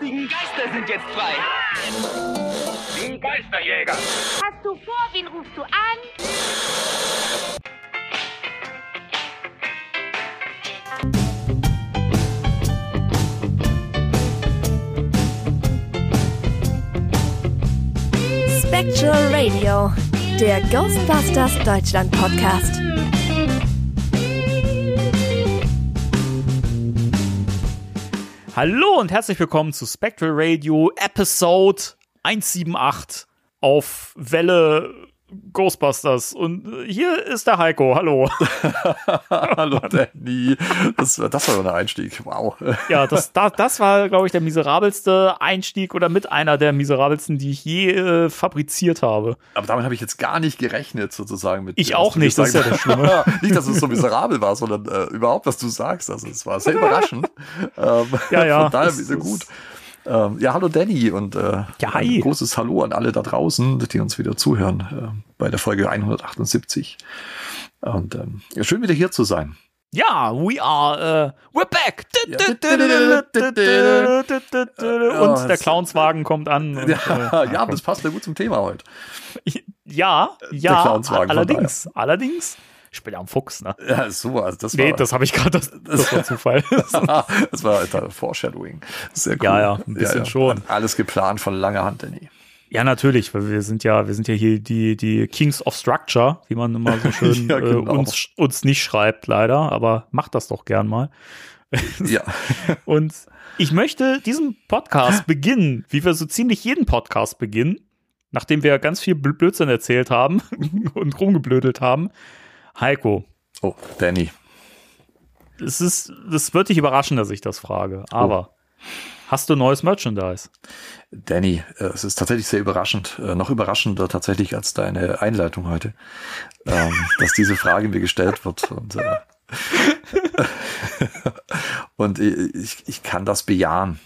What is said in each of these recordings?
lustigen Geister sind jetzt frei. Die Geisterjäger. Hast du vor, wen rufst du an? Spectral Radio, der Ghostbusters Deutschland Podcast. Hallo und herzlich willkommen zu Spectral Radio Episode 178 auf Welle Ghostbusters. Und hier ist der Heiko. Hallo. Hallo Danny. Das, das war der Einstieg. Wow. Ja, das, das, das war, glaube ich, der miserabelste Einstieg oder mit einer der miserabelsten, die ich je äh, fabriziert habe. Aber damit habe ich jetzt gar nicht gerechnet, sozusagen. Mit, ich auch nicht, das ist ja das Schlimme. nicht, dass es so miserabel war, sondern äh, überhaupt, was du sagst. Also es war sehr überraschend. ähm, ja, ja. Von daher wieder gut. Ähm, ja, hallo Danny und äh, ja, ein großes Hallo an alle da draußen, die uns wieder zuhören äh, bei der Folge 178. Und ähm, ja, schön wieder hier zu sein. Ja, we are, uh, we're back. Und der Clownswagen kommt an. Und, ja, ja, das passt ja gut zum Thema heute. Ja, ja, allerdings, allerdings. Ich bin ja am Fuchs, ne? Ja, so, also das war. Nee, war, das habe ich gerade, das, das war Zufall. das war Alter, Foreshadowing. Sehr cool. Ja, ja, ein bisschen ja, ja. schon. Alles geplant von langer Hand, Danny. Ja, natürlich, weil wir sind ja, wir sind ja hier die, die Kings of Structure, wie man immer so schön ja, genau. äh, uns, uns nicht schreibt, leider, aber macht das doch gern mal. ja. Und ich möchte diesen Podcast beginnen, wie wir so ziemlich jeden Podcast beginnen, nachdem wir ganz viel Blödsinn erzählt haben und rumgeblödelt haben, Heiko. Oh, Danny. Es ist, das wird dich überraschen, dass ich das frage, aber oh. hast du neues Merchandise? Danny, äh, es ist tatsächlich sehr überraschend, äh, noch überraschender tatsächlich als deine Einleitung heute, ähm, dass diese Frage mir gestellt wird und, äh, und ich, ich kann das bejahen.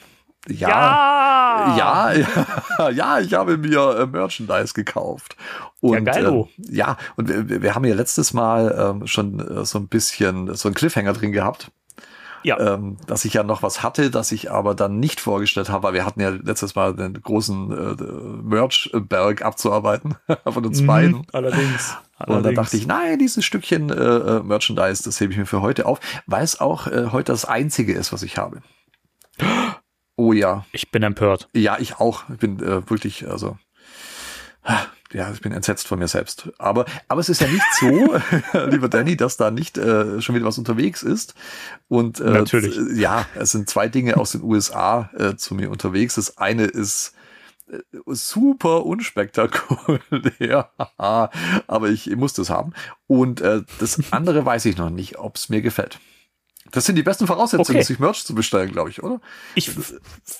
Ja, ja, ja, ja, ich habe mir äh, Merchandise gekauft. Und, ja, geil. Äh, ja, und wir, wir haben ja letztes Mal ähm, schon äh, so ein bisschen so ein Cliffhanger drin gehabt. Ja. Ähm, dass ich ja noch was hatte, das ich aber dann nicht vorgestellt habe, weil wir hatten ja letztes Mal den großen äh, Merch-Berg abzuarbeiten von uns mhm, beiden. Allerdings. Und dann dachte ich, nein, dieses Stückchen äh, äh, Merchandise, das hebe ich mir für heute auf, weil es auch äh, heute das einzige ist, was ich habe. Oh ja. Ich bin empört. Ja, ich auch. Ich bin äh, wirklich, also ja, ich bin entsetzt von mir selbst. Aber, aber es ist ja nicht so, lieber Danny, dass da nicht äh, schon wieder was unterwegs ist. Und äh, Natürlich. ja, es sind zwei Dinge aus den USA äh, zu mir unterwegs. Das eine ist äh, super unspektakulär, aber ich, ich muss das haben. Und äh, das andere weiß ich noch nicht, ob es mir gefällt. Das sind die besten Voraussetzungen, okay. sich Merch zu bestellen, glaube ich, oder? Ich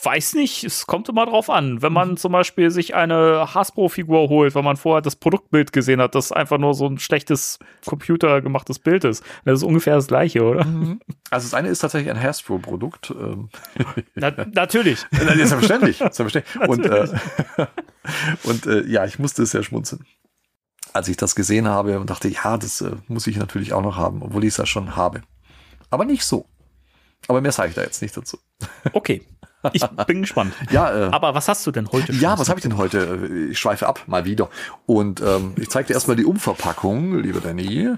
weiß nicht, es kommt immer drauf an. Wenn man zum Beispiel sich eine Hasbro-Figur holt, wenn man vorher das Produktbild gesehen hat, das einfach nur so ein schlechtes computergemachtes Bild ist. Das ist ungefähr das gleiche, oder? Mhm. Also das eine ist tatsächlich ein Hasbro-Produkt. Ähm. Na, natürlich. Selbstverständlich. Und, äh, und äh, ja, ich musste sehr schmunzeln als ich das gesehen habe und dachte, ja, das äh, muss ich natürlich auch noch haben, obwohl ich es ja schon habe. Aber nicht so. Aber mehr sage ich da jetzt nicht dazu. Okay. Ich bin gespannt. ja, äh, aber was hast du denn heute? Ja, was habe ich denn heute? Ich schweife ab, mal wieder. Und ähm, ich zeige dir erstmal die Umverpackung, lieber Danny.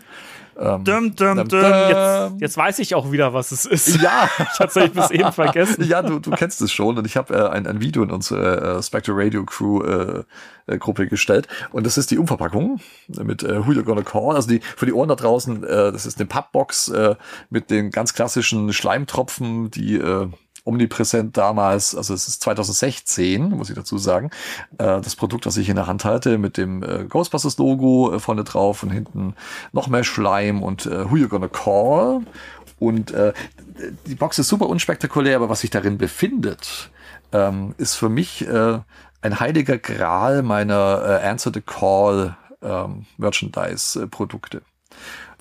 Ähm, dum, dum, dum. Jetzt, jetzt, weiß ich auch wieder, was es ist. Ja. ich hatte es bis eben vergessen. Ja, du, du kennst es schon und ich habe äh, ein, ein Video in unsere äh, Spectre Radio Crew äh, äh, Gruppe gestellt und das ist die Umverpackung mit äh, Who You Gonna Call, also die für die Ohren da draußen, äh, das ist eine Pappbox äh, mit den ganz klassischen Schleimtropfen, die äh, omnipräsent damals, also es ist 2016, muss ich dazu sagen, äh, das Produkt, das ich in der Hand halte, mit dem äh, Ghostbusters-Logo äh, vorne drauf und hinten noch mehr Schleim und äh, Who You Gonna Call. Und äh, die Box ist super unspektakulär, aber was sich darin befindet, ähm, ist für mich äh, ein heiliger Gral meiner äh, Answer the Call ähm, Merchandise-Produkte.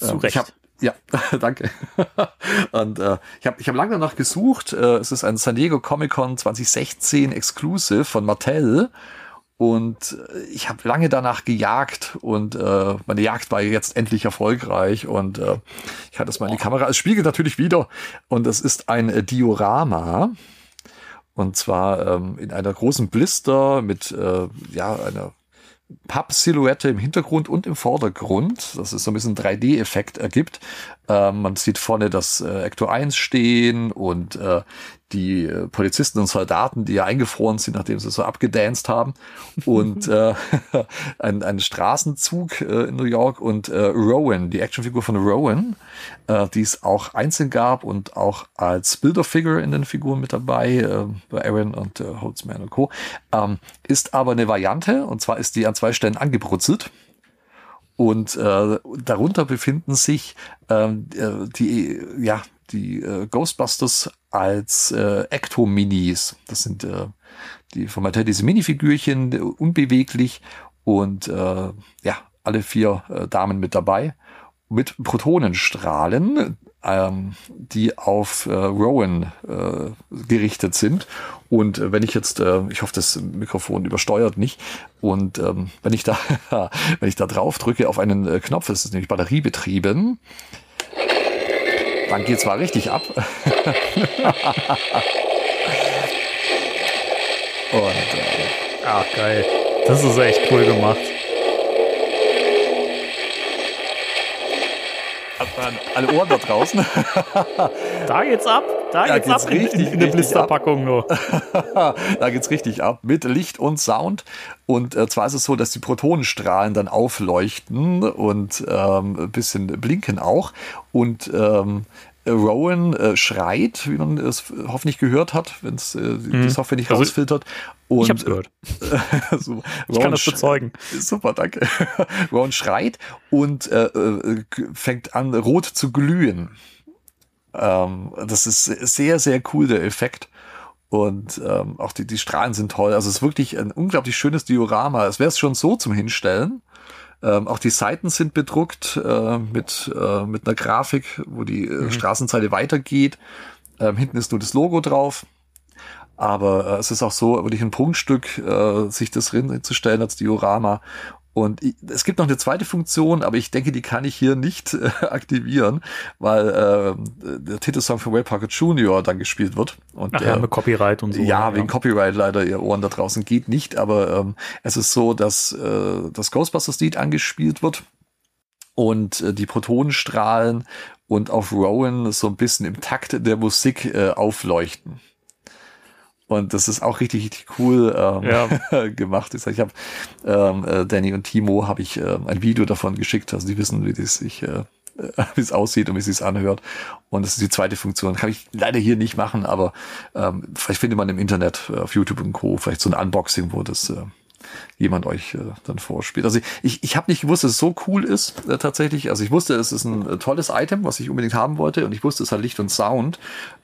Ähm, ich habe ja, danke. Und äh, ich habe ich hab lange danach gesucht. Äh, es ist ein San Diego Comic Con 2016 Exclusive von Mattel. Und äh, ich habe lange danach gejagt und äh, meine Jagd war jetzt endlich erfolgreich und äh, ich hatte es mal in die Kamera. Es spiegelt natürlich wieder und es ist ein äh, Diorama Und zwar ähm, in einer großen Blister mit äh, ja, einer Papp-Silhouette im Hintergrund und im Vordergrund, dass es so ein bisschen 3D-Effekt ergibt. Ähm, man sieht vorne das äh, Ecto 1 stehen und äh, die äh, Polizisten und Soldaten, die ja eingefroren sind, nachdem sie so abgedanced haben. Und äh, ein, ein Straßenzug äh, in New York und äh, Rowan, die Actionfigur von Rowan, äh, die es auch einzeln gab und auch als Builder-Figure in den Figuren mit dabei, äh, bei Aaron und äh, Holtzman und Co., ähm, ist aber eine Variante und zwar ist die an zwei Stellen angebrutzelt. Und äh, darunter befinden sich ähm, äh, die, ja, die äh, Ghostbusters als äh, Ecto-Minis. Das sind äh, die von Mattel diese Minifigürchen, äh, unbeweglich und äh, ja, alle vier äh, Damen mit dabei. Mit Protonenstrahlen, ähm, die auf äh, Rowan äh, gerichtet sind. Und äh, wenn ich jetzt, äh, ich hoffe, das Mikrofon übersteuert nicht. Und ähm, wenn ich da, wenn ich da drauf drücke auf einen äh, Knopf, das ist nämlich batteriebetrieben, dann geht zwar richtig ab. Und äh, Ach, geil. Das ist echt cool gemacht. An alle Ohren da draußen. Da geht's ab. Da Da geht's, geht's ab in, richtig, in, in eine richtig Blisterpackung nur. da geht's richtig ab mit Licht und Sound. Und äh, zwar ist es so, dass die Protonenstrahlen dann aufleuchten und ähm, ein bisschen blinken auch. Und ähm, Rowan äh, schreit, wie man es hoffentlich gehört hat, wenn es äh, die Software nicht Also, rausfiltert. Und, Ich hab's gehört. so, Ich kann das bezeugen. Super, danke. Ron schreit und äh, äh, fängt an, rot zu glühen. Ähm, das ist sehr, sehr cool, der Effekt. Und ähm, auch die, die Strahlen sind toll. Also es ist wirklich ein unglaublich schönes Diorama. Es wäre es schon so zum Hinstellen. Ähm, auch die Seiten sind bedruckt äh, mit, äh, mit einer Grafik, wo die äh, Straßenzeile weitergeht. Ähm, hinten ist nur das Logo drauf. Aber äh, es ist auch so, wirklich ein Prunkstück, äh, sich das hinzustellen als Diorama. Und es gibt noch eine zweite Funktion, aber ich denke, die kann ich hier nicht äh, aktivieren, weil äh, der Titelsong von Will Parker Jr. dann gespielt wird. Und Ach ja, mit Copyright und so. ja, wegen Copyright leider, ihr Ohren da draußen geht nicht, aber ähm, es ist so, dass äh, das Ghostbusters-Lied angespielt wird und äh, die Protonenstrahlen und auf Rowan so ein bisschen im Takt der Musik äh, aufleuchten. Und das ist auch richtig, richtig cool ähm, gemacht. Ich, sag, ich habe ähm, äh, Danny und Timo habe ich äh, ein Video davon geschickt, also die wissen, wie das sich äh, wie es aussieht und wie es sich anhört. Und das ist die zweite Funktion. Kann ich leider hier nicht machen, aber ähm, vielleicht findet man im Internet äh, auf YouTube und Co. vielleicht so ein Unboxing, wo das äh, jemand euch äh, dann vorspielt. Also ich, ich habe nicht gewusst, dass es so cool ist äh, tatsächlich. Also ich wusste, es ist ein äh, tolles Item, was ich unbedingt haben wollte und ich wusste, es hat Licht und Sound.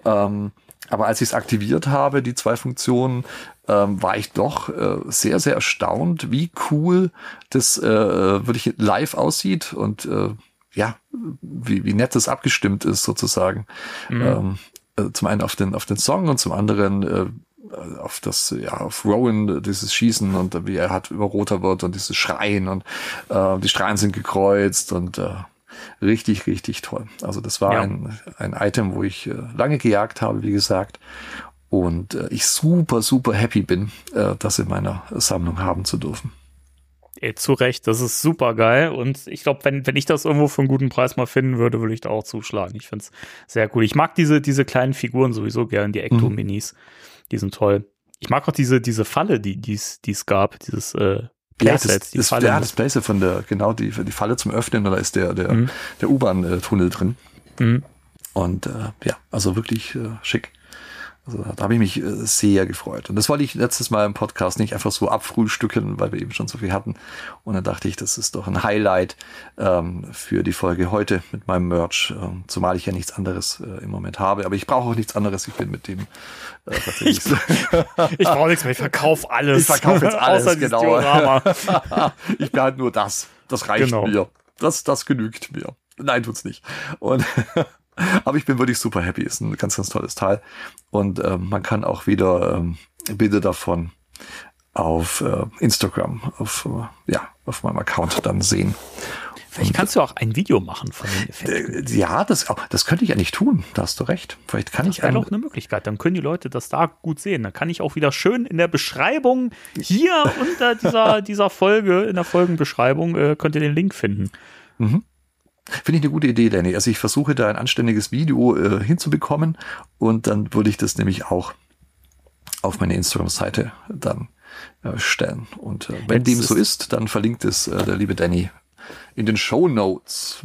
Ähm, aber als ich es aktiviert habe, die zwei Funktionen, ähm, war ich doch äh, sehr, sehr erstaunt, wie cool das äh, wirklich live aussieht und äh, ja, wie, wie nett das abgestimmt ist sozusagen. Ähm, äh, zum einen auf den, auf den Song und zum anderen äh, auf das, ja, auf Rowan, dieses Schießen und wie er hat über roter wird und dieses Schreien und äh, die Strahlen sind gekreuzt und äh, richtig, richtig toll. Also das war Ja. ein, ein Item, wo ich äh, lange gejagt habe, wie gesagt. Und äh, ich super, super happy bin, äh, das in meiner Sammlung haben zu dürfen. Ey, zu Recht, das ist super geil. Und ich glaube, wenn, wenn ich das irgendwo für einen guten Preis mal finden würde, würde ich da auch zuschlagen. Ich finde es sehr cool. Ich mag diese, diese kleinen Figuren sowieso gern, die Ecto-Minis. Die sind toll. Ich mag auch diese, diese Falle, die die es gab, dieses äh, Ja, das, die das, Falle. ja, das Playset von der, genau, die, die Falle zum Öffnen, da ist der, der, Mhm. der U-Bahn-Tunnel drin. Mhm. Und äh, ja, also wirklich äh, schick. Also da habe ich mich äh, sehr gefreut. Und das wollte ich letztes Mal im Podcast nicht einfach so abfrühstücken, weil wir eben schon so viel hatten. Und dann dachte ich, das ist doch ein Highlight ähm, für die Folge heute mit meinem Merch, ähm, zumal ich ja nichts anderes äh, im Moment habe. Aber ich brauche auch nichts anderes. Ich bin mit dem äh, tatsächlich so. Ich brauche nichts mehr, ich verkaufe alles. Ich verkaufe jetzt alles, Außer genau. Ich behalte nur das. Das reicht Genau. mir. Das, das genügt mir. Nein, tut's nicht. Und aber ich bin wirklich super happy. Ist ein ganz, ganz tolles Teil. Und ähm, man kann auch wieder ähm, Bilder davon auf äh, Instagram, auf, äh, ja, auf meinem Account dann sehen. Vielleicht kannst du auch ein Video machen von den Effekten. Äh, Ja, das, oh, das könnte ich eigentlich tun. Da hast du recht. Vielleicht kann Das ich wäre ein, doch eine Möglichkeit. Dann können die Leute das da gut sehen. Dann kann ich auch wieder schön in der Beschreibung hier unter dieser, dieser Folge, in der Folgenbeschreibung, äh, könnt ihr den Link finden. Finde ich eine gute Idee, Danny. Also ich versuche da ein anständiges Video äh, hinzubekommen und dann würde ich das nämlich auch auf meine Instagram-Seite dann äh, stellen. Und äh, wenn Jetzt dem so ist- dann verlinkt es äh, der liebe Danny in den Show Notes.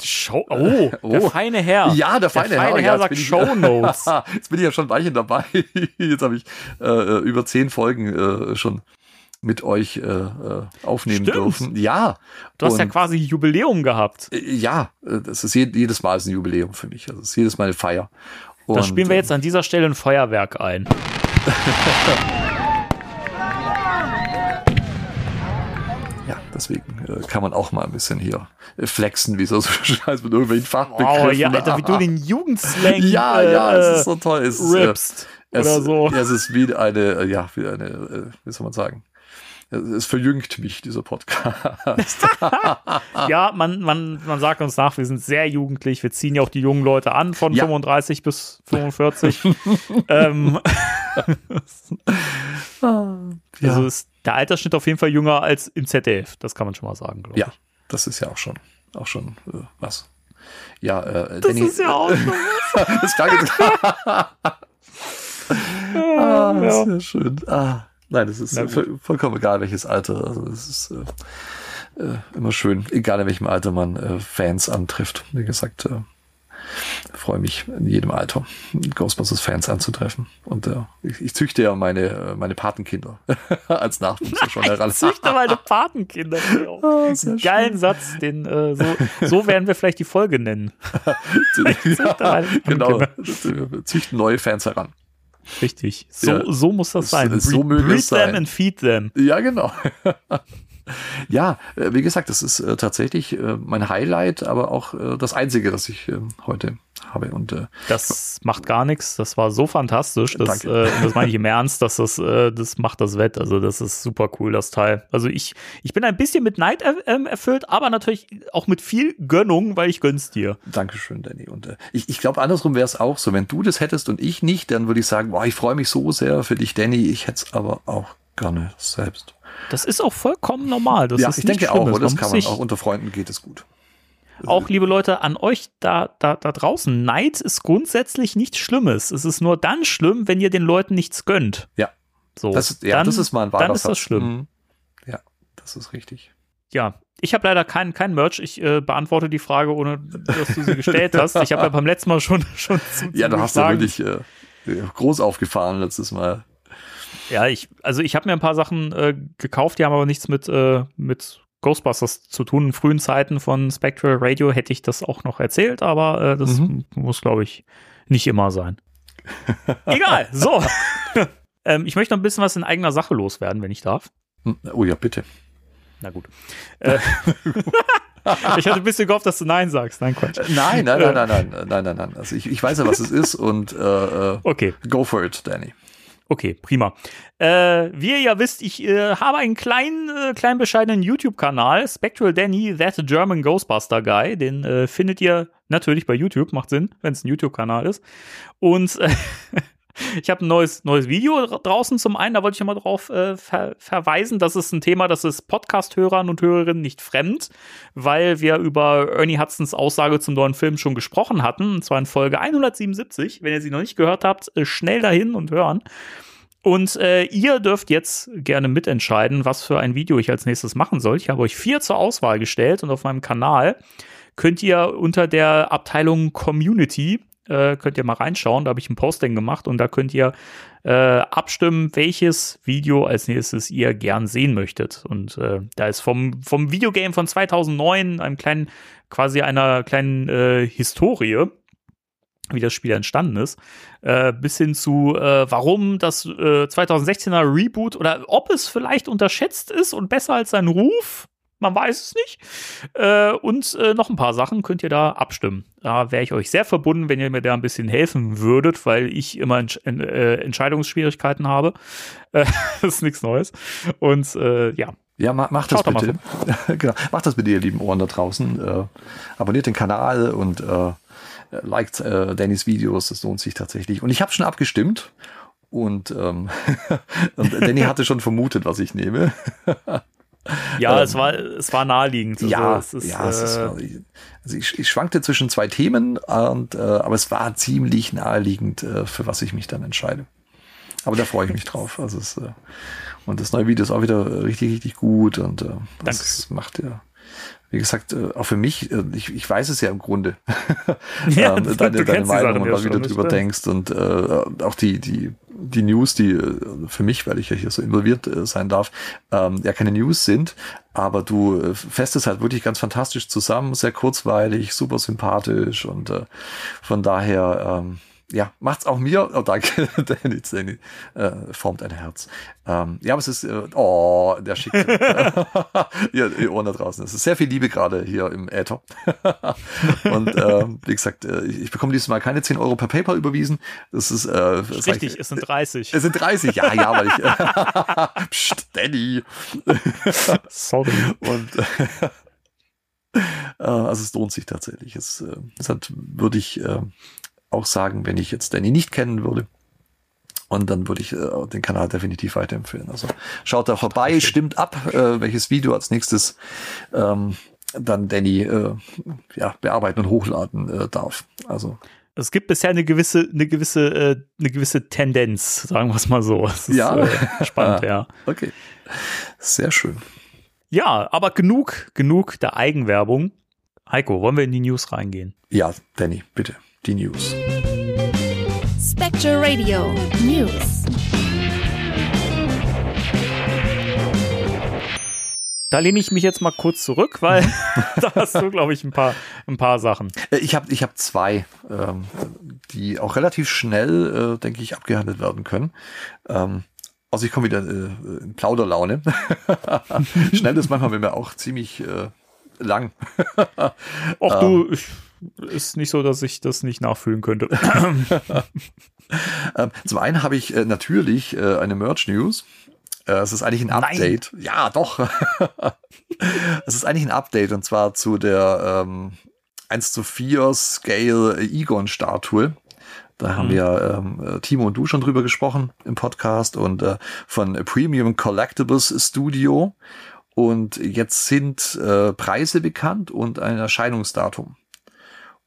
Show oh, der Oh. feine Herr. Ja, der feine, der feine Herr, Herr ja, sagt Show Notes. Jetzt bin ich ja schon ein Weilchen dabei. Jetzt habe ich äh, äh, über zehn Folgen schon mit euch äh, äh, aufnehmen Stimmt. dürfen. Ja. Du hast ja Und, quasi Jubiläum gehabt. äh, ja, äh, das ist je, jedes Mal ist ein Jubiläum für mich. Also es ist jedes Mal eine Feier. Da Und, spielen wir äh, jetzt an dieser Stelle ein Feuerwerk ein. Ja, deswegen äh, kann man auch mal ein bisschen hier flexen, wie so so scheiß mit irgendwelchen Fachbegriffen. Oh ja, Alter, wie du den Jugendslang ja, ja, es ist so toll. Es ist, äh, rippst es, oder so. Ja, es ist wie eine, ja, wie eine, wie soll man sagen? Es verjüngt mich, dieser Podcast. Ja, man, man, man sagt uns nach, wir sind sehr jugendlich. Wir ziehen ja auch die jungen Leute an von Ja. 35 bis 45. ähm, Also ist der Altersschnitt auf jeden Fall jünger als im ZDF. Das kann man schon mal sagen, glaube ich. ja, das ist ja auch schon, auch schon äh, was. Ja, äh, Das Danny, ist ja auch schon das klang jetzt ah, ja. sehr schön. Ah, nein, das ist äh, voll, vollkommen egal, welches Alter. Also es ist äh, äh, immer schön, egal in welchem Alter man äh, Fans antrifft. Wie gesagt, äh, freue mich in jedem Alter Ghostbusters-Fans anzutreffen. Und äh, ich, ich züchte ja meine, äh, meine Patenkinder als Nachwuchs schon heran. Ich züchte meine Patenkinder. Sehr Geilen Satz, den äh, so, so werden wir vielleicht die Folge nennen. ja, genau. Züchten neue Fans heran. Richtig. So, Ja. so muss das sein. so möge Breed es sein. them and feed them. Ja, genau. ja, äh, wie gesagt, das ist äh, tatsächlich äh, mein Highlight, aber auch das einzige, das ich äh, heute habe. Und äh, Das macht gar nichts. Das war so fantastisch. Das, Danke. äh, das meine ich im Ernst, dass das, äh, das macht das Wett. Also das ist super cool, das Teil. Also ich, ich bin ein bisschen mit Neid er, ähm, erfüllt, aber natürlich auch mit viel Gönnung, weil ich gönn's dir. Dankeschön, Danny. Und ich, ich glaube, andersrum wäre es auch so. Wenn du das hättest und ich nicht, dann würde ich sagen, boah, ich freue mich so sehr für dich, Danny. Ich hätte es aber auch gerne selbst. Das ist auch vollkommen normal. Das ja, ist ich denke auch, Schlimmes. oder? das Man kann man auch. Unter Freunden geht es gut. auch, liebe Leute, an euch da, da, da draußen. Neid ist grundsätzlich nichts Schlimmes. Es ist nur dann schlimm, wenn ihr den Leuten nichts gönnt. Ja. So, Das ist, ja, dann, das ist mal ein wahrer Dann ist das schlimm. Mhm. Ja, das ist richtig. Ja, ich habe leider kein, kein Merch. Ich äh, beantworte die Frage, ohne dass du sie gestellt hast. Ich habe ja beim letzten Mal schon schon zum, Ja, du hast ja wirklich äh, groß aufgefahren letztes Mal. Ja, ich also ich habe mir ein paar Sachen äh, gekauft, die haben aber nichts mit äh, mit Ghostbusters zu tun. In frühen Zeiten von Spectral Radio hätte ich das auch noch erzählt, aber äh, das Mhm. muss, glaube ich, nicht immer sein. Egal. So. ähm, ich möchte noch ein bisschen was in eigener Sache loswerden, wenn ich darf. Hm, Oh ja, bitte. Na gut. Äh, ich hatte ein bisschen gehofft, dass du Nein sagst. Nein, Quatsch. Nein, nein, nein, nein, nein, nein, nein, nein. Also ich, ich weiß ja, was es ist und äh, äh, Okay. go for it, Danny. Okay, prima. Äh, wie ihr ja wisst, ich äh, habe einen kleinen, äh, kleinen bescheidenen YouTube-Kanal, Spectral Danny, That German Ghostbuster Guy. Den äh, findet ihr natürlich bei YouTube, macht Sinn, wenn es ein YouTube-Kanal ist. Und äh, ich habe ein neues, neues Video dra- draußen zum einen, da wollte ich nochmal drauf äh, ver verweisen. Das ist ein Thema, das ist Podcast-Hörern und Hörerinnen nicht fremd, weil wir über Ernie Hudsons Aussage zum neuen Film schon gesprochen hatten, und zwar in Folge 177. Wenn ihr sie noch nicht gehört habt, äh, schnell dahin und hören. Und äh, ihr dürft jetzt gerne mitentscheiden, was für ein Video ich als nächstes machen soll. Ich habe euch vier zur Auswahl gestellt und auf meinem Kanal könnt ihr unter der Abteilung Community äh, könnt ihr mal reinschauen. Da habe ich ein Posting gemacht und da könnt ihr äh, abstimmen, welches Video als nächstes ihr gern sehen möchtet. Und äh, da ist vom, vom Videogame von 2009, einem kleinen, quasi einer kleinen äh, Historie, wie das Spiel entstanden ist, äh, bis hin zu, äh, warum das äh, 2016er Reboot oder ob es vielleicht unterschätzt ist und besser als sein Ruf. Man weiß es nicht. Äh, und äh, noch ein paar Sachen könnt ihr da abstimmen. Da wäre ich euch sehr verbunden, wenn ihr mir da ein bisschen helfen würdet, weil ich immer Entsch äh, Entscheidungsschwierigkeiten habe. Äh, das ist nichts Neues. Und äh, ja, Ja, mach, mach das bitte. genau. Mach das bitte, ihr lieben Ohren da draußen. Äh, abonniert den Kanal und liked Dannys Videos. Das lohnt sich tatsächlich. Und ich habe schon abgestimmt. Und, ähm, und Danny hatte schon vermutet, was ich nehme. Ja, Ähm, es war, es war naheliegend. Also, ja, es ist, ja, es ist, äh, also ich, ich schwankte zwischen zwei Themen, und, äh, aber es war ziemlich naheliegend, äh, für was ich mich dann entscheide. Aber da freue ich mich drauf. Also es, äh, und das neue Video ist auch wieder äh, richtig, richtig gut und äh, das macht ja, wie gesagt, äh, auch für mich, äh, ich, ich weiß es ja im Grunde, Ja, ähm, du- deine, deine Meinung und was wie du das drüber denkst und äh, auch die, die, die News, die äh, für mich, weil ich ja hier so involviert äh, sein darf, ähm, ja keine News sind, aber du äh, fässt es halt wirklich ganz fantastisch zusammen, sehr kurzweilig, super sympathisch und äh, von daher, ähm, ja, macht's auch mir. Oh, danke, Danny, Danny äh, formt ein Herz. Ähm, ja, aber es ist, äh, oh, der schickt. ihr, ihr Ohren da draußen. Es ist sehr viel Liebe gerade hier im Äther. Und ähm, wie gesagt, äh, ich, ich bekomme dieses Mal keine 10 Euro per PayPal überwiesen. Das ist, äh, das richtig, reicht- es sind 30. es sind 30, ja, ja, weil ich. Psst, Danny. Sorry. Und äh, also es lohnt sich tatsächlich. Es, äh, deshalb würde ich äh, auch sagen, wenn ich jetzt Danny nicht kennen würde. Und dann würde ich äh, den Kanal definitiv weiterempfehlen. Also schaut da vorbei, stimmt ab, äh, welches Video als nächstes ähm, dann Danny äh, ja, bearbeiten und hochladen äh, darf. Also Es gibt bisher eine gewisse, eine gewisse, äh, eine gewisse Tendenz, sagen wir es mal so. Ist, Ja. äh, spannend, ja. okay, sehr schön. Ja, aber genug, genug der Eigenwerbung. Heiko, wollen wir in die News reingehen? Ja, Danny, bitte die News. Spectre Radio News. Da lehne ich mich jetzt mal kurz zurück, weil da hast du, glaube ich, ein paar, ein paar Sachen. Äh, Ich habe ich hab zwei, ähm, die auch relativ schnell, äh, denke ich, abgehandelt werden können. Ähm, also ich komme wieder äh, in Plauderlaune. schnell ist manchmal bei mir auch ziemlich äh, lang. Och du, ich, ist nicht so, dass ich das nicht nachfühlen könnte. Ähm, zum einen habe ich äh, natürlich äh, eine Merch-News. Äh, es ist eigentlich ein Nein. Update. Ja, doch. es ist eigentlich ein Update und zwar zu der ähm, 1 zu 4 Scale Egon-Statue. Da haben Mhm. wir ähm, äh, Timo und du schon drüber gesprochen im Podcast und äh, von Premium Collectibles Studio. Und jetzt sind äh, Preise bekannt und ein Erscheinungsdatum.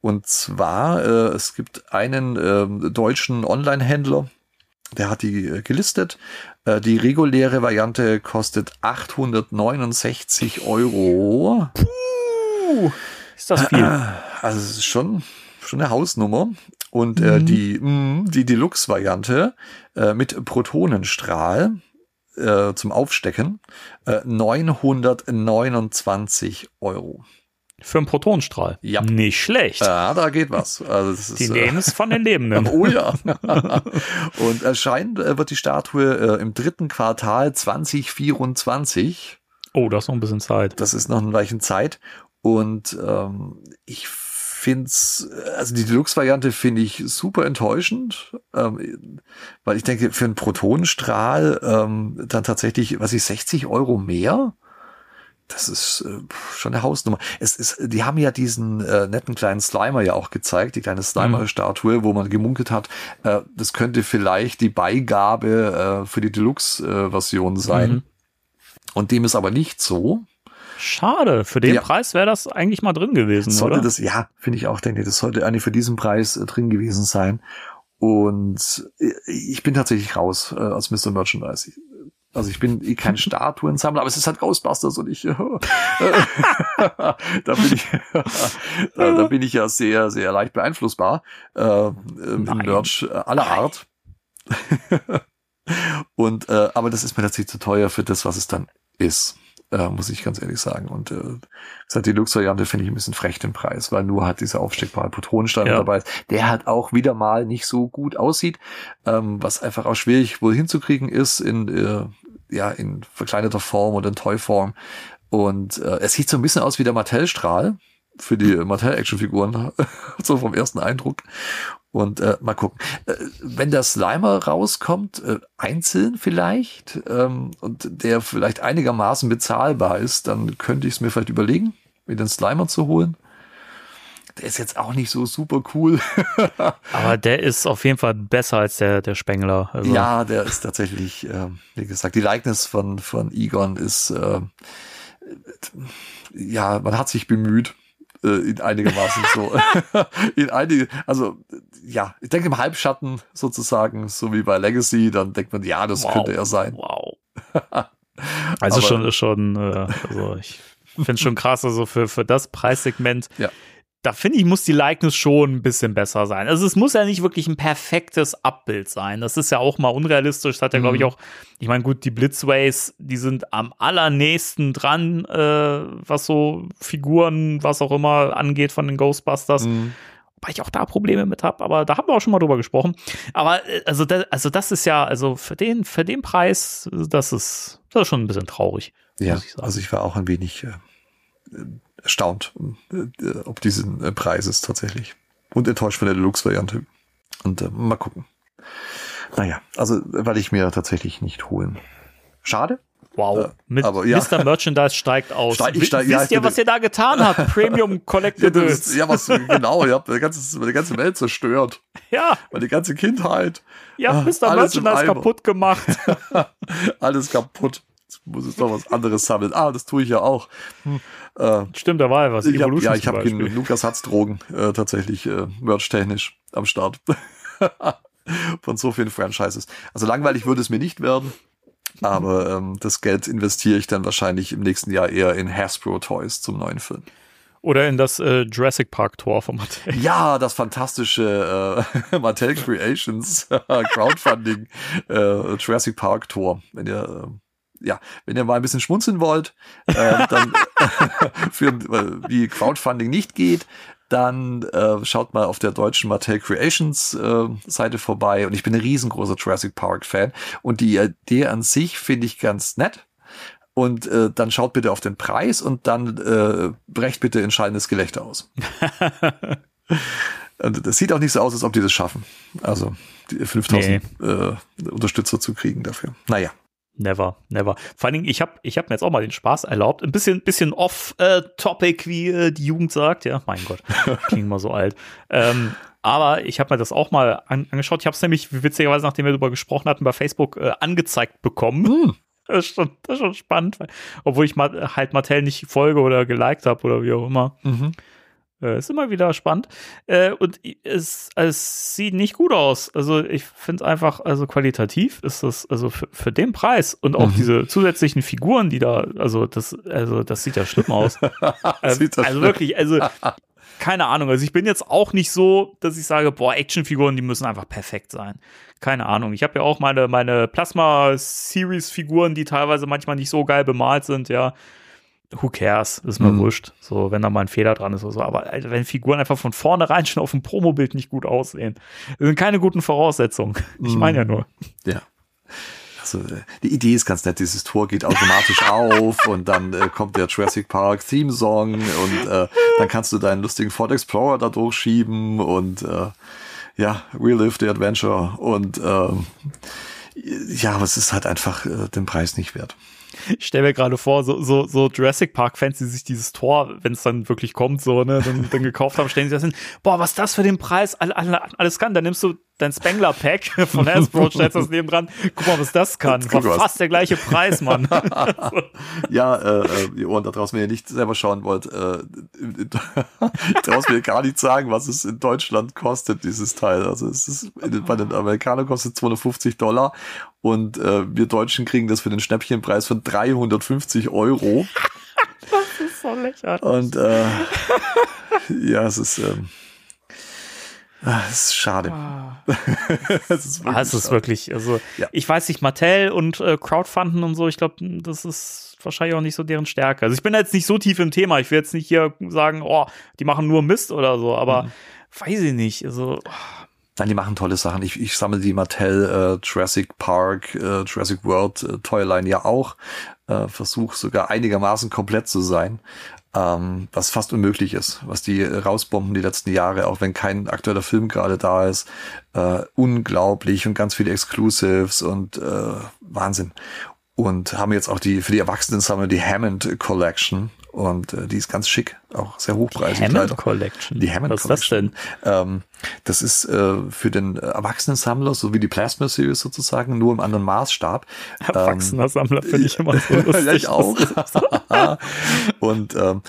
Und zwar, äh, es gibt einen ähm, deutschen Online-Händler, der hat die äh, gelistet. Äh, die reguläre Variante kostet 869 Euro. Ist das viel? Also es ist schon, schon eine Hausnummer. Und äh, die, mh, die Deluxe-Variante äh, mit Protonenstrahl äh, zum Aufstecken äh, 929 Euro. Für einen Protonenstrahl. Ja. Nicht schlecht. Ja, da geht was. Also das ist, Die äh, nehmen es von den Lebenden. Oh ja. Und erscheint äh, wird die Statue äh, im dritten Quartal 2024. Oh, da ist noch ein bisschen Zeit. Das ist noch ein Weichen Zeit. Und ähm, ich find's, also die Deluxe-Variante finde ich super enttäuschend, ähm, weil ich denke, für einen Protonenstrahl ähm, dann tatsächlich, was ich 60 Euro mehr. Das ist äh, schon eine Hausnummer. Es ist, die haben ja diesen äh, netten kleinen Slimer ja auch gezeigt, die kleine Slimer-Statue, wo man gemunkelt hat, äh, das könnte vielleicht die Beigabe äh, für die Deluxe-Version sein. Mhm. Und dem ist aber nicht so. Schade. Für den Ja. Preis wäre das eigentlich mal drin gewesen, Sollte oder? das, ja, finde ich auch, denke ich, das sollte eigentlich für diesen Preis äh, drin gewesen sein. Und äh, ich bin tatsächlich raus äh, als Mr. Merchandise. Also ich bin eh kein Statuensammler, aber es ist halt Ghostbusters und ich, äh, da bin ich, da, da bin ich ja sehr, sehr leicht beeinflussbar äh, im. Merch aller Art. und äh, aber das ist mir tatsächlich zu teuer für das, was es dann ist, äh, muss ich ganz ehrlich sagen. Und äh, seit die Deluxe-Variante finde ich ein bisschen frech den Preis, weil nur halt dieser aufsteckbare Patronenstein Ja. dabei ist, der halt auch wieder mal nicht so gut aussieht, ähm, was einfach auch schwierig wohl hinzukriegen ist in äh, ja in verkleinerter Form oder in Toy-Form. Und äh, es sieht so ein bisschen aus wie der Mattel-Strahl für die Mattel-Action-Figuren, so vom ersten Eindruck. Und äh, mal gucken. Äh, wenn der Slimer rauskommt, äh, einzeln vielleicht, ähm, und der vielleicht einigermaßen bezahlbar ist, dann könnte ich es mir vielleicht überlegen, mir den Slimer zu holen. Der ist jetzt auch nicht so super cool. Aber der ist auf jeden Fall besser als der, der Spengler. Also. Ja, der ist tatsächlich, äh, wie gesagt, die Likeness von, von Egon ist, äh, ja, man hat sich bemüht äh, in einigermaßen so. in einige, also ja, ich denke im Halbschatten sozusagen, so wie bei Legacy, dann denkt man, ja, das wow, könnte er sein. Wow. also Aber, schon, schon, äh, also ich finde es schon krass, also für, für das Preissegment. Ja da finde ich, muss die Likeness schon ein bisschen besser sein. Also es muss ja nicht wirklich ein perfektes Abbild sein. Das ist ja auch mal unrealistisch. Das hat ja, glaube ich, mhm. auch, ich meine, gut, die Blitzways, die sind am allernächsten dran, äh, was so Figuren, was auch immer angeht von den Ghostbusters. Mhm. Weil ich auch da Probleme mit habe, aber da haben wir auch schon mal drüber gesprochen. Aber äh, also, das, also das ist ja, also für den, für den Preis, das ist, das ist schon ein bisschen traurig. Ja, ich also ich war auch ein wenig äh, erstaunt, äh, ob diesen äh, Preises tatsächlich. Und enttäuscht von der Deluxe-Variante. Und äh, mal gucken. Naja, also weil ich mir tatsächlich nicht holen. Schade. Wow, mit aber, ja. Mr. Merchandise steigt aus. Steig, ich steig, Wisst ja, ihr, was ihr da getan habt? Premium Collectibles. ja, was, genau, ihr habt meine ganze, meine ganze Welt zerstört. Ja. Meine ganze Kindheit. Ihr habt Mr. Merchandise kaputt gemacht. Alles kaputt. Jetzt muss ich noch was anderes sammeln. Ah, das tue ich ja auch. Hm. Äh, Stimmt, da war ja was. Ich hab, ja, ich habe Lukas Hatzdrogen äh, tatsächlich äh, merch-technisch am Start. Von so vielen Franchises. Also langweilig würde es mir nicht werden. Aber ähm, das Geld investiere ich dann wahrscheinlich im nächsten Jahr eher in Hasbro Toys zum neuen Film. Oder in das äh, Jurassic Park Tor von Mattel. Ja, das fantastische äh, Mattel Creations Crowdfunding äh, Jurassic Park Tor. Wenn ihr äh, ja, wenn ihr mal ein bisschen schmunzeln wollt, äh, dann für wie Crowdfunding nicht geht, dann äh, schaut mal auf der deutschen Mattel Creations äh, Seite vorbei. Und ich bin ein riesengroßer Jurassic Park Fan. Und die Idee an sich finde ich ganz nett. Und äh, dann schaut bitte auf den Preis und dann äh, brecht bitte entscheidendes Gelächter aus. und das sieht auch nicht so aus, als ob die das schaffen. Also die 5000 nee. äh, Unterstützer zu kriegen dafür. Naja. Never, never. Vor allen Dingen, ich habe ich hab mir jetzt auch mal den Spaß erlaubt. Ein bisschen, bisschen off-topic, wie äh, die Jugend sagt. Ja, mein Gott, klingt mal so alt. Ähm, aber ich habe mir das auch mal an, angeschaut. Ich habe es nämlich, witzigerweise, nachdem wir darüber gesprochen hatten, bei Facebook äh, angezeigt bekommen. Hm. Das, ist schon, das ist schon spannend, weil, obwohl ich mal, halt Mattel nicht folge oder geliked habe oder wie auch immer. Mhm. Äh, ist immer wieder spannend. Äh, und es, es sieht nicht gut aus. Also ich finde einfach, also qualitativ ist das, also für, für den Preis und auch mhm. diese zusätzlichen Figuren, die da, also das, also das sieht ja schlimm aus. ähm, also wirklich, also keine Ahnung. Also ich bin jetzt auch nicht so, dass ich sage, boah, Actionfiguren, die müssen einfach perfekt sein. Keine Ahnung. Ich habe ja auch meine, meine Plasma-Series-Figuren, die teilweise manchmal nicht so geil bemalt sind, ja who cares, ist mir mhm. wurscht. So, wenn da mal ein Fehler dran ist oder so. Aber Alter, wenn Figuren einfach von vornherein schon auf dem Promobild nicht gut aussehen, sind keine guten Voraussetzungen. Ich meine ja mhm. nur. Ja. Also, äh, die Idee ist ganz nett. Dieses Tor geht automatisch auf und dann äh, kommt der Jurassic Park Theme Song und äh, dann kannst du deinen lustigen Ford Explorer da durchschieben und äh, ja, relive the adventure und äh, ja, aber es ist halt einfach äh, den Preis nicht wert. Ich stelle mir gerade vor, so, so, so Jurassic Park-Fans, die sich dieses Tor, wenn es dann wirklich kommt, so, ne, dann, dann gekauft haben, stellen sich das hin, boah, was das für den Preis? All, all, alles kann, dann nimmst du dein Spengler-Pack von Hasbro, stellst das neben dran, guck mal, was das kann. War fast der gleiche Preis, Mann. ja, äh, äh, ihr Ohren da draußen, wenn ihr nicht selber schauen wollt, äh, draußen mir gar nicht sagen, was es in Deutschland kostet, dieses Teil. Also es ist, bei den Amerikanern kostet 250 Dollar und äh, wir Deutschen kriegen das für den Schnäppchenpreis von 350 Euro. das ist so lächerlich. Und äh, ja, es ist, ähm, ah, es ist schade. Ah. es ist wirklich, ah, es ist wirklich also ja. ich weiß nicht, Mattel und äh, Crowdfunden und so, ich glaube, das ist wahrscheinlich auch nicht so deren Stärke. Also ich bin jetzt nicht so tief im Thema. Ich will jetzt nicht hier sagen, oh, die machen nur Mist oder so, aber mhm. weiß ich nicht. Also oh. Nein, die machen tolle Sachen. Ich, ich sammle die Mattel äh, Jurassic Park, äh, Jurassic World äh, Toyline ja auch. Äh, Versuch sogar einigermaßen komplett zu sein. Ähm, was fast unmöglich ist, was die rausbomben die letzten Jahre, auch wenn kein aktueller Film gerade da ist. Äh, unglaublich und ganz viele Exclusives und äh, Wahnsinn. Und haben jetzt auch die für die Erwachsenen die Hammond Collection und äh, die ist ganz schick, auch sehr hochpreisig. Die Hammond Collection. Die Hammond Was Collection. ist das denn? Ähm, das ist äh, für den Erwachsenen-Sammler, so wie die Plasma Series sozusagen, nur im anderen Maßstab. Erwachsener Sammler finde ich immer so lustig. ja, ich auch. und ähm,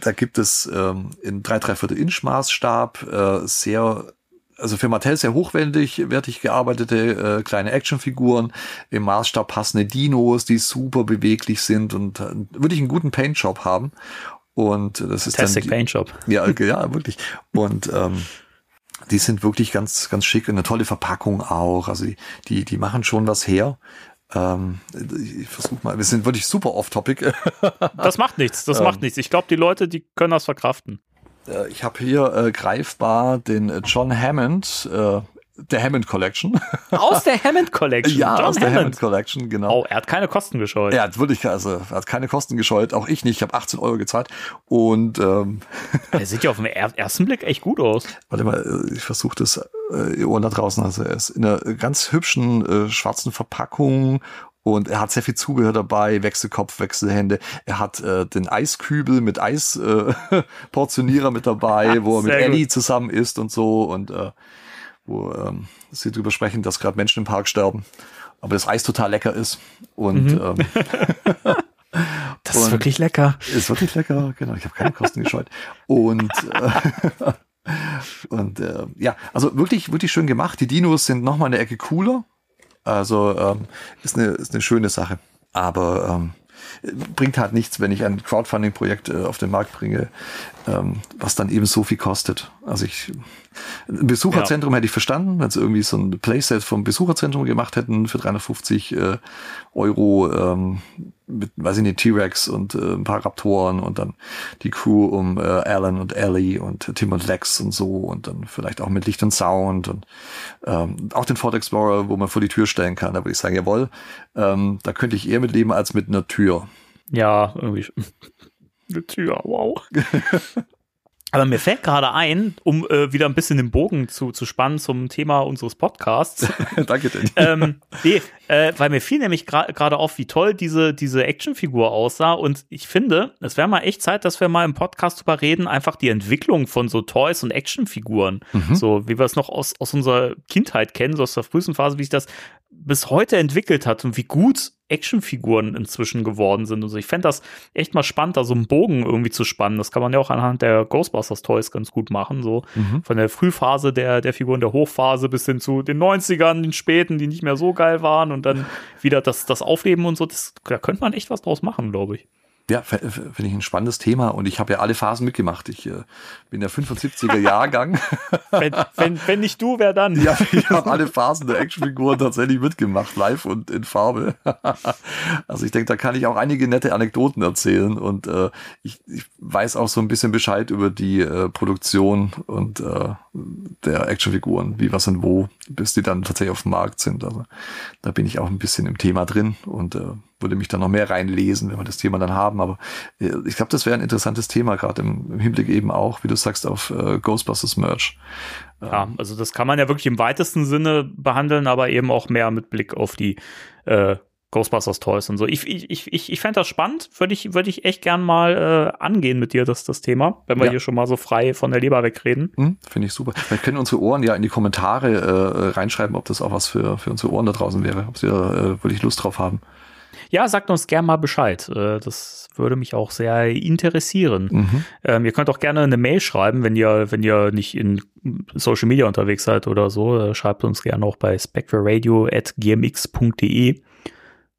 da gibt es ähm, in drei Dreiviertel Inch Maßstab äh, sehr also für Mattel sehr hochwertig, wertig gearbeitete äh, kleine Actionfiguren, im Maßstab passende Dinos, die super beweglich sind und äh, wirklich einen guten Paintjob haben. Und das ist Fantastic dann Paint Shop. ja, ja, wirklich. Und ähm, die sind wirklich ganz, ganz schick und eine tolle Verpackung auch. Also die, die, die machen schon was her. Ähm, ich versuche mal, wir sind wirklich super off-topic. Das macht nichts, das Ähm. macht nichts. Ich glaube, die Leute, die können das verkraften. Äh, ich habe hier äh, greifbar den äh, John Hammond, äh, der Hammond Collection. Aus der Hammond Collection. ja, John aus der Hammond Hammond. Collection, genau. Oh, er hat keine Kosten gescheut. Er hat wirklich, also er hat keine Kosten gescheut, auch ich nicht. Ich habe 18 Euro gezahlt. Und ähm, Er sieht ja auf den er ersten Blick echt gut aus. warte mal, äh, ich versuche das, äh, ihr Ohren da draußen, also er ist in einer ganz hübschen äh, schwarzen Verpackung und er hat sehr viel Zubehör dabei, Wechselkopf, Wechselhände. Er hat äh, den Eiskübel mit Eisportionierer äh, Portionierer mit dabei, wo er mit gut. Ellie zusammen ist und so und äh, wo ähm, sie drüber sprechen, dass gerade Menschen im Park sterben. Aber das Eis total lecker ist. Und Mhm. ähm, Das ist wirklich lecker. ist wirklich lecker, genau. Ich habe keine Kosten gescheut. Und äh, und äh, ja, also wirklich, wirklich schön gemacht. Die Dinos sind noch mal eine Ecke cooler. Also ähm, ist eine ist eine schöne Sache. Aber ähm, bringt halt nichts, wenn ich ein Crowdfunding-Projekt äh, auf den Markt bringe, ähm, was dann eben so viel kostet. Also ich ein Besucherzentrum hätte ich verstanden, wenn sie irgendwie so ein Playset vom Besucherzentrum gemacht hätten für 350 äh, Euro ähm, mit, weiß ich nicht, T-Rex und äh, ein paar Raptoren und dann die Crew um äh, Alan und Ellie und Tim und Lex und so und dann vielleicht auch mit Licht und Sound und ähm, auch den Ford Explorer, wo man vor die Tür stellen kann. Da würde ich sagen, jawohl, ähm, da könnte ich eher mit leben als mit einer Tür. Ja, irgendwie. Eine Tür, wow. Aber mir fällt gerade ein, um äh, wieder ein bisschen den Bogen zu, zu spannen zum Thema unseres Podcasts. Danke, Danny. ähm, nee, äh, weil mir fiel nämlich gra- gerade auf, wie toll diese, diese Actionfigur aussah. Und ich finde, es wäre mal echt Zeit, dass wir mal im Podcast drüber reden, einfach die Entwicklung von so Toys und Actionfiguren. So wie wir es noch aus, aus unserer Kindheit kennen, so aus der frühesten Phase, wie sich das bis heute entwickelt hat und wie gut Actionfiguren inzwischen geworden sind. Also ich fände das echt mal spannend, da so einen Bogen irgendwie zu spannen. Das kann man ja auch anhand der Ghostbusters Toys ganz gut machen. So von der Frühphase der, der Figuren, der Hochphase bis hin zu den 90ern, den späten, die nicht mehr so geil waren und dann wieder das, das Aufleben und so. Das, da könnte man echt was draus machen, glaube ich. Ja, finde ich ein spannendes Thema und ich habe ja alle Phasen mitgemacht. Ich äh, bin der 75er Jahrgang. Wenn, wenn, wenn nicht du, wer dann? ja, ich habe alle Phasen der Actionfiguren tatsächlich mitgemacht, live und in Farbe. also ich denke, da kann ich auch einige nette Anekdoten erzählen und äh, ich, ich weiß auch so ein bisschen Bescheid über die äh, Produktion und äh, der Actionfiguren, wie was und wo, bis die dann tatsächlich auf dem Markt sind. Also da bin ich auch ein bisschen im Thema drin und äh, würde mich da noch mehr reinlesen, wenn wir das Thema dann haben. Aber äh, ich glaube, das wäre ein interessantes Thema, gerade im, im Hinblick eben auch, wie du sagst, auf äh, Ghostbusters Merch. Ja, also das kann man ja wirklich im weitesten Sinne behandeln, aber eben auch mehr mit Blick auf die äh, Ghostbusters Toys und so. Ich, ich, ich, ich, ich fände das spannend, würde ich, würde ich echt gern mal äh, angehen mit dir, das, das Thema, wenn wir Ja. hier schon mal so frei von der Leber wegreden. Hm, Finde ich super. Vielleicht können unsere Ohren ja in die Kommentare äh, reinschreiben, ob das auch was für, für unsere Ohren da draußen wäre, ob sie da äh, wirklich Lust drauf haben. Ja, sagt uns gern mal Bescheid. Äh, das würde mich auch sehr interessieren. Mhm. Ähm, ihr könnt auch gerne eine Mail schreiben, wenn ihr, wenn ihr nicht in Social Media unterwegs seid oder so. Äh, schreibt uns gerne auch bei spectraradio.gmx.de.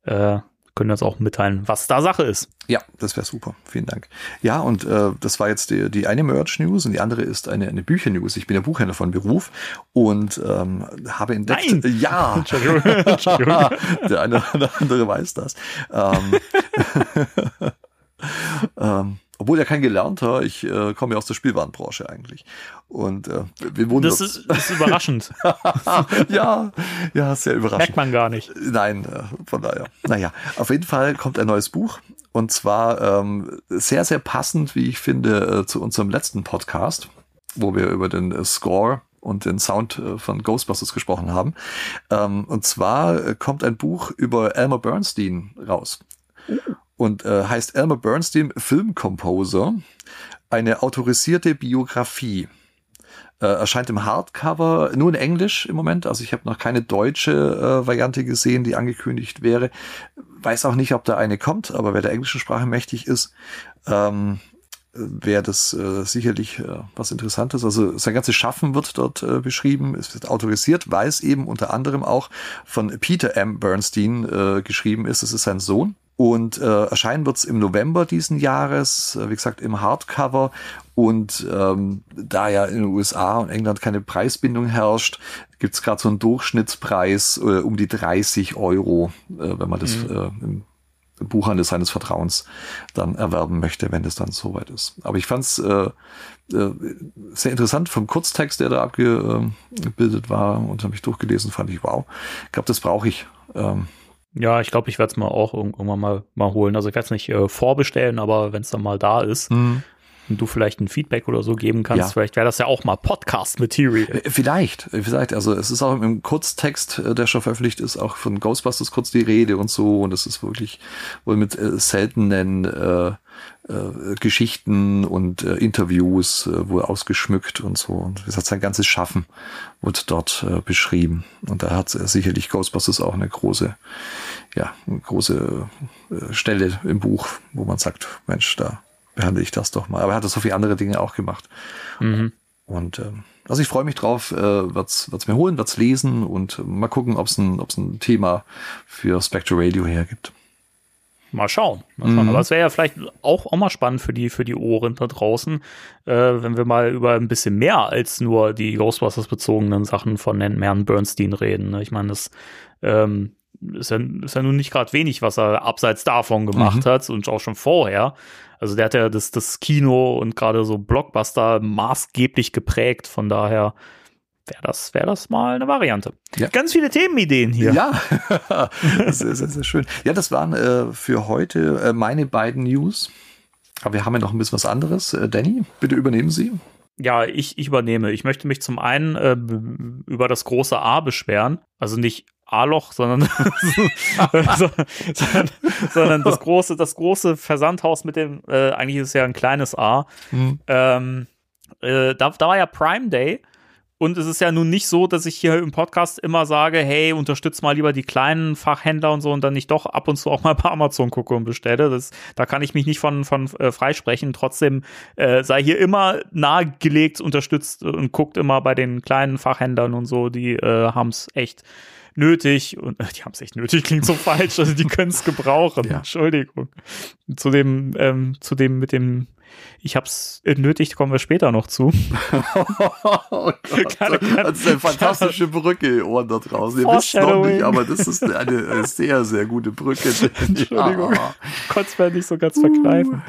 Äh, können uns auch mitteilen, was da Sache ist. Ja, das wäre super. Vielen Dank. Ja, und äh, das war jetzt die, die eine Merch-News und die andere ist eine, eine Bücher-News. Ich bin ja Buchhändler von Beruf und ähm, habe entdeckt. Nein! Ja, Entschuldigung. Entschuldigung. der eine oder andere weiß das. Ähm, ähm, obwohl ja kein Gelernter, ich äh, komme ja aus der Spielwarenbranche eigentlich. Und äh, wir wundern Das ist, ist überraschend. ja, ja, sehr überraschend. Merkt man gar nicht. Nein, äh, von daher. Naja, auf jeden Fall kommt ein neues Buch Und zwar ähm, sehr, sehr passend, wie ich finde, äh, zu unserem letzten Podcast, wo wir über den äh, Score und den Sound äh, von Ghostbusters gesprochen haben. Ähm, und zwar äh, kommt ein Buch über Elmer Bernstein raus. Und äh, heißt Elmer Bernstein Filmcomposer, eine autorisierte Biografie. Äh, erscheint im Hardcover, nur in Englisch im Moment. Also ich habe noch keine deutsche äh, Variante gesehen, die angekündigt wäre. Weiß auch nicht, ob da eine kommt, aber wer der englischen Sprache mächtig ist, ähm, wäre das äh, sicherlich äh, was Interessantes. Also sein ganzes Schaffen wird dort äh, beschrieben, es wird autorisiert, weil es eben unter anderem auch von Peter M. Bernstein äh, geschrieben ist. Das ist sein Sohn. Und äh, erscheinen wird es im November diesen Jahres, äh, wie gesagt, im Hardcover. Und ähm, da ja in den USA und England keine Preisbindung herrscht, gibt es gerade so einen Durchschnittspreis äh, um die 30 Euro, äh, wenn man das Mhm. äh, im Buchhandel seines Vertrauens dann erwerben möchte, wenn es dann soweit ist. Aber ich fand es äh, äh, sehr interessant vom Kurztext, der da abgebildet war und habe ich durchgelesen, fand ich wow. Ich glaube, das brauche ich. Ähm, Ja, ich glaube, ich werde es mal auch irgendwann mal, mal holen. Also ich werde es nicht äh, vorbestellen, aber wenn es dann mal da ist und du vielleicht ein Feedback oder so geben kannst, Ja. vielleicht wäre das ja auch mal Podcast-Material. Äh, Vielleicht, äh, vielleicht. Also es ist auch im Kurztext, äh, der schon veröffentlicht ist, auch von Ghostbusters kurz die Rede und so. Und es ist wirklich wohl mit seltenen äh, äh, Geschichten und äh, Interviews äh, wohl ausgeschmückt und so. Und wie gesagt, sein ganzes Schaffen wird dort äh, beschrieben. Und da hat äh, sicherlich Ghostbusters auch eine große, ja, eine große äh, Stelle im Buch, wo man sagt, Mensch, da behandle ich das doch mal. Aber er hat so viele andere Dinge auch gemacht. Mhm. Und ähm, also ich freue mich drauf, äh, wird's, wird's mir holen, wird's lesen und mal gucken, ob's ein, ob's ein Thema für Spectre Radio hergibt. Mal schauen. Mal schauen. Mhm. Aber es wäre ja vielleicht auch, auch mal spannend für die, für die Ohren da draußen, äh, wenn wir mal über ein bisschen mehr als nur die Ghostbusters-bezogenen Sachen von Herrn Bernstein reden. ne? Ich meine, das ähm, ist, ja, ist ja nun nicht gerade wenig, was er abseits davon gemacht Mhm. hat und auch schon vorher. Also der hat ja das, das Kino und gerade so Blockbuster maßgeblich geprägt. Von daher wäre das, wär das mal eine Variante. Ja. Ganz viele Themenideen hier. Ja, sehr, sehr, sehr schön. Ja, das waren äh, für heute äh, meine beiden News. Aber wir haben ja noch ein bisschen was anderes. Äh, Danny, bitte übernehmen Sie. Ja, ich, ich übernehme. Ich möchte mich zum einen äh, über das große A beschweren. Also nicht A-Loch, sondern, so- sondern, sondern das große, das große Versandhaus mit dem, äh, eigentlich ist es ja ein kleines A. Ähm, äh, da, da war ja Prime Day. Und es ist ja nun nicht so, dass ich hier im Podcast immer sage, hey, unterstützt mal lieber die kleinen Fachhändler und so und dann nicht doch ab und zu auch mal bei Amazon gucke und bestelle. Das, da kann ich mich nicht von, von äh, freisprechen. Trotzdem äh, sei hier immer nahegelegt, unterstützt und guckt immer bei den kleinen Fachhändlern und so, die äh, haben es echt nötig und äh, die haben es echt nötig, klingt so falsch, also die können es gebrauchen. Ja. Entschuldigung. Zu dem, ähm, zu dem mit dem, ich hab's nötig, kommen wir später noch zu. oh Gott, das ist eine fantastische Brücke, Ohren da draußen. Ihr wisst noch nicht, aber das ist eine, eine sehr, sehr gute Brücke. Entschuldigung. Ja. Konnte es mir nicht so ganz verkneifen.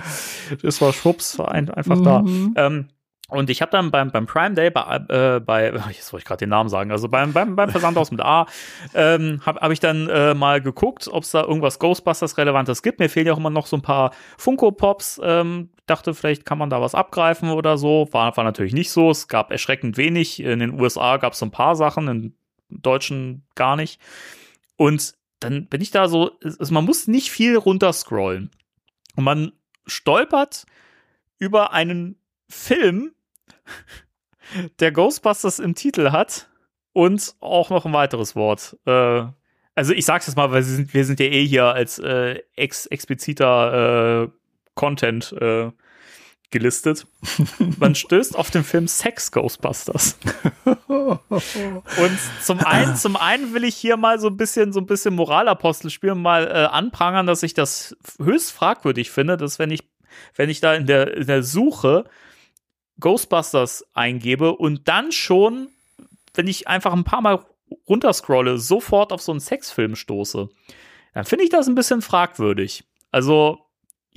Das war schwupps, war ein, einfach da. Ähm, und ich habe dann beim, beim Prime Day bei, äh, bei jetzt wollte ich gerade den Namen sagen, also beim, beim, beim Versandhaus mit A, ähm, habe hab ich dann äh, mal geguckt, ob es da irgendwas Ghostbusters-Relevantes gibt. Mir fehlen ja auch immer noch so ein paar Funko-Pops. Ähm, dachte, vielleicht kann man da was abgreifen oder so. War, war natürlich nicht so. Es gab erschreckend wenig. In den USA gab es ein paar Sachen, in Deutschen gar nicht. Und dann bin ich da so, es- man muss nicht viel runterscrollen. Und man stolpert über einen Film, der Ghostbusters im Titel hat und auch noch ein weiteres Wort. Äh, also ich sag's jetzt mal, weil wir sind, wir sind ja eh hier als äh, ex expliziter äh, Content äh, gelistet. Man stößt auf den Film Sex Ghostbusters. Und zum einen, zum einen will ich hier mal so ein bisschen, so ein bisschen Moralapostel spielen, mal äh, anprangern, dass ich das höchst fragwürdig finde, dass wenn ich, wenn ich da in der, in der Suche Ghostbusters eingebe und dann schon, wenn ich einfach ein paar Mal runterscrolle, sofort auf so einen Sexfilm stoße, dann finde ich das ein bisschen fragwürdig. Also,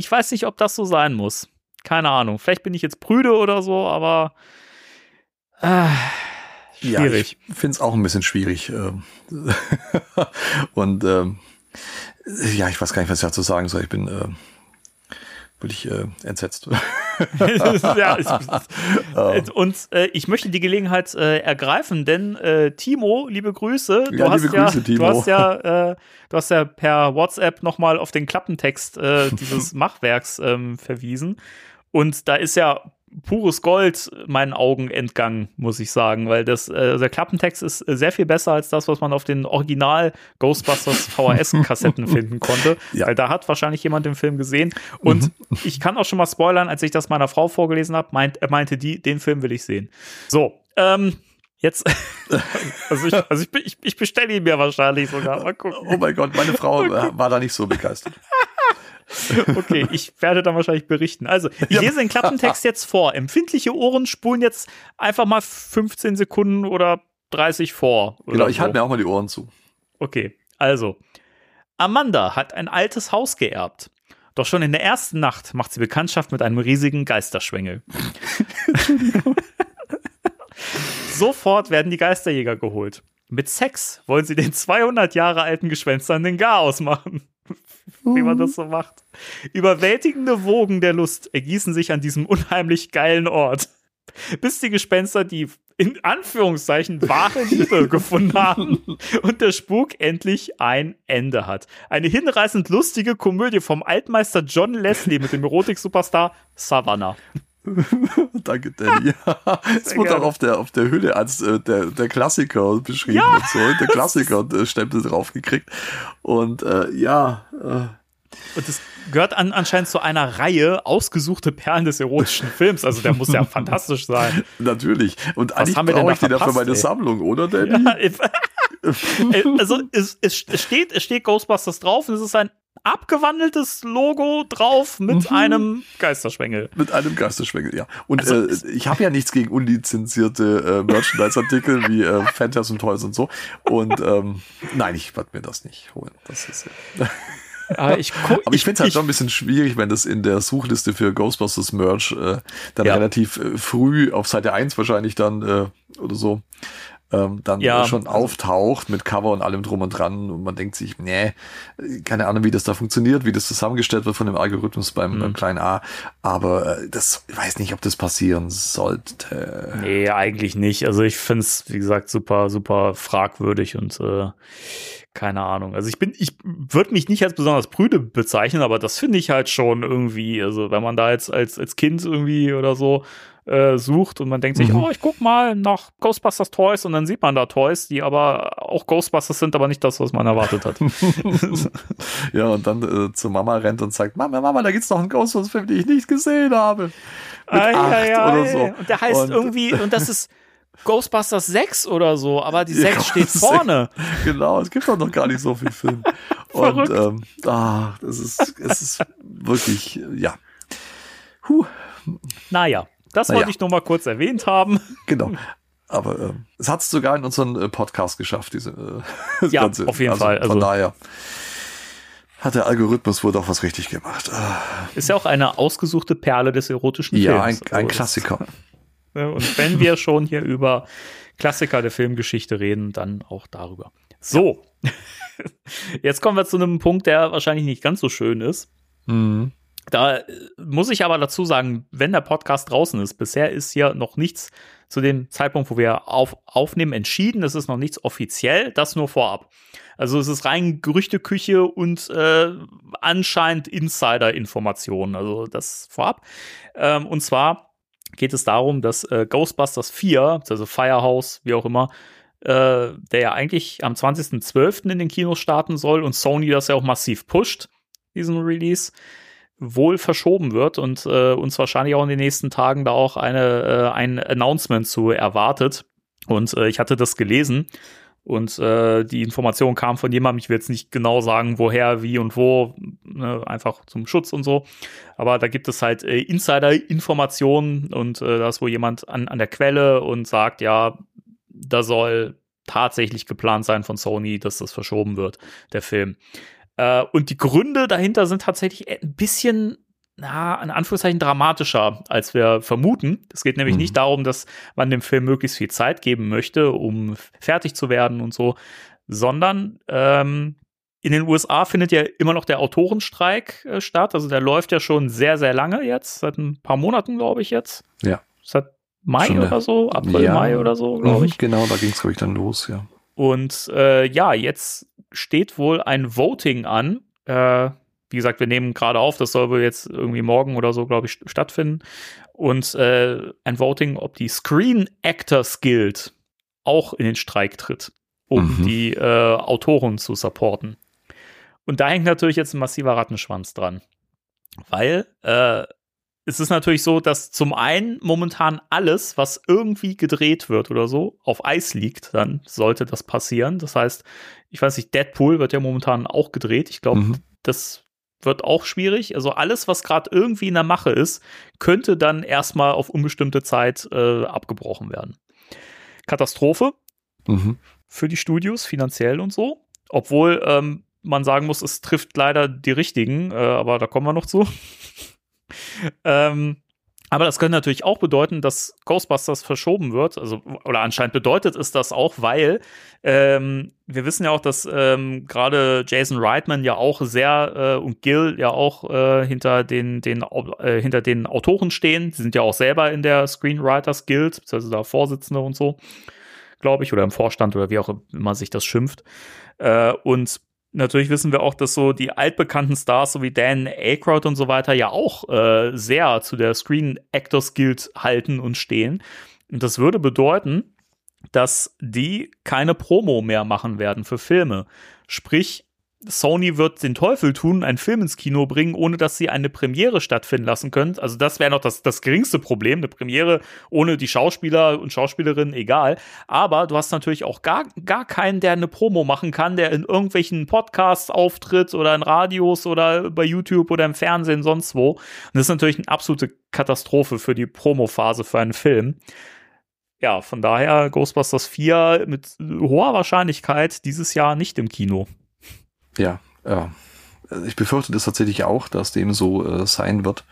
ich weiß nicht, ob das so sein muss. Keine Ahnung. Vielleicht bin ich jetzt prüde oder so, aber äh, Ja, schwierig. ich finde es auch ein bisschen schwierig. ähm. Und ähm, ja, ich weiß gar nicht, was ich dazu sagen soll. Ich bin, äh, Bin ich äh, entsetzt. ja, es, und äh, ich möchte die Gelegenheit äh, ergreifen, denn äh, Timo, liebe Grüße, du Ja, hast liebe ja, Grüße, Timo. du hast ja, äh, du hast ja per WhatsApp nochmal auf den Klappentext äh, dieses Machwerks ähm, verwiesen. Und da ist ja pures Gold meinen Augen entgangen, muss ich sagen, weil das, äh, der Klappentext ist äh, sehr viel besser als das, was man auf den Original Ghostbusters VHS-Kassetten finden konnte. Ja. Weil da hat wahrscheinlich jemand den Film gesehen. Und ich kann auch schon mal spoilern, als ich das meiner Frau vorgelesen habe, meint, er meinte die, den Film will ich sehen. So, ähm, jetzt, also ich, also ich, ich, ich bestelle ihn mir wahrscheinlich sogar. Mal gucken. oh mein Gott, meine Frau äh, war da nicht so begeistert. Okay, ich werde dann wahrscheinlich berichten. Also, ich lese den Klappentext jetzt vor. Empfindliche Ohren spulen jetzt einfach mal 15 Sekunden oder 30 vor. Oder Genau, ich so. halte mir auch mal die Ohren zu. Okay, also. Amanda hat ein altes Haus geerbt. Doch schon in der ersten Nacht macht sie Bekanntschaft mit einem riesigen Geisterschwengel. Sofort werden die Geisterjäger geholt. Mit Sex wollen sie den 200 Jahre alten Gespenstern den Garaus machen. Wie man das so macht. Überwältigende Wogen der Lust ergießen sich an diesem unheimlich geilen Ort. Bis die Gespenster die in Anführungszeichen wahre Liebe gefunden haben und der Spuk endlich ein Ende hat. Eine hinreißend lustige Komödie vom Altmeister John Leslie mit dem Erotik-Superstar Savannah. Danke, Danny. Es wurde gerne. auch auf der, auf der Hülle als äh, der, der Klassiker beschrieben Ja. und so. Der Klassiker-Stempel drauf gekriegt. Und äh, ja, äh, Und es gehört an, anscheinend zu einer Reihe ausgesuchte Perlen des erotischen Films. Also der muss ja fantastisch sein. natürlich. Und eigentlich haben wir denn brauche ich den ja für verpasst, meine ey? Sammlung, oder, Danny? Ja, Äh, also es, es, steht, es steht Ghostbusters drauf und es ist ein abgewandeltes Logo drauf mit Mhm. einem Geisterschwengel. Mit einem Geisterschwengel, ja. Und Also, äh, ich habe ja nichts gegen unlizenzierte äh, Merchandise-Artikel wie äh, Phantasm Toys und so. Und ähm, nein, ich werde mir das nicht holen. Das ist ja. Aber ich, Aber ich finde es halt schon ein bisschen schwierig, wenn das in der Suchliste für Ghostbusters Merch äh, dann Ja. relativ äh, früh auf Seite 1 wahrscheinlich dann äh, oder so ähm, dann Ja, schon also- auftaucht mit Cover und allem drum und dran und man denkt sich, nee, keine Ahnung, wie das da funktioniert, wie das zusammengestellt wird von dem Algorithmus beim, Mhm. beim kleinen A, aber äh, das ich weiß nicht, ob das passieren sollte. Nee, eigentlich nicht. Also ich finde es, wie gesagt, super, super fragwürdig und äh, keine Ahnung. Also ich bin, ich würde mich nicht als besonders prüde bezeichnen, aber das finde ich halt schon irgendwie, also wenn man da jetzt als, als Kind irgendwie oder so äh, sucht und man denkt sich, Mhm. oh, ich guck mal nach Ghostbusters Toys und dann sieht man da Toys, die aber auch Ghostbusters sind, aber nicht das, was man erwartet hat. Ja, und dann äh, zur Mama rennt und sagt, Mama, Mama, da gibt's noch einen Ghostbusters-Film, den ich nicht gesehen habe. Mit Ei, acht ei, ei. oder so. Und der heißt Und- irgendwie, und das ist Ghostbusters 6 oder so, aber die 6 Ja, steht vorne. Genau, es gibt doch noch gar nicht so viel Film. Und ähm, ah, das ist, es ist wirklich, ja. Huh, Naja, das Naja. wollte ich nur mal kurz erwähnt haben. genau. Aber ähm, es hat es sogar in unseren äh, Podcast geschafft, diese äh, Ja, auf jeden Fall, Von also- daher hat der Algorithmus wohl doch was richtig gemacht. Ah, Ist ja auch eine ausgesuchte Perle des erotischen Ja, ein, Films. ein Also Klassiker. Und wenn wir schon hier über Klassiker der Filmgeschichte reden, dann auch darüber. So. Jetzt kommen wir zu einem Punkt, der wahrscheinlich nicht ganz so schön ist. Mhm. Da äh, muss ich aber dazu sagen, wenn der Podcast draußen ist, bisher ist hier noch nichts zu dem Zeitpunkt, wo wir auf, aufnehmen, entschieden. Es ist noch nichts offiziell, das nur vorab. Also es ist rein Gerüchteküche und äh, anscheinend Insider-Informationen. Also das vorab. Ähm, und zwar geht es darum, dass äh, Ghostbusters 4, also Firehouse, wie auch immer, äh, der ja eigentlich am 20.12. in den Kinos starten soll und Sony das ja auch massiv pusht, diesen Release, wohl verschoben wird und äh, uns wahrscheinlich auch in den nächsten Tagen da auch eine, äh, ein Announcement zu erwartet. Und äh, ich hatte das gelesen und äh, die Information kam von jemandem, ich will jetzt nicht genau sagen, woher, wie und wo, ne, einfach zum Schutz und so. Aber da gibt es halt äh, Insider-Informationen und äh, da ist wohl jemand an, an der Quelle und sagt, ja, da soll tatsächlich geplant sein von Sony, dass das verschoben wird, der Film. Äh, und die Gründe dahinter sind tatsächlich ein bisschen, na, in Anführungszeichen dramatischer, als wir vermuten. Es geht nämlich Mhm. nicht darum, dass man dem Film möglichst viel Zeit geben möchte, um fertig zu werden und so, sondern ähm, in den USA findet ja immer noch der Autorenstreik äh, statt. Also der läuft ja schon sehr, sehr lange jetzt, seit ein paar Monaten, glaube ich jetzt. Ja. Seit Mai Schon eine- oder so, April, Ja. Mai oder so, glaube Mhm, ich. Genau, da ging es, glaube ich, dann los, ja. Und äh, ja, jetzt steht wohl ein Voting an. Äh, wie gesagt, wir nehmen gerade auf, das soll wohl jetzt irgendwie morgen oder so, glaube ich, st- stattfinden. Und äh, ein Voting, ob die Screen Actors Guild auch in den Streik tritt, um Mhm. die äh, Autoren zu supporten. Und da hängt natürlich jetzt ein massiver Rattenschwanz dran. Weil äh, es ist natürlich so, dass zum einen momentan alles, was irgendwie gedreht wird oder so, auf Eis liegt, dann sollte das passieren. Das heißt, ich weiß nicht, Deadpool wird ja momentan auch gedreht. Ich glaube, Mhm. das wird auch schwierig. Also alles, was gerade irgendwie in der Mache ist, könnte dann erstmal auf unbestimmte Zeit äh, abgebrochen werden. Katastrophe Mhm. für die Studios, finanziell und so. Obwohl ähm, man sagen muss, es trifft leider die richtigen, äh, aber da kommen wir noch zu. Ähm, aber das könnte natürlich auch bedeuten, dass Ghostbusters verschoben wird. Also, oder anscheinend bedeutet es das auch, weil ähm, wir wissen ja auch, dass ähm, gerade Jason Reitman ja auch sehr äh, und Gil ja auch äh, hinter den, den äh, hinter den Autoren stehen. Sie sind ja auch selber in der Screenwriters Guild, also da Vorsitzende und so, glaube ich, oder im Vorstand oder wie auch immer sich das schimpft. Äh, und natürlich wissen wir auch, dass so die altbekannten Stars, so wie Dan Aykroyd und so weiter, ja auch äh, sehr zu der Screen Actors Guild halten und stehen. Und das würde bedeuten, dass die keine Promo mehr machen werden für Filme. Sprich, Sony wird den Teufel tun, einen Film ins Kino bringen, ohne dass sie eine Premiere stattfinden lassen können. Also das wäre noch das, das geringste Problem, eine Premiere ohne die Schauspieler und Schauspielerinnen, egal. Aber du hast natürlich auch gar, gar keinen, der eine Promo machen kann, der in irgendwelchen Podcasts auftritt oder in Radios oder bei YouTube oder im Fernsehen, sonst wo. Und das ist natürlich eine absolute Katastrophe für die Promophase für einen Film. Ja, von daher Ghostbusters 4 mit hoher Wahrscheinlichkeit dieses Jahr nicht im Kino. Ja, ja. Ich befürchte das tatsächlich auch, dass dem so äh, sein wird.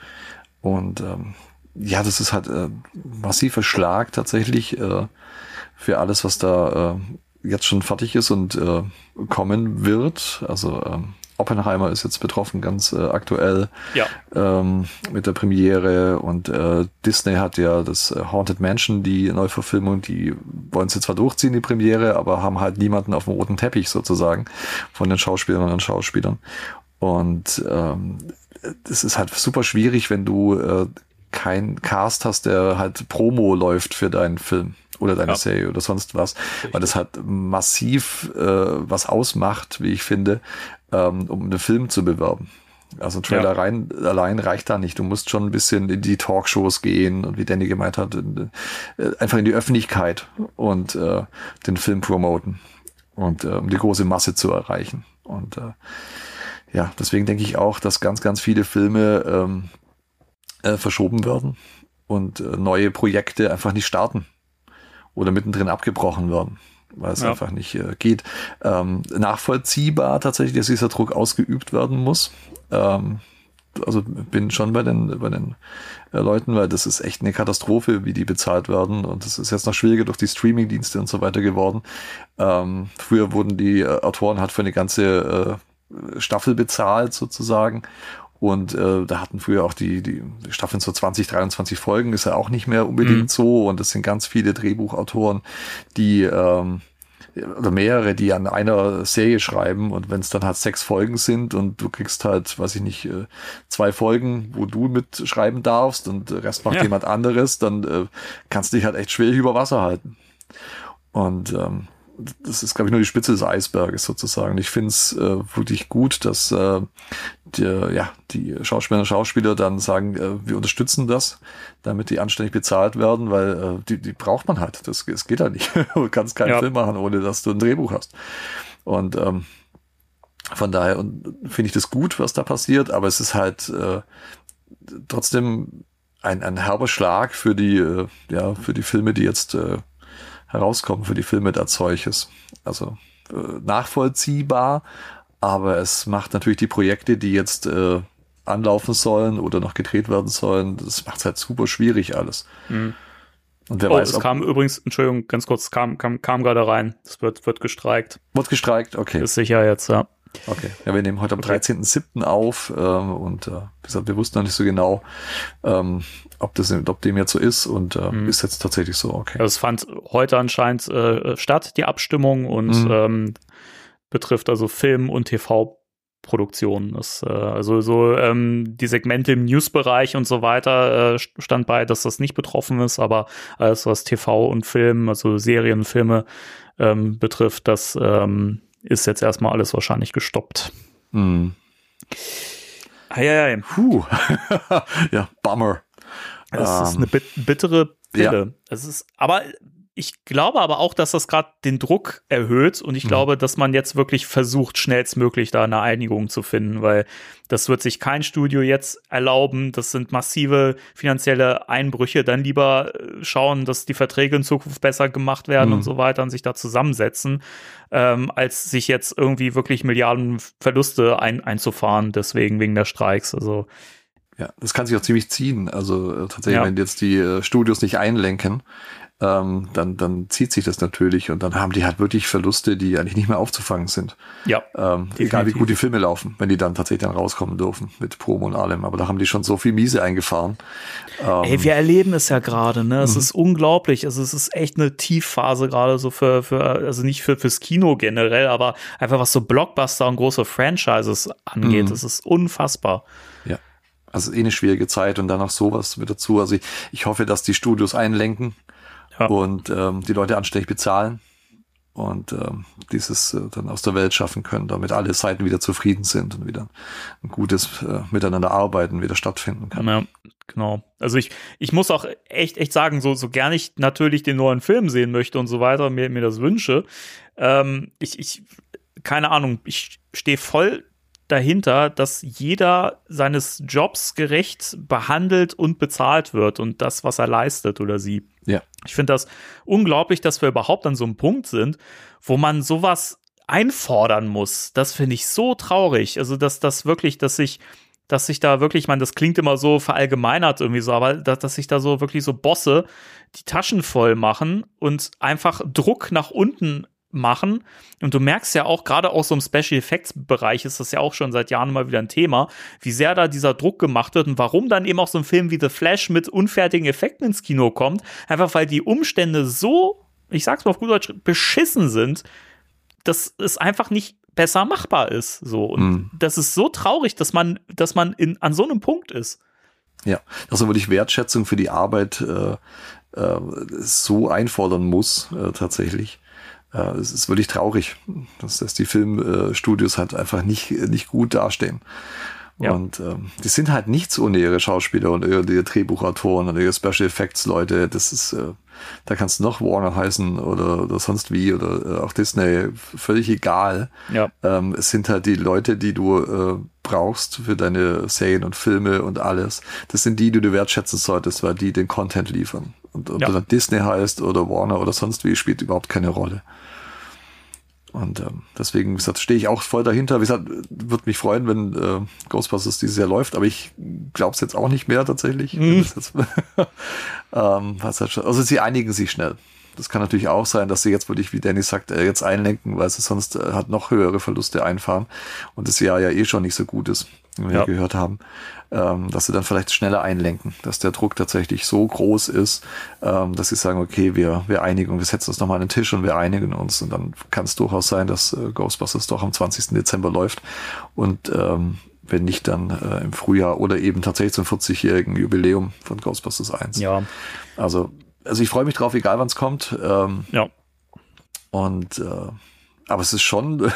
Und ähm, ja, das ist halt äh, massiver Schlag tatsächlich äh, für alles, was da äh, jetzt schon fertig ist und äh, kommen wird. Also ähm, Oppenheimer ist jetzt betroffen, ganz äh, aktuell Ja. ähm, mit der Premiere und äh, Disney hat ja das äh, Haunted Mansion, die Neuverfilmung, die wollen sie zwar durchziehen, die Premiere, aber haben halt niemanden auf dem roten Teppich sozusagen von den Schauspielerinnen und Schauspielern. Und ähm, das ist halt super schwierig, wenn du äh, kein Cast hast, der halt Promo läuft für deinen Film oder deine Ja. Serie oder sonst was, weil das halt massiv äh, was ausmacht, wie ich finde, ähm, um einen Film zu bewerben. Also ein Trailer Ja. rein, allein reicht da nicht. Du musst schon ein bisschen in die Talkshows gehen und wie Danny gemeint hat, in, äh, einfach in die Öffentlichkeit und äh, den Film promoten und äh, um die große Masse zu erreichen. Und äh, ja, deswegen denke ich auch, dass ganz, ganz viele Filme ähm, äh, verschoben werden und äh, neue Projekte einfach nicht starten oder mittendrin abgebrochen werden, weil es Ja. einfach nicht äh, geht. Ähm, nachvollziehbar tatsächlich, dass dieser Druck ausgeübt werden muss. Ähm, also bin schon bei den, bei den äh, Leuten, weil das ist echt eine Katastrophe, wie die bezahlt werden. Und das ist jetzt noch schwieriger durch die Streaming-Dienste und so weiter geworden. Ähm, früher wurden die äh, Autoren halt für eine ganze äh, Staffel bezahlt sozusagen. Und äh, da hatten früher auch die, die Staffeln so 20, 23 Folgen, ist ja auch nicht mehr unbedingt Mhm. so. Und es sind ganz viele Drehbuchautoren, die ähm, oder mehrere, die an einer Serie schreiben und wenn es dann halt sechs Folgen sind und du kriegst halt, weiß ich nicht, äh, zwei Folgen, wo du mitschreiben darfst und der Rest macht Ja. jemand anderes, dann äh, kannst du dich halt echt schwer über Wasser halten. Und ähm, das ist, glaube ich, nur die Spitze des Eisberges sozusagen. Ich finde es äh, wirklich gut, dass äh, die, ja, die Schauspielerinnen und Schauspieler dann sagen, äh, wir unterstützen das, damit die anständig bezahlt werden, weil äh, die, die braucht man halt. Das, das geht halt nicht. Du kannst keinen Ja. Film machen, ohne dass du ein Drehbuch hast. Und ähm, von daher finde ich das gut, was da passiert, aber es ist halt äh, trotzdem ein, ein herber Schlag für die, äh, ja, für die Filme, die jetzt äh, herauskommen, für die Filme als solches. Also äh, nachvollziehbar, aber es macht natürlich die Projekte, die jetzt äh, anlaufen sollen oder noch gedreht werden sollen, das macht es halt super schwierig alles. Mhm. Und wer Oh, weiß, es kam übrigens, Entschuldigung, ganz kurz, es kam, kam, kam gerade rein. Es wird, wird gestreikt. wird gestreikt, okay. Ist sicher jetzt, ja. Okay. Ja, wir nehmen heute am 13.07. auf ähm, und äh, wie gesagt, wir wussten noch nicht so genau, ähm, ob das ob dem jetzt so ist und äh, mhm. ist jetzt tatsächlich so, okay. Also es fand heute anscheinend äh, statt, die Abstimmung und mhm. ähm, betrifft also Film und TV Produktion. Das, äh, also so ähm, die Segmente im Newsbereich und so weiter äh, stand bei, dass das nicht betroffen ist, aber alles was TV und Film, also Serien, Filme ähm, betrifft, das ähm, ist jetzt erstmal alles wahrscheinlich gestoppt. Mhm. Eieiei. Puh. ja, Bummer. Es ist eine bittere Pille. Ja. Es ist, aber ich glaube aber auch, dass das gerade den Druck erhöht und ich mhm. glaube, dass man jetzt wirklich versucht, schnellstmöglich da eine Einigung zu finden, weil das wird sich kein Studio jetzt erlauben. Das sind massive finanzielle Einbrüche. Dann lieber äh, schauen, dass die Verträge in Zukunft besser gemacht werden mhm. und so weiter und sich da zusammensetzen, ähm, als sich jetzt irgendwie wirklich Milliarden Verluste ein, einzufahren, deswegen wegen der Streiks. Also ja, das kann sich auch ziemlich ziehen. Also äh, tatsächlich, ja. wenn jetzt die äh, Studios nicht einlenken, ähm, dann, dann zieht sich das natürlich und dann haben die halt wirklich Verluste, die eigentlich nicht mehr aufzufangen sind. Ja. Ähm, egal wie gut die Filme laufen, wenn die dann tatsächlich dann rauskommen dürfen mit Promo und allem. Aber da haben die schon so viel Miese eingefahren. Ähm, Ey, wir erleben es ja gerade, ne? Es mhm. ist unglaublich. Also es ist echt eine Tiefphase gerade so für, für, also nicht für fürs Kino generell, aber einfach was so Blockbuster und große Franchises angeht. Mhm. Das ist unfassbar. Also eh eine schwierige Zeit und dann noch sowas mit dazu. Also ich, ich hoffe, dass die Studios einlenken ja. und ähm, die Leute anständig bezahlen und ähm, dieses äh, dann aus der Welt schaffen können, damit alle Seiten wieder zufrieden sind und wieder ein gutes äh, Miteinander arbeiten wieder stattfinden kann. Ja, genau. Also ich, ich muss auch echt, echt sagen, so, so gern ich natürlich den neuen Film sehen möchte und so weiter, mir, mir das wünsche, ähm, ich, ich, keine Ahnung, ich stehe voll dahinter, dass jeder seines Jobs gerecht behandelt und bezahlt wird und das, was er leistet oder sie. Ja. Ich finde das unglaublich, dass wir überhaupt an so einem Punkt sind, wo man sowas einfordern muss. Das finde ich so traurig. Also, dass das wirklich, dass sich dass sich da wirklich, ich meine, das klingt immer so verallgemeinert irgendwie so, aber dass, dass sich da so wirklich so Bosse die Taschen voll machen und einfach Druck nach unten machen. Und du merkst ja auch, gerade aus so einem Special Effects Bereich ist das ja auch schon seit Jahren mal wieder ein Thema, wie sehr da dieser Druck gemacht wird und warum dann eben auch so ein Film wie The Flash mit unfertigen Effekten ins Kino kommt. Einfach weil die Umstände so, ich sag's mal auf gut Deutsch, beschissen sind, dass es einfach nicht besser machbar ist. So. Und mhm. das ist so traurig, dass man, dass man in, an so einem Punkt ist. Ja, dass man wirklich Wertschätzung für die Arbeit äh, äh, so einfordern muss, äh, tatsächlich äh, es ist wirklich traurig, dass, dass die Filmstudios halt einfach nicht, nicht gut dastehen. Ja. Und ähm, die sind halt nichts ohne ihre Schauspieler und ihre, ihre Drehbuchautoren und ihre Special Effects Leute. Das ist, äh, da kannst du noch Warner heißen oder, oder sonst wie oder äh, auch Disney, völlig egal. Ja. Ähm, es sind halt die Leute, die du äh, brauchst für deine Serien und Filme und alles. Das sind die, die du wertschätzen solltest, weil die den Content liefern. Und ob ja. das dann Disney heißt oder Warner oder sonst wie, spielt überhaupt keine Rolle. Und ähm, deswegen, wie gesagt, stehe ich auch voll dahinter. Wie gesagt, würde mich freuen, wenn äh, Ghostbusters dieses Jahr läuft, aber ich glaube es jetzt auch nicht mehr tatsächlich. Mhm. Jetzt, ähm, also sie einigen sich schnell. Das kann natürlich auch sein, dass sie jetzt wirklich, wie Danny sagt, äh, jetzt einlenken, weil sie sonst äh, hat noch höhere Verluste einfahren und das Jahr ja eh schon nicht so gut ist, wie wir ja. gehört haben ähm, dass sie dann vielleicht schneller einlenken, dass der Druck tatsächlich so groß ist, ähm, dass sie sagen, okay, wir, wir einigen, wir setzen uns nochmal an den Tisch und wir einigen uns und dann kann es durchaus sein, dass äh, Ghostbusters doch am 20. Dezember läuft und ähm, wenn nicht dann äh, im Frühjahr oder eben tatsächlich zum 40-jährigen Jubiläum von Ghostbusters 1. Ja. Also, also ich freue mich drauf, egal wann es kommt. Ähm, ja. Und äh, aber es ist schon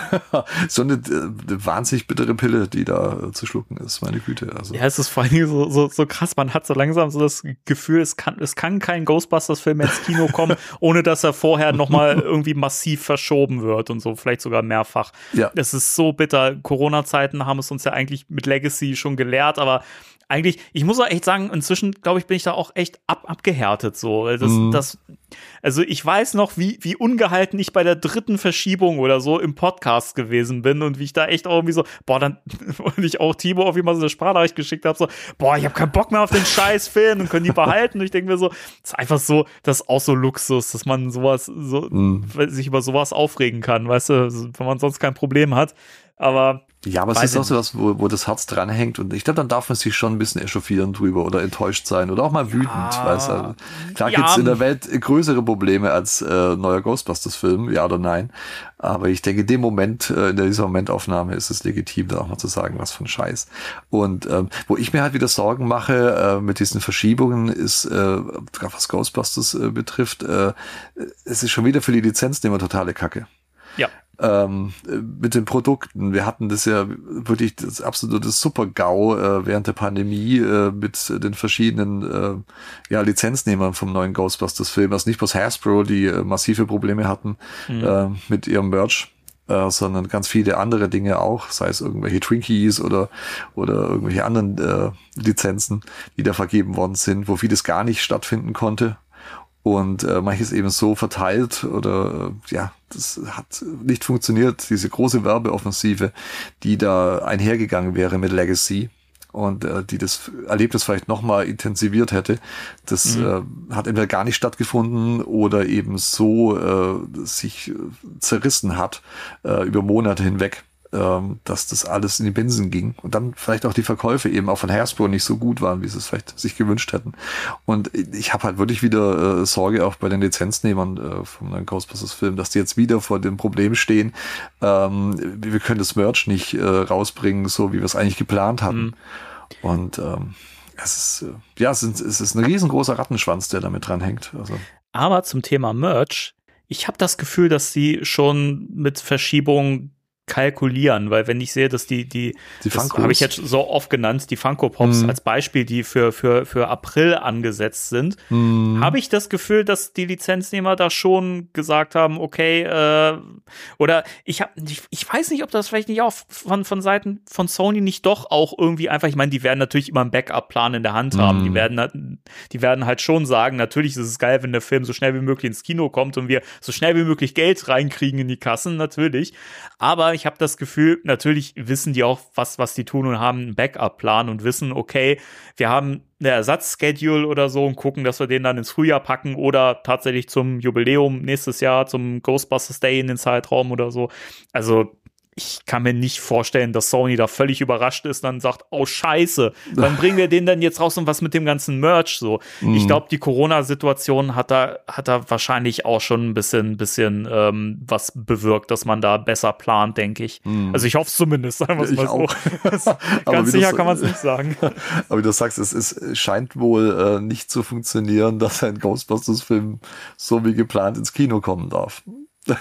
so eine, eine, wahnsinnig bittere Pille, die da zu schlucken ist, meine Güte. Also. Ja, es ist vor allem so, so, so krass. Man hat so langsam so das Gefühl, es kann, es kann kein Ghostbusters-Film ins Kino kommen, ohne dass er vorher nochmal irgendwie massiv verschoben wird und so, vielleicht sogar mehrfach. Ja. Es ist so bitter. Corona-Zeiten haben es uns ja eigentlich mit Legacy schon gelehrt, aber eigentlich, ich muss auch echt sagen, inzwischen, glaube ich, bin ich da auch echt ab, abgehärtet so. Das, mm. das, also ich weiß noch, wie, wie ungehalten ich bei der dritten Verschiebung oder so im Podcast gewesen bin und wie ich da echt auch irgendwie so, boah, dann, und ich auch Timo auf immer so eine Sprachnachricht geschickt habe, so, boah, ich habe keinen Bock mehr auf den scheiß Film und können die behalten. Und ich denke mir so, das ist einfach so, das ist auch so Luxus, dass man sowas, so, mm. sich über sowas aufregen kann, weißt du, wenn man sonst kein Problem hat. Aber Ja, aber es ist auch so was, wo, wo das Herz dranhängt und ich glaube, dann darf man sich schon ein bisschen echauffieren drüber oder enttäuscht sein oder auch mal wütend. Ja. Weißt du? Klar Ja. gibt's in der Welt größere Probleme als äh, neuer Ghostbusters-Film, ja oder nein. Aber ich denke, in dem Moment, äh, in dieser Momentaufnahme ist es legitim, da auch mal zu sagen, was für ein Scheiß. Und ähm, wo ich mir halt wieder Sorgen mache äh, mit diesen Verschiebungen, ist, äh, was Ghostbusters äh, betrifft, äh, es ist schon wieder für die Lizenznehmer totale Kacke ja, ähm, äh, mit den Produkten. Wir hatten das ja wirklich das absolute Super-GAU äh, während der Pandemie äh, mit den verschiedenen äh, ja, Lizenznehmern vom neuen Ghostbusters-Film. Also nicht bloß Hasbro, die äh, massive Probleme hatten äh, mit ihrem Merch. Äh, sondern ganz viele andere Dinge auch, sei es irgendwelche Twinkies oder oder irgendwelche anderen Lizenzen, die da vergeben worden sind, wo vieles gar nicht stattfinden konnte und äh, manches eben so verteilt oder äh, ja, das hat nicht funktioniert, diese große Werbeoffensive, die da einhergegangen wäre mit Legacy und äh, die das Erlebnis vielleicht nochmal intensiviert hätte. Das äh, hat entweder gar nicht stattgefunden oder eben so äh, sich äh, zerrissen hat äh, über Monate hinweg ähm, dass das alles in die Binsen ging und dann vielleicht auch die Verkäufe eben auch von Hasbro nicht so gut waren, wie sie es vielleicht sich gewünscht hätten. Und ich habe halt wirklich wieder äh, Sorge auch bei den Lizenznehmern äh, vom neuen Ghostbusters-Film, dass die jetzt wieder vor dem Problem stehen, ähm, wir können das Merch nicht äh, rausbringen, so wie wir es eigentlich geplant hatten. Und ähm, es ist, äh, ja, es ist, es ist ein riesengroßer Rattenschwanz, der damit dran hängt. Also, aber zum Thema Merch, ich habe das Gefühl, dass sie schon mit Verschiebung kalkulieren, weil wenn ich sehe, dass die die, Die das habe ich jetzt so oft genannt, die Funko Pops Mhm. als Beispiel, die für für für April angesetzt sind, Mhm. habe ich das Gefühl, dass die Lizenznehmer da schon gesagt haben, okay, äh, oder ich habe ich, ich weiß nicht, ob das vielleicht nicht auch von von Seiten von Sony nicht doch auch irgendwie einfach, ich meine, die werden natürlich immer einen Backup-Plan in der Hand haben, Mhm. die werden halt- die werden halt schon sagen, natürlich ist es geil, wenn der Film so schnell wie möglich ins Kino kommt und wir so schnell wie möglich Geld reinkriegen in die Kassen, natürlich, aber ich habe das Gefühl, natürlich wissen die auch, was, was die tun und haben einen Backup-Plan und wissen, okay, wir haben eine Ersatzschedule oder so und gucken, dass wir den dann ins Frühjahr packen oder tatsächlich zum Jubiläum nächstes Jahr, zum Ghostbusters Day in den Zeitraum oder so. Also ich kann mir nicht vorstellen, dass Sony da völlig überrascht ist, dann sagt, oh Scheiße, wann bringen wir den denn jetzt raus und was mit dem ganzen Merch so? Ich glaube, die Corona-Situation hat da, hat da wahrscheinlich auch schon ein bisschen, bisschen ähm, was bewirkt, dass man da besser plant, denke ich. Also ich hoffe es zumindest, sagen wir es mal so. Ganz sicher du- kann man es nicht sagen. Aber wie du sagst, es, ist, scheint wohl äh, nicht zu funktionieren, dass ein Ghostbusters-Film so wie geplant ins Kino kommen darf.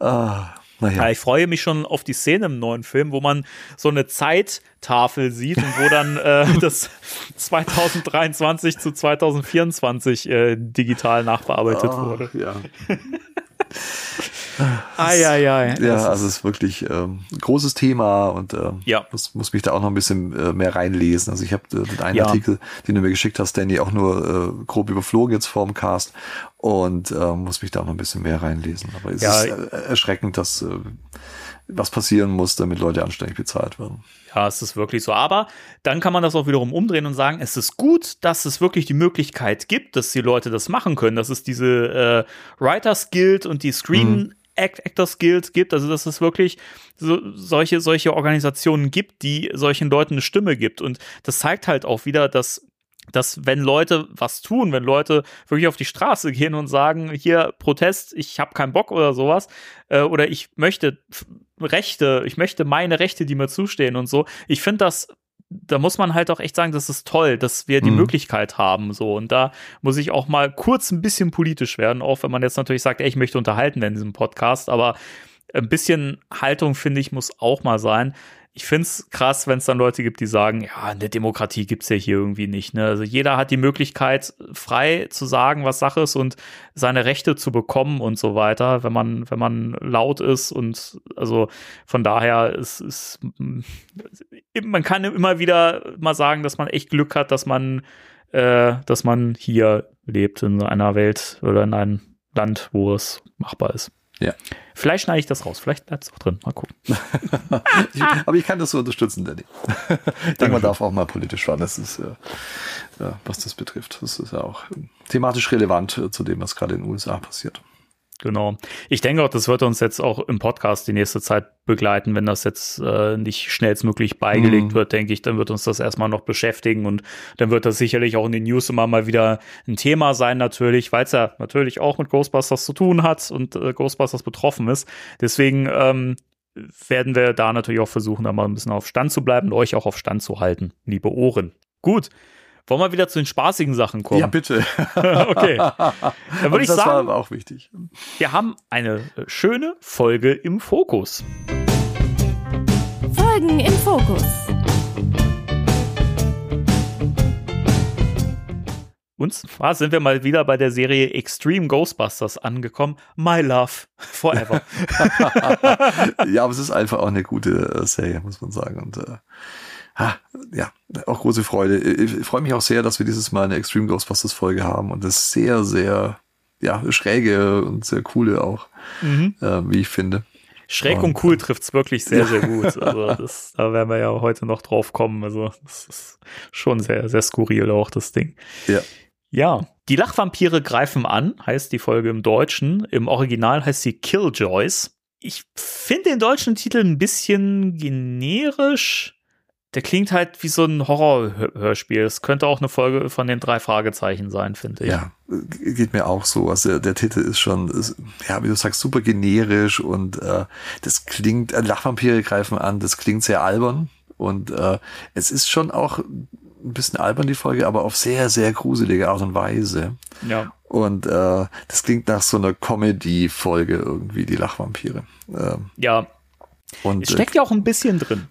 ah, naja. Ja, ich freue mich schon auf die Szene im neuen Film, wo man so eine Zeittafel sieht und wo dann äh, das 2023 zu 2024 äh, digital nachbearbeitet Ah, wurde. ja. Eieiei. ja, also es ist wirklich ähm, ein großes Thema und ähm, Ja. muss, muss mich da auch noch ein bisschen äh, mehr reinlesen. Also ich habe äh, den einen Ja. Artikel, den du mir geschickt hast, Danny, auch nur äh, grob überflogen jetzt vorm Cast und äh, muss mich da auch noch ein bisschen mehr reinlesen. Aber es Ja. ist äh, erschreckend, dass äh, was passieren muss, damit Leute anständig bezahlt werden. Ja, es ist wirklich so. Aber dann kann man das auch wiederum umdrehen und sagen, es ist gut, dass es wirklich die Möglichkeit gibt, dass die Leute das machen können, dass es diese äh, Writers Guild und die Screen Act Actors Guild gibt, also dass es wirklich so, solche, solche Organisationen gibt, die solchen Leuten eine Stimme gibt. Und das zeigt halt auch wieder, dass dass wenn Leute was tun, wenn Leute wirklich auf die Straße gehen und sagen, hier Protest, ich habe keinen Bock oder sowas, äh, oder ich möchte Rechte, ich möchte meine Rechte, die mir zustehen und so. Ich finde das, da muss man halt auch echt sagen, das ist toll, dass wir die Mhm. Möglichkeit haben, so. Und da muss ich auch mal kurz ein bisschen politisch werden, auch wenn man jetzt natürlich sagt, ey, ich möchte unterhalten in diesem Podcast, aber ein bisschen Haltung, finde ich, muss auch mal sein. Ich finde es krass, wenn es dann Leute gibt, die sagen, ja, eine Demokratie gibt's ja hier irgendwie nicht. Ne? Also jeder hat die Möglichkeit, frei zu sagen, was Sache ist und seine Rechte zu bekommen und so weiter, wenn man, wenn man laut ist. Und also von daher ist, ist man kann immer wieder mal sagen, dass man echt Glück hat, dass man, äh, dass man hier lebt in einer Welt oder in einem Land, wo es machbar ist. Ja. Vielleicht schneide ich das raus, vielleicht bleibt es auch drin. Mal gucken. Aber ich kann das so unterstützen, Danny. Ich denke, man darf auch mal politisch fahren. Das ist, äh, was das betrifft. Das ist ja auch thematisch relevant äh, zu dem, was gerade in den USA passiert. Genau. Ich denke auch, das wird uns jetzt auch im Podcast die nächste Zeit begleiten. Wenn das jetzt äh, nicht schnellstmöglich beigelegt Mhm. wird, denke ich, dann wird uns das erstmal noch beschäftigen und dann wird das sicherlich auch in den News immer mal wieder ein Thema sein, natürlich, weil es ja natürlich auch mit Ghostbusters zu tun hat und äh, Ghostbusters betroffen ist. Deswegen ähm, werden wir da natürlich auch versuchen, da mal ein bisschen auf Stand zu bleiben und euch auch auf Stand zu halten, liebe Ohren. Gut. Wollen wir wieder zu den spaßigen Sachen kommen? Ja, bitte. okay. Dann würde ich das war sagen, aber auch wichtig. wir haben eine äh, schöne Folge im Fokus. Folgen im Fokus. Und zwar sind wir mal wieder bei der Serie Extreme Ghostbusters angekommen. My Love Forever. ja, aber es ist einfach auch eine gute äh, Serie, muss man sagen. Und äh, ha, ja, auch große Freude. Ich, freue mich auch sehr, dass wir dieses Mal eine Extreme Ghostbusters Folge haben und das sehr, sehr, ja, schräge und sehr coole auch, mhm. äh, wie ich finde. Schräg Und, und cool trifft's wirklich sehr, sehr gut. Also das, da werden wir ja heute noch drauf kommen. Also das ist schon sehr, sehr skurril auch das Ding. Ja. Ja, die Lachvampire greifen an, heißt die Folge im Deutschen. Im Original heißt sie Killjoys. Ich finde den deutschen Titel ein bisschen generisch. Der klingt halt wie so ein Horrorhörspiel. Es könnte auch eine Folge von den drei Fragezeichen sein, finde ich. Ja, äh, geht mir auch so. Also der Titel ist schon, ist, ja, wie du sagst, super generisch und äh, das klingt, äh, Lachvampire greifen an, das klingt sehr albern und äh, es ist schon auch ein bisschen albern, die Folge, aber auf sehr, sehr gruselige Art und Weise. Ja. Und äh, das klingt nach so einer Comedy-Folge irgendwie, die Lachvampire. Ähm, Ja, und es steckt ja auch ein bisschen drin,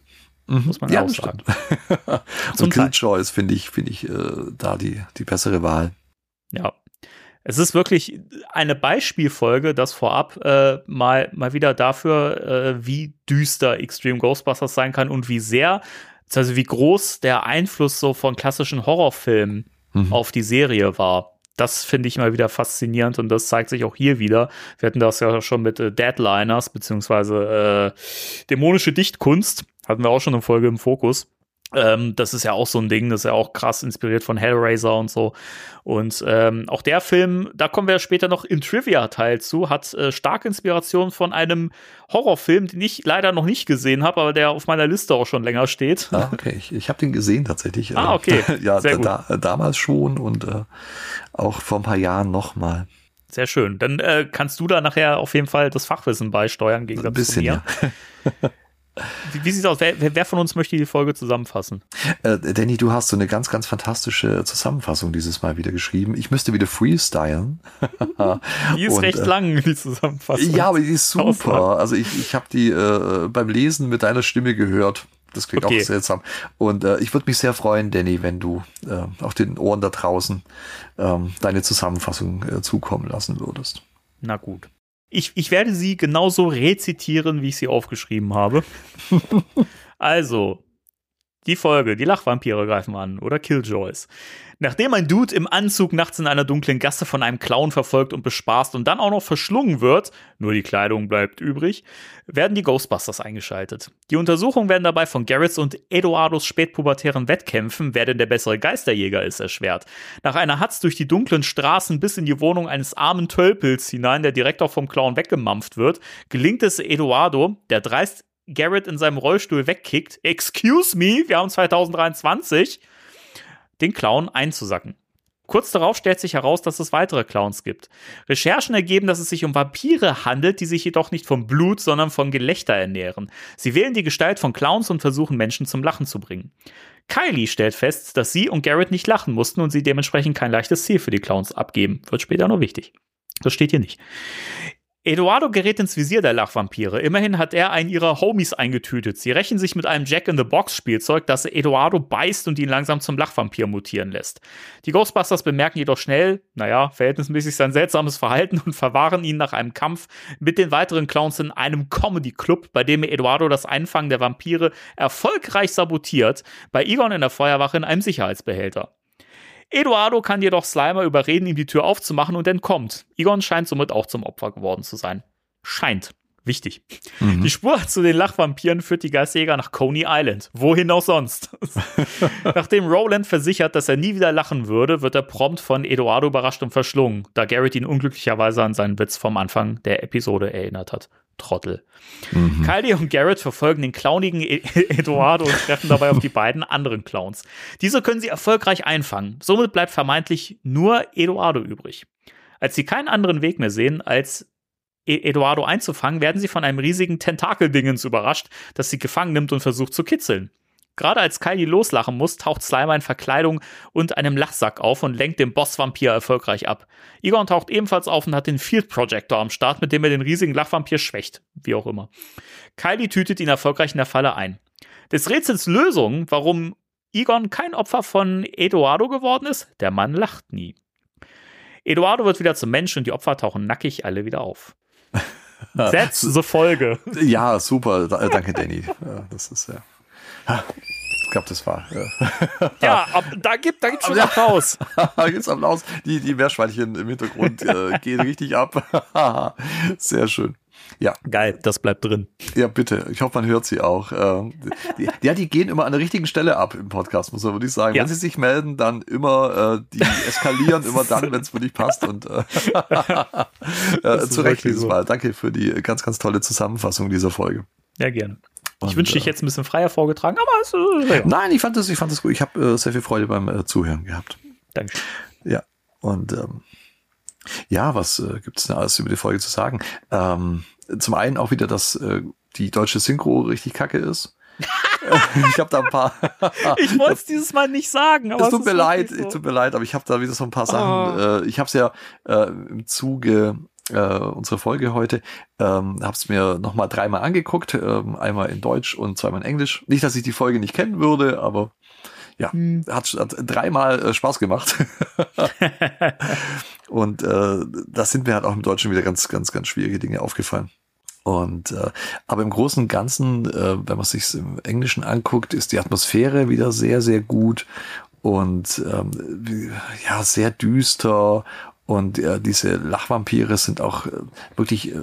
äh, muss man ja, auch sagen. und Teil. Killjoys finde ich, finde ich äh, da die, die bessere Wahl. Ja. Es ist wirklich eine Beispielfolge, das vorab äh, mal, mal wieder dafür, äh, wie düster Extreme Ghostbusters sein kann und wie sehr, also wie groß der Einfluss so von klassischen Horrorfilmen Mhm. auf die Serie war. Das finde ich mal wieder faszinierend und das zeigt sich auch hier wieder. Wir hatten das ja schon mit äh, Deadliners, beziehungsweise äh, dämonische Dichtkunst, hatten wir auch schon eine Folge im Fokus. Ähm, das ist ja auch so ein Ding, das ist ja auch krass inspiriert von Hellraiser und so. Und ähm, auch der Film, da kommen wir später noch im Trivia-Teil zu, hat äh, starke Inspiration von einem Horrorfilm, den ich leider noch nicht gesehen habe, aber der auf meiner Liste auch schon länger steht. Ah, okay. Ich, ich habe den gesehen tatsächlich. Ah, Äh, okay. ja, Sehr da, da, damals schon und äh, auch vor ein paar Jahren nochmal. Sehr schön. Dann äh, kannst du da nachher auf jeden Fall das Fachwissen beisteuern gegen Ein bisschen, mir. Wie, wie sieht's aus? Wer, wer, von uns möchte die Folge zusammenfassen? Äh, Danny, du hast so eine ganz, ganz fantastische Zusammenfassung dieses Mal wieder geschrieben. Ich müsste wieder freestylen. Die ist Und, recht äh, lang, die Zusammenfassung. Ja, aber die ist super. Also ich, ich habe die äh, beim Lesen mit deiner Stimme gehört. Das klingt Okay. auch seltsam. Und äh, ich würde mich sehr freuen, Danny, wenn du äh, auf den Ohren da draußen ähm, deine Zusammenfassung äh, zukommen lassen würdest. Na gut. Ich, ich werde sie genauso rezitieren, wie ich sie aufgeschrieben habe. also, die Folge, die Lachvampire greifen an oder Killjoys. Nachdem ein Dude im Anzug nachts in einer dunklen Gasse von einem Clown verfolgt und bespaßt und dann auch noch verschlungen wird, nur die Kleidung bleibt übrig, werden die Ghostbusters eingeschaltet. Die Untersuchungen werden dabei von Garretts und Eduardos spätpubertären Wettkämpfen, wer denn der bessere Geisterjäger ist, erschwert. Nach einer Hatz durch die dunklen Straßen bis in die Wohnung eines armen Tölpels hinein, der direkt auch vom Clown weggemampft wird, gelingt es Eduardo, der dreist Garrett in seinem Rollstuhl wegkickt, excuse me, wir haben 2023, den Clown einzusacken. Kurz darauf stellt sich heraus, dass es weitere Clowns gibt. Recherchen ergeben, dass es sich um Vampire handelt, die sich jedoch nicht vom Blut, sondern von Gelächter ernähren. Sie wählen die Gestalt von Clowns und versuchen Menschen zum Lachen zu bringen. Kylie stellt fest, dass sie und Garrett nicht lachen mussten und sie dementsprechend kein leichtes Ziel für die Clowns abgeben. Wird später noch wichtig. Das steht hier nicht. Eduardo gerät ins Visier der Lachvampire. Immerhin hat er einen ihrer Homies eingetütet. Sie rächen sich mit einem Jack-in-the-Box-Spielzeug, das Eduardo beißt und ihn langsam zum Lachvampir mutieren lässt. Die Ghostbusters bemerken jedoch schnell, naja, verhältnismäßig sein seltsames Verhalten und verwahren ihn nach einem Kampf mit den weiteren Clowns in einem Comedy-Club, bei dem Eduardo das Einfangen der Vampire erfolgreich sabotiert, bei Egon in der Feuerwache in einem Sicherheitsbehälter. Eduardo kann jedoch Slimer überreden, ihm die Tür aufzumachen und entkommt. Egon scheint somit auch zum Opfer geworden zu sein. Scheint. Wichtig. Die Spur zu den Lachvampiren führt die Geistjäger nach Coney Island. Wohin auch sonst. Nachdem Roland versichert, dass er nie wieder lachen würde, wird er prompt von Eduardo überrascht und verschlungen, da Garrett ihn unglücklicherweise an seinen Witz vom Anfang der Episode erinnert hat. Trottel. Mhm. Kylie und Garrett verfolgen den clownigen E- Eduardo und treffen dabei auf die beiden anderen Clowns. Diese können sie erfolgreich einfangen. Somit bleibt vermeintlich nur Eduardo übrig. Als sie keinen anderen Weg mehr sehen, als E- Eduardo einzufangen, werden sie von einem riesigen Tentakeldingens überrascht, das sie gefangen nimmt und versucht zu kitzeln. Gerade als Kylie loslachen muss, taucht Slimer in Verkleidung und einem Lachsack auf und lenkt den Boss-Vampir erfolgreich ab. Egon taucht ebenfalls auf und hat den Field Projector am Start, mit dem er den riesigen Lachvampir schwächt. Wie auch immer. Kylie tütet ihn erfolgreich in der Falle ein. Des Rätsels Lösung, warum Egon kein Opfer von Eduardo geworden ist, der Mann lacht nie. Eduardo wird wieder zum Mensch und die Opfer tauchen nackig alle wieder auf. That's the Folge. Ja, super. Äh, danke, Danny. Das ist ja. Ha, Ich glaube, das war. Ja. Ja, ab, da gibt da gibt's schon Applaus. Jetzt Applaus. Die, die Meerschweinchen im Hintergrund äh, gehen richtig ab. Sehr schön. Ja, Geil, das bleibt drin. ja, bitte. Ich hoffe, man hört sie auch. Ähm, die, ja, die gehen immer an der richtichen Stelle ab im Podcast, muss man wirklich sagen. Ja. Wenn sie sich melden, dann immer, äh, die eskalieren immer dann, wenn es wirklich passt. Und äh, zu Recht dieses so. Mal. Danke für die ganz, ganz tolle Zusammenfassung dieser Folge. Ja, gerne. Ich wünschte, ich äh, hätte es ein bisschen freier vorgetragen, aber es ist. Ja. Nein, ich fand das, ich fand das gut. Ich habe äh, sehr viel Freude beim äh, Zuhören gehabt. Danke. Ja, und ähm, ja, was äh, gibt es denn alles über die Folge zu sagen? Ähm, zum einen auch wieder, dass äh, die deutsche Synchro richtig kacke ist. ich habe da ein paar. Ich wollte es dieses Mal nicht sagen, aber Es es tut mir leid, es so. tut mir leid, aber ich habe da wieder so ein paar Sachen. Oh. Äh, ich habe es ja äh, im Zuge äh, unserer Folge heute, ähm, habe es mir nochmal dreimal angeguckt, ähm, einmal in Deutsch und zweimal in Englisch. Nicht, dass ich die Folge nicht kennen würde, aber ja, Hm. hat, hat dreimal äh, Spaß gemacht. und äh, da sind mir halt auch im Deutschen wieder ganz, ganz, ganz schwierige Dinge aufgefallen. Und äh, aber im Großen und Ganzen, äh, wenn man sich im Englischen anguckt, ist die Atmosphäre wieder sehr, sehr gut und ähm, ja sehr düster und äh, diese Lachvampire sind auch äh, wirklich äh,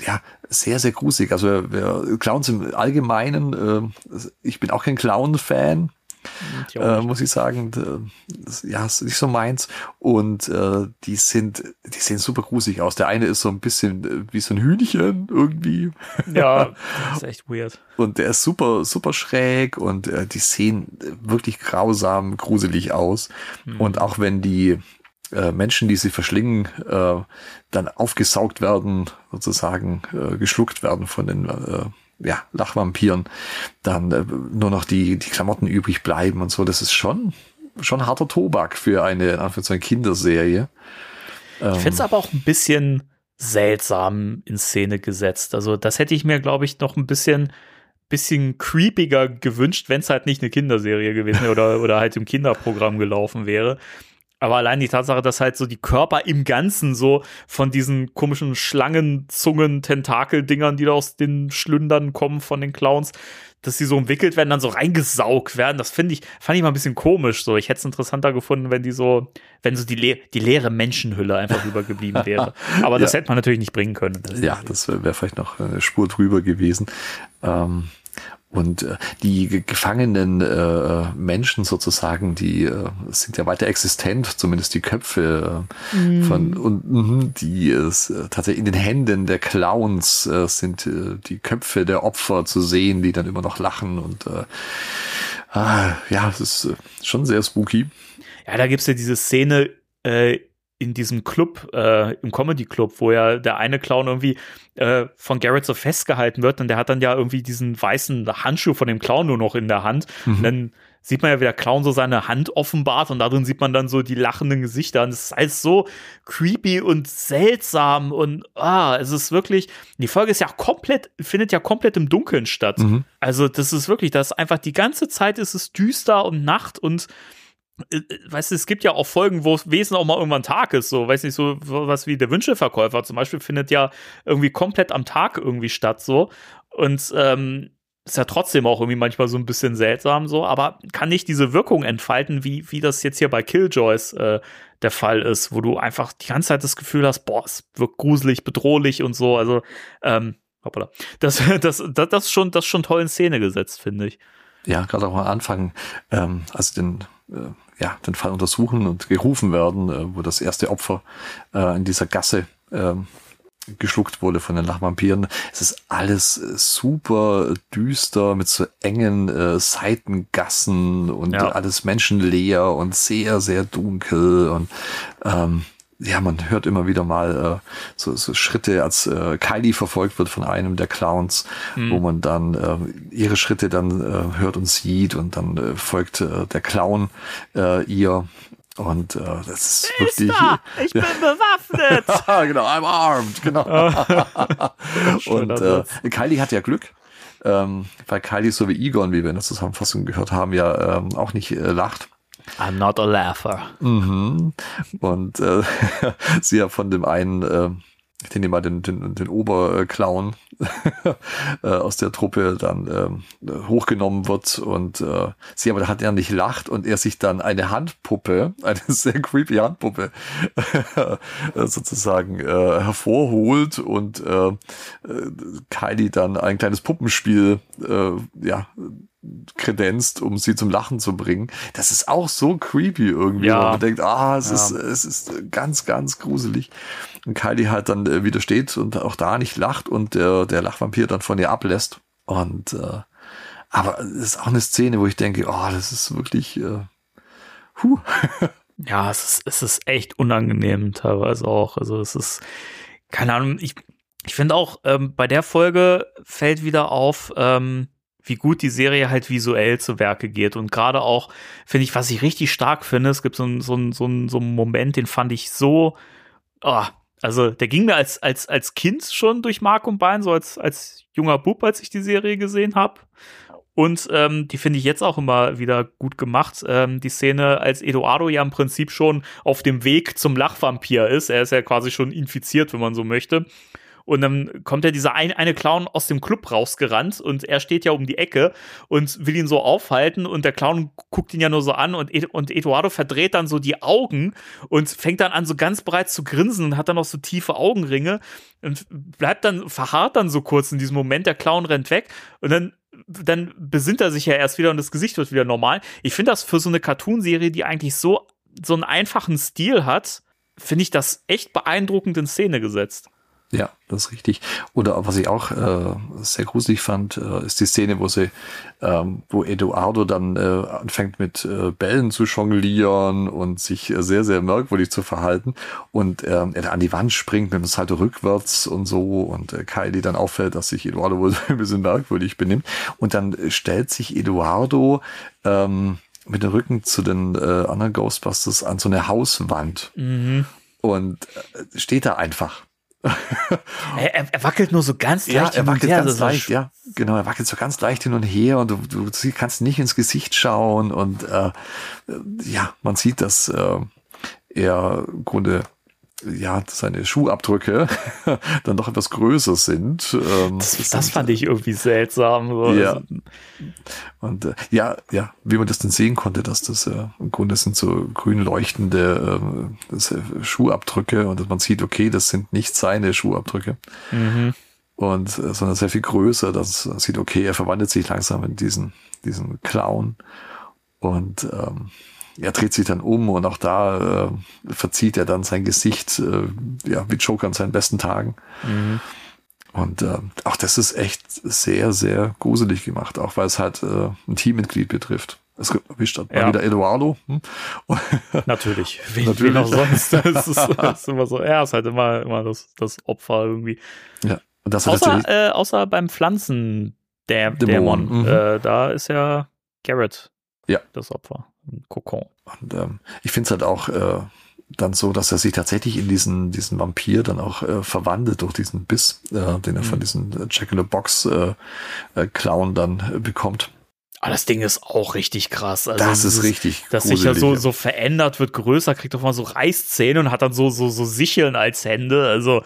ja sehr, sehr gruselig. Also wer Clowns im Allgemeinen, äh, ich bin auch kein Clown-Fan, auch äh, muss ich sagen. Das, ja, ist nicht so meins. Und äh, die sind, die sehen super gruselig aus. Der eine ist so ein bisschen äh, wie so ein Hühnchen irgendwie. ja, das ist echt weird. Und der ist super, super schräg und äh, die sehen wirklich grausam, gruselig aus. Und auch wenn die äh, Menschen, die sie verschlingen, äh, dann aufgesaugt werden, sozusagen äh, geschluckt werden von den äh, ja, Lachvampiren, dann äh, nur noch die, die Klamotten übrig bleiben und so. Das ist schon, schon harter Tobak für eine, in Anführungszeichen, Kinderserie. Ich finde es aber auch ein bisschen seltsam in Szene gesetzt. Also, das hätte ich mir, glaube ich, noch ein bisschen, bisschen creepiger gewünscht, wenn es halt nicht eine Kinderserie gewesen wäre oder, oder halt im Kinderprogramm gelaufen wäre. Aber allein die Tatsache, dass halt so die Körper im Ganzen so von diesen komischen Schlangen, Zungen, Tentakel-Dingern, die da aus den Schlündern kommen von den Clowns, dass sie so umwickelt werden, dann so reingesaugt werden, das finde ich, fand ich mal ein bisschen komisch. So, ich hätte es interessanter gefunden, wenn die so, wenn so die, le die leere Menschenhülle einfach übergeblieben wäre. Aber das Ja. hätte man natürlich nicht bringen können. Das Ja, das wäre wär vielleicht noch eine Spur drüber gewesen. Ähm, und äh, die ge- gefangenen äh, Menschen sozusagen, die äh, sind ja weiter existent, zumindest die Köpfe äh, von und mh, die ist äh, tatsächlich in den Händen der Clowns äh, sind äh, die Köpfe der Opfer zu sehen, die dann immer noch lachen und äh, ah, ja, es ist äh, schon sehr spooky. Ja, da gibt's ja diese Szene äh, in diesem Club, äh, im Comedy Club, wo ja der eine Clown irgendwie äh, von Garrett so festgehalten wird und der hat dann ja irgendwie diesen weißen Handschuh von dem Clown nur noch in der Hand. Und dann sieht man ja, wie der Clown so seine Hand offenbart und darin sieht man dann so die lachenden Gesichter und es ist alles so creepy und seltsam und ah, es ist wirklich, die Folge ist ja komplett, findet ja komplett im Dunkeln statt. Mhm. Also das ist wirklich, das ist einfach die ganze Zeit ist es düster und Nacht und weißt du, es gibt ja auch Folgen, wo es wesentlich auch mal irgendwann Tag ist, so, weiß nicht, so was wie der Wünscheverkäufer zum Beispiel findet ja irgendwie komplett am Tag irgendwie statt, so. Und ähm, ist ja trotzdem auch irgendwie manchmal so ein bisschen seltsam, so, aber kann nicht diese Wirkung entfalten, wie, wie das jetzt hier bei Killjoys äh, der Fall ist, wo du einfach die ganze Zeit das Gefühl hast, boah, es wirkt gruselig, bedrohlich und so. Also, ähm, hoppala. Das, das, das, das, schon, das schon toll in Szene gesetzt, finde ich. Ja, gerade auch am Anfang, ähm, als den, äh, ja, den Fall untersuchen und gerufen werden, äh, wo das erste Opfer äh, in dieser Gasse ähm, geschluckt wurde von den Lachvampiren. Es ist alles äh, super düster mit so engen äh, Seitengassen und Ja. alles menschenleer und sehr, sehr dunkel und ähm, ja, man hört immer wieder mal äh, so, so Schritte, als äh, Kylie verfolgt wird von einem der Clowns, wo man dann äh, ihre Schritte dann äh, hört und sieht und dann äh, folgt äh, der Clown äh, ihr und äh, das ist wirklich ich bin bewaffnet. Ah, genau, I'm armed, genau. Und äh, Kylie hat ja Glück, ähm, weil Kylie so wie Egon, wie wir in der Zusammenfassung gehört haben, ja ähm, auch nicht äh, lacht. I'm not a laugher. Mhm. Und äh, sie ja von dem einen, äh, ich nehme mal den, den, den Oberclown äh, aus der Truppe dann ähm, hochgenommen wird und äh, sie aber hat er nicht lacht und er sich dann eine Handpuppe, eine sehr creepy Handpuppe äh, sozusagen äh, hervorholt und äh, äh, Kylie dann ein kleines Puppenspiel äh, ja kredenzt, um sie zum Lachen zu bringen. Das ist auch so creepy irgendwie. Ja. Man denkt, ah, es Ja. ist, es ist ganz, ganz gruselig. Und Kylie halt dann äh, widersteht und auch da nicht lacht und der, der Lachvampir dann von ihr ablässt. Und äh, aber es ist auch eine Szene, wo ich denke, oh, das ist wirklich äh, huh. Ja, es ist, es ist echt unangenehm teilweise auch. Also es ist, keine Ahnung, ich, ich finde auch, ähm, bei der Folge fällt wieder auf, ähm, wie gut die Serie halt visuell zu Werke geht. Und gerade auch, finde ich, was ich richtig stark finde, es gibt so einen so so einen- so einen Moment, den fand ich so, ah, also der ging mir als, als, als Kind schon durch Mark und Bein, so als, als junger Bub, als ich die Serie gesehen habe. Und ähm, die finde ich jetzt auch immer wieder gut gemacht. Ähm, die Szene, als Eduardo ja im Prinzip schon auf dem Weg zum Lachvampir ist. Er ist ja quasi schon infiziert, wenn man so möchte. Und dann kommt ja dieser ein, eine Clown aus dem Club rausgerannt und er steht ja um die Ecke und will ihn so aufhalten und der Clown guckt ihn ja nur so an und, Ed und Eduardo verdreht dann so die Augen und fängt dann an so ganz breit zu grinsen und hat dann noch so tiefe Augenringe und bleibt dann, verharrt dann so kurz in diesem Moment, der Clown rennt weg und dann dann besinnt er sich ja erst wieder und das Gesicht wird wieder normal. Ich finde das für so eine Cartoonserie, die eigentlich so, so einen einfachen Stil hat, finde ich das echt beeindruckend in Szene gesetzt. Ja, das ist richtig. Oder was ich auch äh, sehr gruselig fand, äh, ist die Szene, wo sie, ähm, wo Eduardo dann äh, anfängt mit äh, Bällen zu jonglieren und sich äh, sehr, sehr merkwürdig zu verhalten und ähm, er an die Wand springt mit dem Salto rückwärts und so und äh, Kylie dann auffällt, dass sich Eduardo wohl ein bisschen merkwürdig benimmt und dann äh, stellt sich Eduardo ähm, mit dem Rücken zu den äh, anderen Ghostbusters an so eine Hauswand und äh, steht da einfach. Er, er, er wackelt nur so ganz Ja, leicht er hin und wackelt her, ganz leicht, ja. Genau, er wackelt so ganz leicht hin und her und du, du kannst nicht ins Gesicht schauen und äh, ja, man sieht, dass äh, er im Grunde ja seine Schuhabdrücke dann doch etwas größer sind. Ähm, Das, das sind, fand ich irgendwie seltsam. Ja. Also, Und äh, ja, ja, wie man das denn sehen konnte, dass das äh, im Grunde sind so grün leuchtende ähm, das, äh, Schuhabdrücke und dass man sieht, okay, das sind nicht seine Schuhabdrücke. mhm. und äh, sondern sehr viel größer, dass man sieht, okay, er verwandelt sich langsam in diesen, diesen Clown und ähm, er dreht sich dann um und auch da äh, verzieht er dann sein Gesicht, äh, ja, wie Joker an seinen besten Tagen. Mhm. Und äh, auch das ist echt sehr, sehr gruselig gemacht, auch weil es halt äh, ein Teammitglied betrifft. Es erwischt halt mal Ja. wieder Eduardo. Hm? Natürlich. Wen, Natürlich. wen auch sonst. Das ist, das ist immer so. Er ist halt immer, immer das, das Opfer irgendwie. ja. Außer, äh, außer beim Pflanzen der Dämon, Dämon. mhm. Äh, da ist ja Garrett Ja. das Opfer. Ein Kokon. Und ähm, ich finde es halt auch äh, dann so, dass er sich tatsächlich in diesen, diesen Vampir dann auch äh, verwandelt durch diesen Biss, äh, den er von diesem Jack in the Box äh, äh, Clown dann äh, bekommt. Aber das Ding ist auch richtig krass. Also das ist richtig Dass sich ja so, so verändert, wird größer, kriegt auf mal so Reißzähne und hat dann so, so, so Sicheln als Hände. Also,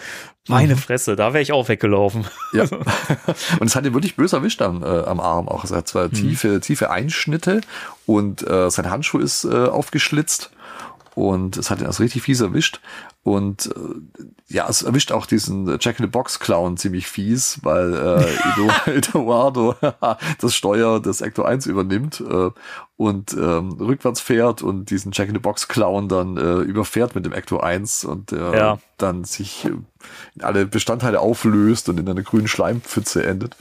meine Mhm. Fresse, da wäre ich auch weggelaufen. Ja. und es hat ihn wirklich bös erwischt am, äh, am Arm auch. Also er hat Mhm. zwar tiefe, tiefe Einschnitte und äh, sein Handschuh ist äh, aufgeschlitzt und es hat ihn also richtig fies erwischt. Und äh, ja, es erwischt auch diesen Jack in the Box Clown ziemlich fies, weil äh, Eduardo das Steuer des Ecto 1 übernimmt äh, und ähm, rückwärts fährt und diesen Jack in the Box Clown dann äh, überfährt mit dem Ecto 1 und äh, Ja. dann sich äh, in alle Bestandteile auflöst und in einer grünen Schleimpfütze endet.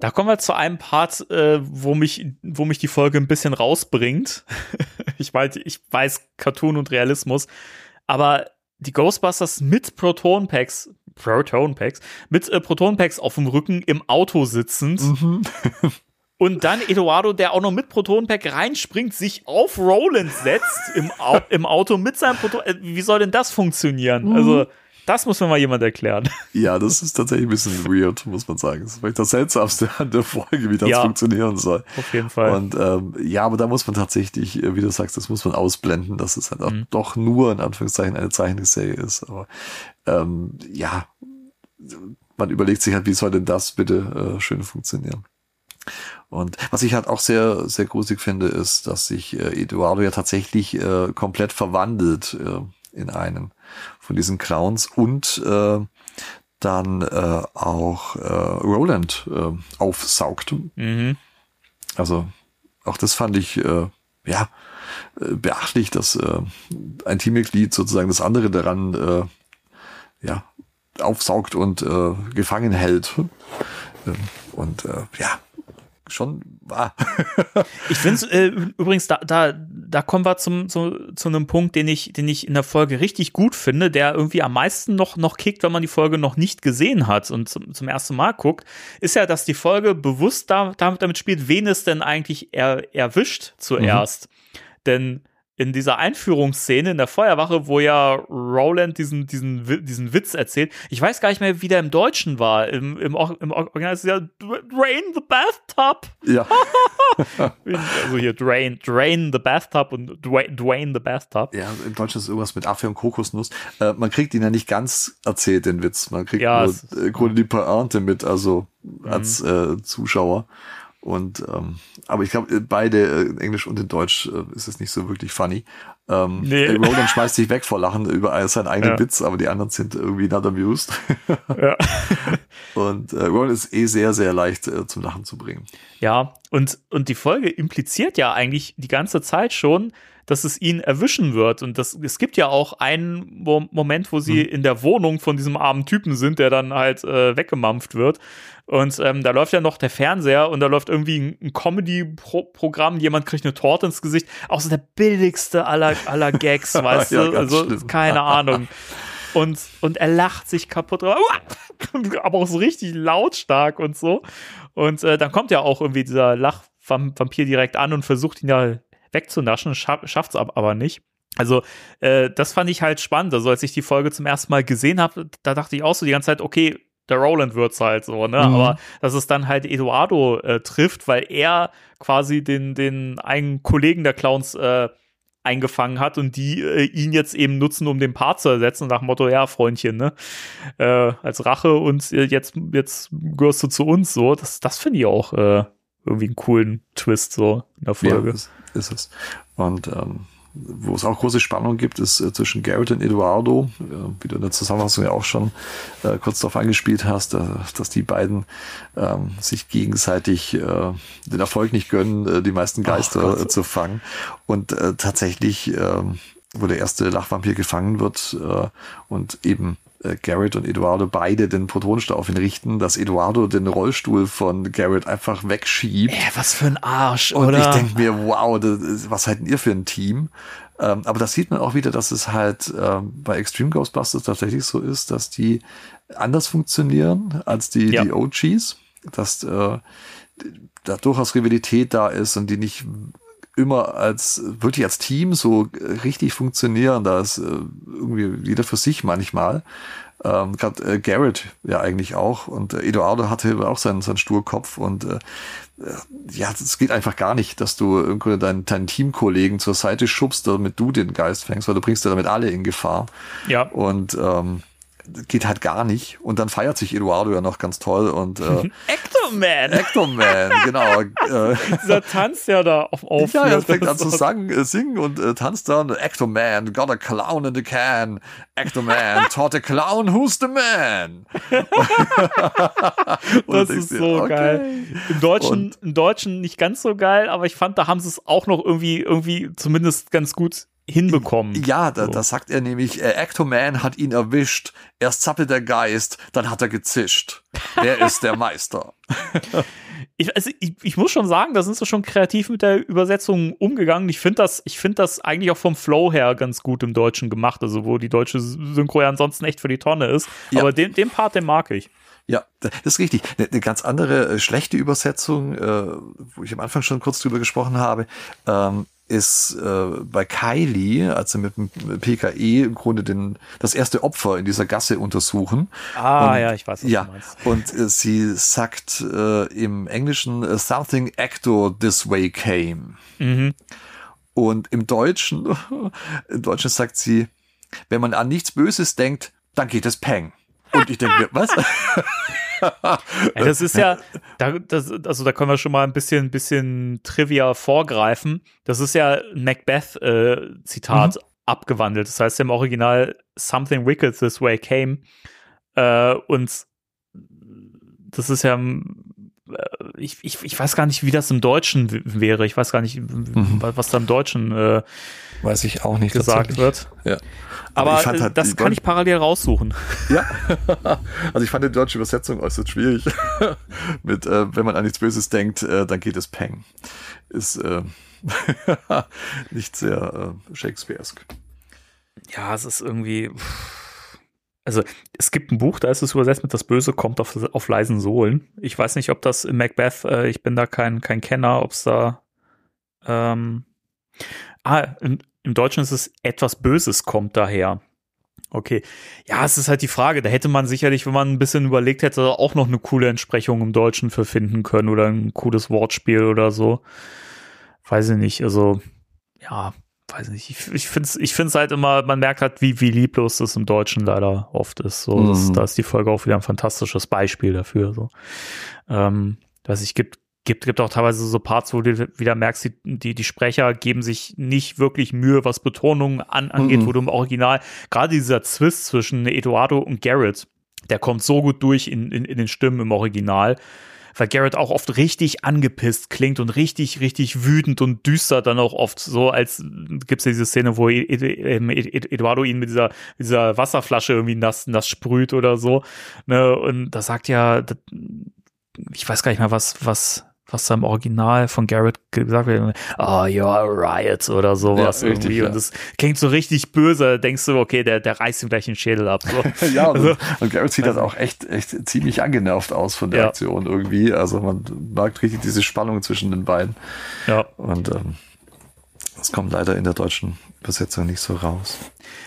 Da kommen wir zu einem Part, äh, wo mich, wo mich die Folge ein bisschen rausbringt. ich weiß, ich weiß Cartoon und Realismus, aber die Ghostbusters mit Proton Packs, Proton Packs, mit äh, Proton Packs auf dem Rücken im Auto sitzend. Und dann Eduardo, der auch noch mit Protonpack reinspringt, sich auf Roland setzt im, Au im Auto mit seinem Proton. Äh, Wie soll denn das funktionieren? Also, das muss mir mal jemand erklären. Ja, das ist tatsächlich ein bisschen weird, muss man sagen. Das ist vielleicht das Seltsamste an der Folge, wie das Ja. funktionieren soll. Auf jeden Fall. Und ähm, ja, aber da muss man tatsächlich, äh, wie du sagst, das muss man ausblenden, dass es halt auch Mhm. doch nur in Anführungszeichen eine Zeichenserie ist. Aber ähm, ja, man überlegt sich halt, wie soll denn das bitte äh, schön funktionieren? Und was ich halt auch sehr, sehr gruselig finde, ist, dass sich äh, Eduardo ja tatsächlich äh, komplett verwandelt äh, in einen von diesen Clowns und äh, dann äh, auch äh, Roland äh, aufsaugt. Mhm. Also auch das fand ich äh, ja äh, beachtlich, dass äh, ein Teammitglied sozusagen das andere daran äh, ja aufsaugt und äh, gefangen hält. Ähm, Und äh, ja, schon wahr. Ich finde äh, übrigens, da, da, da kommen wir zum, zu, zu einem Punkt, den ich, den ich in der Folge richtig gut finde, der irgendwie am meisten noch, noch kickt, wenn man die Folge noch nicht gesehen hat und zum, zum ersten Mal guckt, ist ja, dass die Folge bewusst da, damit, damit spielt, wen es denn eigentlich er, erwischt zuerst. Denn in dieser Einführungsszene in der Feuerwache, wo ja Roland diesen, diesen, diesen Witz erzählt, ich weiß gar nicht mehr, wie der im Deutschen war. Im, im, im Original ist es ja Drain the Bathtub. ja, Also hier Drain, Drain the Bathtub und Dwayne, the Bathtub. ja, im Deutschen ist irgendwas mit Affe und Kokosnuss. Äh, man kriegt ihn ja nicht ganz erzählt, den Witz. Man kriegt Ja, nur äh, Grunde die Pointe mit, also als äh, Zuschauer. Und ähm, aber ich glaube, beide äh, in Englisch und in Deutsch äh, ist es nicht so wirklich funny. Ähm, Nee. äh, Roland schmeißt sich weg vor Lachen über seinen eigenen Ja. Witz, aber die anderen sind irgendwie not amused. Ja. Und äh, Roland ist eh sehr, sehr leicht äh, zum Lachen zu bringen. Ja, und, und die Folge impliziert ja eigentlich die ganze Zeit schon, dass es ihn erwischen wird. Und das, es gibt ja auch einen Mo Moment, wo sie in der Wohnung von diesem armen Typen sind, der dann halt äh, weggemampft wird. Und ähm, da läuft ja noch der Fernseher und da läuft irgendwie ein, ein Comedy-Programm, jemand kriegt eine Torte ins Gesicht. Auch so der billigste aller, aller Gags, weißt Ja, du? Also, schlimm. keine Ahnung. Und, und er lacht sich kaputt, aber auch so richtig lautstark und so. Und äh, dann kommt ja auch irgendwie dieser Lachvampir direkt an und versucht ihn ja wegzunaschen, scha schafft's ab aber nicht. Also, äh, das fand ich halt spannend. Also, als ich die Folge zum ersten Mal gesehen habe, da dachte ich auch so die ganze Zeit, okay, der Roland wird's halt so, ne? Mhm. Aber dass es dann halt Eduardo äh, trifft, weil er quasi den, den einen Kollegen der Clowns äh, eingefangen hat und die äh, ihn jetzt eben nutzen, um den Part zu ersetzen, nach dem Motto, ja, Freundchen, ne? Äh, als Rache und äh, jetzt, jetzt gehörst du zu uns so. Das, das finde ich auch äh, irgendwie einen coolen Twist so in der Folge. Ja, ist es. Und ähm, wo es auch große Spannung gibt, ist äh, zwischen Garrett und Eduardo, äh, wie du in der Zusammenfassung ja auch schon äh, kurz darauf angespielt hast, äh, dass die beiden ähm, sich gegenseitig äh, den Erfolg nicht gönnen, äh, die meisten Geister äh, zu fangen. Und tatsächlich, ähm, wo der erste Lachvampir gefangen wird und eben äh, Garrett und Eduardo beide den Protonenstau auf ihn richten, dass Eduardo den Rollstuhl von Garrett einfach wegschiebt. Ey, was für ein Arsch, Und oder? ich denke mir, wow, das, was seid ihr für ein Team? Ähm, aber das sieht man auch wieder, dass es halt ähm, bei Extreme Ghostbusters tatsächlich so ist, dass die anders funktionieren als die, Ja. die OGs. Dass äh, da durchaus Rivalität da ist und die nicht immer als wirklich als Team so äh, richtig funktionieren. Da ist äh, irgendwie jeder für sich manchmal. Ähm, Gerade äh, Garrett ja eigentlich auch und äh, Eduardo hatte auch seinen, seinen Sturkopf und äh, äh, ja, es geht einfach gar nicht, dass du irgendwie deinen, deinen Teamkollegen zur Seite schubst, damit du den Geist fängst, weil du bringst ja damit alle in Gefahr. Ja. Und ähm, geht halt gar nicht. Und dann feiert sich Eduardo ja noch ganz toll und äh, Ectoman! Ectoman, genau. Äh, Dieser Tanz ja da auf, auf ja, er fängt an zu sagen, äh, singen und äh, tanzt dann. Ectoman, got a clown in the can. Ectoman, taught a clown, who's the man? Das ist dir, so okay. geil. Im Deutschen, Und- Im Deutschen nicht ganz so geil, aber ich fand, da haben sie es auch noch irgendwie, irgendwie zumindest ganz gut hinbekommen. Ja, da, So. da sagt er nämlich, äh, Ectoman hat ihn erwischt. Erst zappelt der Geist, dann hat er gezischt. Wer ist der Meister? Ich, also ich, ich muss schon sagen, da sind sie schon kreativ mit der Übersetzung umgegangen. Ich finde das, ich finde das eigentlich auch vom Flow her ganz gut im Deutschen gemacht, also wo die deutsche Synchro ja ansonsten echt für die Tonne ist. Ja. Aber den, den Part, den mag ich. Ja, das ist richtig. Eine, eine ganz andere äh, schlechte Übersetzung, äh, wo ich am Anfang schon kurz drüber gesprochen habe, ähm, ist äh, bei Kylie, als sie mit dem PKE im Grunde den, das erste Opfer in dieser Gasse untersuchen. Ah, Und- ja, ich weiß, was ja, du meinst. und äh, sie sagt äh, im Englischen, äh, something actor this way came. Mhm. Und im Deutschen, im Deutschen sagt sie, wenn man an nichts Böses denkt, dann geht es Peng. Und ich denke mir, was? Das ist ja, da, das, also da können wir schon mal ein bisschen, bisschen Trivia vorgreifen. Das ist ja Macbeth-Zitat abgewandelt. Das heißt im Original Something Wicked This Way Came. Äh, und das ist ja, äh, ich, ich, ich weiß gar nicht, wie das im Deutschen wäre. Ich weiß gar nicht, w- was da im Deutschen äh, Weiß ich auch nicht gesagt wird. Ja. Aber, ich fand äh, halt das kann ich parallel raussuchen. Ja. also ich fand die deutsche Übersetzung äußerst schwierig. Mit, äh, wenn man an nichts Böses denkt, äh, dann geht es Peng. Ist äh, nicht sehr äh, Shakespearesk. Ja, es ist irgendwie. Also, es gibt ein Buch, da ist es übersetzt mit Das Böse kommt auf, auf leisen Sohlen. Ich weiß nicht, ob das in Macbeth, äh, ich bin da kein, kein Kenner, ob es da. Ähm, ah, im, im Deutschen ist es etwas Böses kommt daher. Okay. Ja, es ist halt die Frage. Da hätte man sicherlich, wenn man ein bisschen überlegt hätte, auch noch eine coole Entsprechung im Deutschen für finden können oder ein cooles Wortspiel oder so. Weiß ich nicht. Also, ja, weiß nicht. Ich, ich finde es ich find's halt immer, man merkt halt, wie, wie lieblos das im Deutschen leider oft ist. So, das, Mhm. da ist die Folge auch wieder ein fantastisches Beispiel dafür. So. Ähm, weiß ich, gibt, gibt, gibt auch teilweise so Parts, wo du wieder merkst, die, die, die Sprecher geben sich nicht wirklich Mühe, was Betonungen an, angeht, Mhm. wo du im Original, gerade dieser Zwist zwischen Eduardo und Garrett, der kommt so gut durch in, in, in den Stimmen im Original weil Garrett auch oft richtig angepisst klingt und richtig, richtig wütend und düster dann auch oft so, als gibt's ja diese Szene, wo Ed, ähm, Ed, Ed, Eduardo ihn mit dieser, dieser Wasserflasche irgendwie nass, nass sprüht oder so. Ne? Und da sagt ja, ich weiß gar nicht mehr, was, was, was da im Original von Garrett gesagt wird. Oh, you're a riot oder sowas Ja, richtig, irgendwie. ja. Und das klingt so richtig böse. Da denkst du, okay, der, der reißt ihm gleich den Schädel ab. So. Ja, und, Also- und Garrett sieht halt auch echt, echt ziemlich angenervt aus von der Ja. Aktion irgendwie. Also man merkt richtig diese Spannung zwischen den beiden. ja. Und ähm, das kommt leider in der deutschen Übersetzung nicht so raus.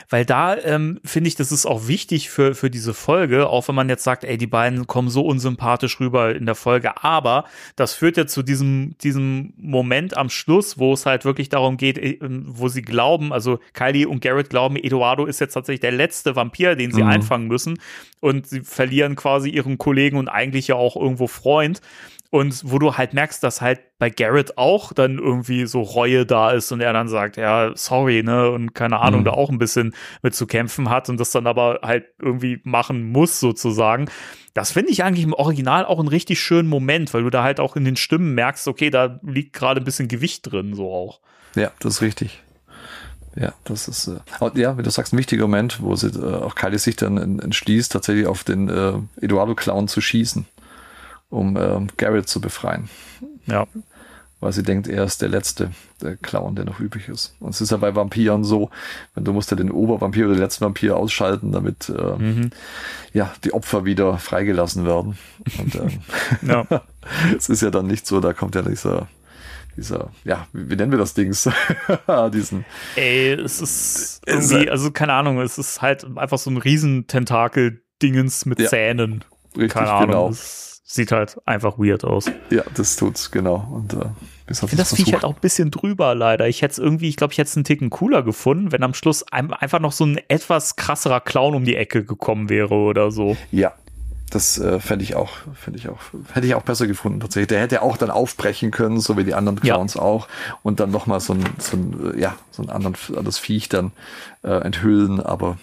Weil da ähm, finde ich, das ist auch wichtig für, für diese Folge, auch wenn man jetzt sagt, ey, die beiden kommen so unsympathisch rüber in der Folge, aber das führt ja zu diesem, diesem Moment am Schluss, wo es halt wirklich darum geht, äh, wo sie glauben, also Kylie und Garrett glauben, Eduardo ist jetzt tatsächlich der letzte Vampir, den sie Mhm. einfangen müssen und sie verlieren quasi ihren Kollegen und eigentlich ja auch irgendwo Freund. Und wo du halt merkst, dass halt bei Garrett auch dann irgendwie so Reue da ist und er dann sagt, ja, sorry, ne, und keine Ahnung, Mhm. da auch ein bisschen mit zu kämpfen hat und das dann aber halt irgendwie machen muss, sozusagen. Das finde ich eigentlich im Original auch einen richtig schönen Moment, weil du da halt auch in den Stimmen merkst, okay, da liegt gerade ein bisschen Gewicht drin, so auch. Ja, das ist richtig. Ja, das ist, äh, ja, wie du sagst, ein wichtiger Moment, wo sie äh, auch Kylie sich dann en- entschließt, tatsächlich auf den äh, Eduardo-Clown zu schießen, um ähm, Garrett zu befreien. Ja. Weil sie denkt, er ist der letzte der Clown, der noch übrig ist. Und es ist ja bei Vampiren so, wenn du musst ja den Obervampir oder den letzten Vampir ausschalten, damit äh, Mhm. ja, die Opfer wieder freigelassen werden. Und ähm, Ja. es ist ja dann nicht so, da kommt ja dieser, dieser, ja, wie, wie nennen wir das Dings? Diesen, Ey, es ist Es irgendwie, ist- also keine Ahnung, es ist halt einfach so ein Riesententakel-Dingens mit Ja. Zähnen. richtig, Keine Ahnung. genau. Sieht halt einfach weird aus. Ja, das tut's, genau. Und äh, ich finde das Viech halt auch ein bisschen drüber, leider. Ich hätte es irgendwie, ich glaube, ich hätte es einen Ticken cooler gefunden, wenn am Schluss ein, einfach noch so ein etwas krasserer Clown um die Ecke gekommen wäre oder so. Ja, das äh, fände ich auch, fände ich auch, hätte ich auch besser gefunden tatsächlich. Der hätte auch dann aufbrechen können, so wie die anderen Clowns ja. auch, und dann nochmal so ein, so ein, äh, ja, so ein anderen, anderes Viech dann äh, enthüllen, aber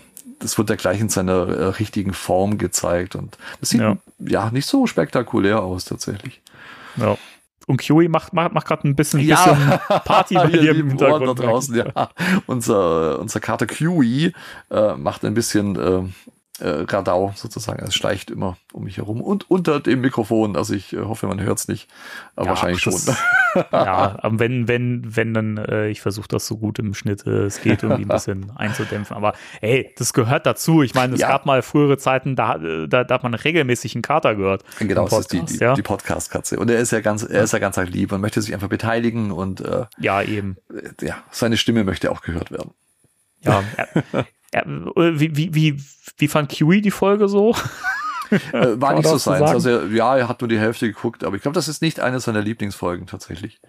das wird ja gleich in seiner äh, richtigen Form gezeigt und das sieht ja. ja nicht so spektakulär aus tatsächlich. Ja. Und Kiwi macht, macht, macht gerade ein bisschen, ja. bisschen Party bei dir im Hintergrund. Da draußen, ja. Unser, unser Kater Kiwi äh, macht ein bisschen äh, äh, Radau sozusagen. Es schleicht immer um mich herum und unter dem Mikrofon. Also ich äh, hoffe, man hört es nicht, aber ja, wahrscheinlich schon. ja, aber wenn, wenn, wenn, dann, äh, ich versuche das so gut im Schnitt äh, es geht, irgendwie ein bisschen einzudämpfen. Aber hey, das gehört dazu. Ich meine, es ja. gab mal frühere Zeiten, da, da, da hat man regelmäßig einen Kater gehört. Genau, das ist die, die, ja? die Podcast-Katze. Und er ist ja ganz, er ist ja ganz lieb und möchte sich einfach beteiligen und äh, ja, eben. Äh, ja, seine Stimme möchte auch gehört werden. Ja, Ja, wie, wie, wie, wie fand Kiwi die Folge so? Äh, war nicht so seins. Also ja, er hat nur die Hälfte geguckt, aber ich glaube, das ist nicht eine seiner Lieblingsfolgen tatsächlich.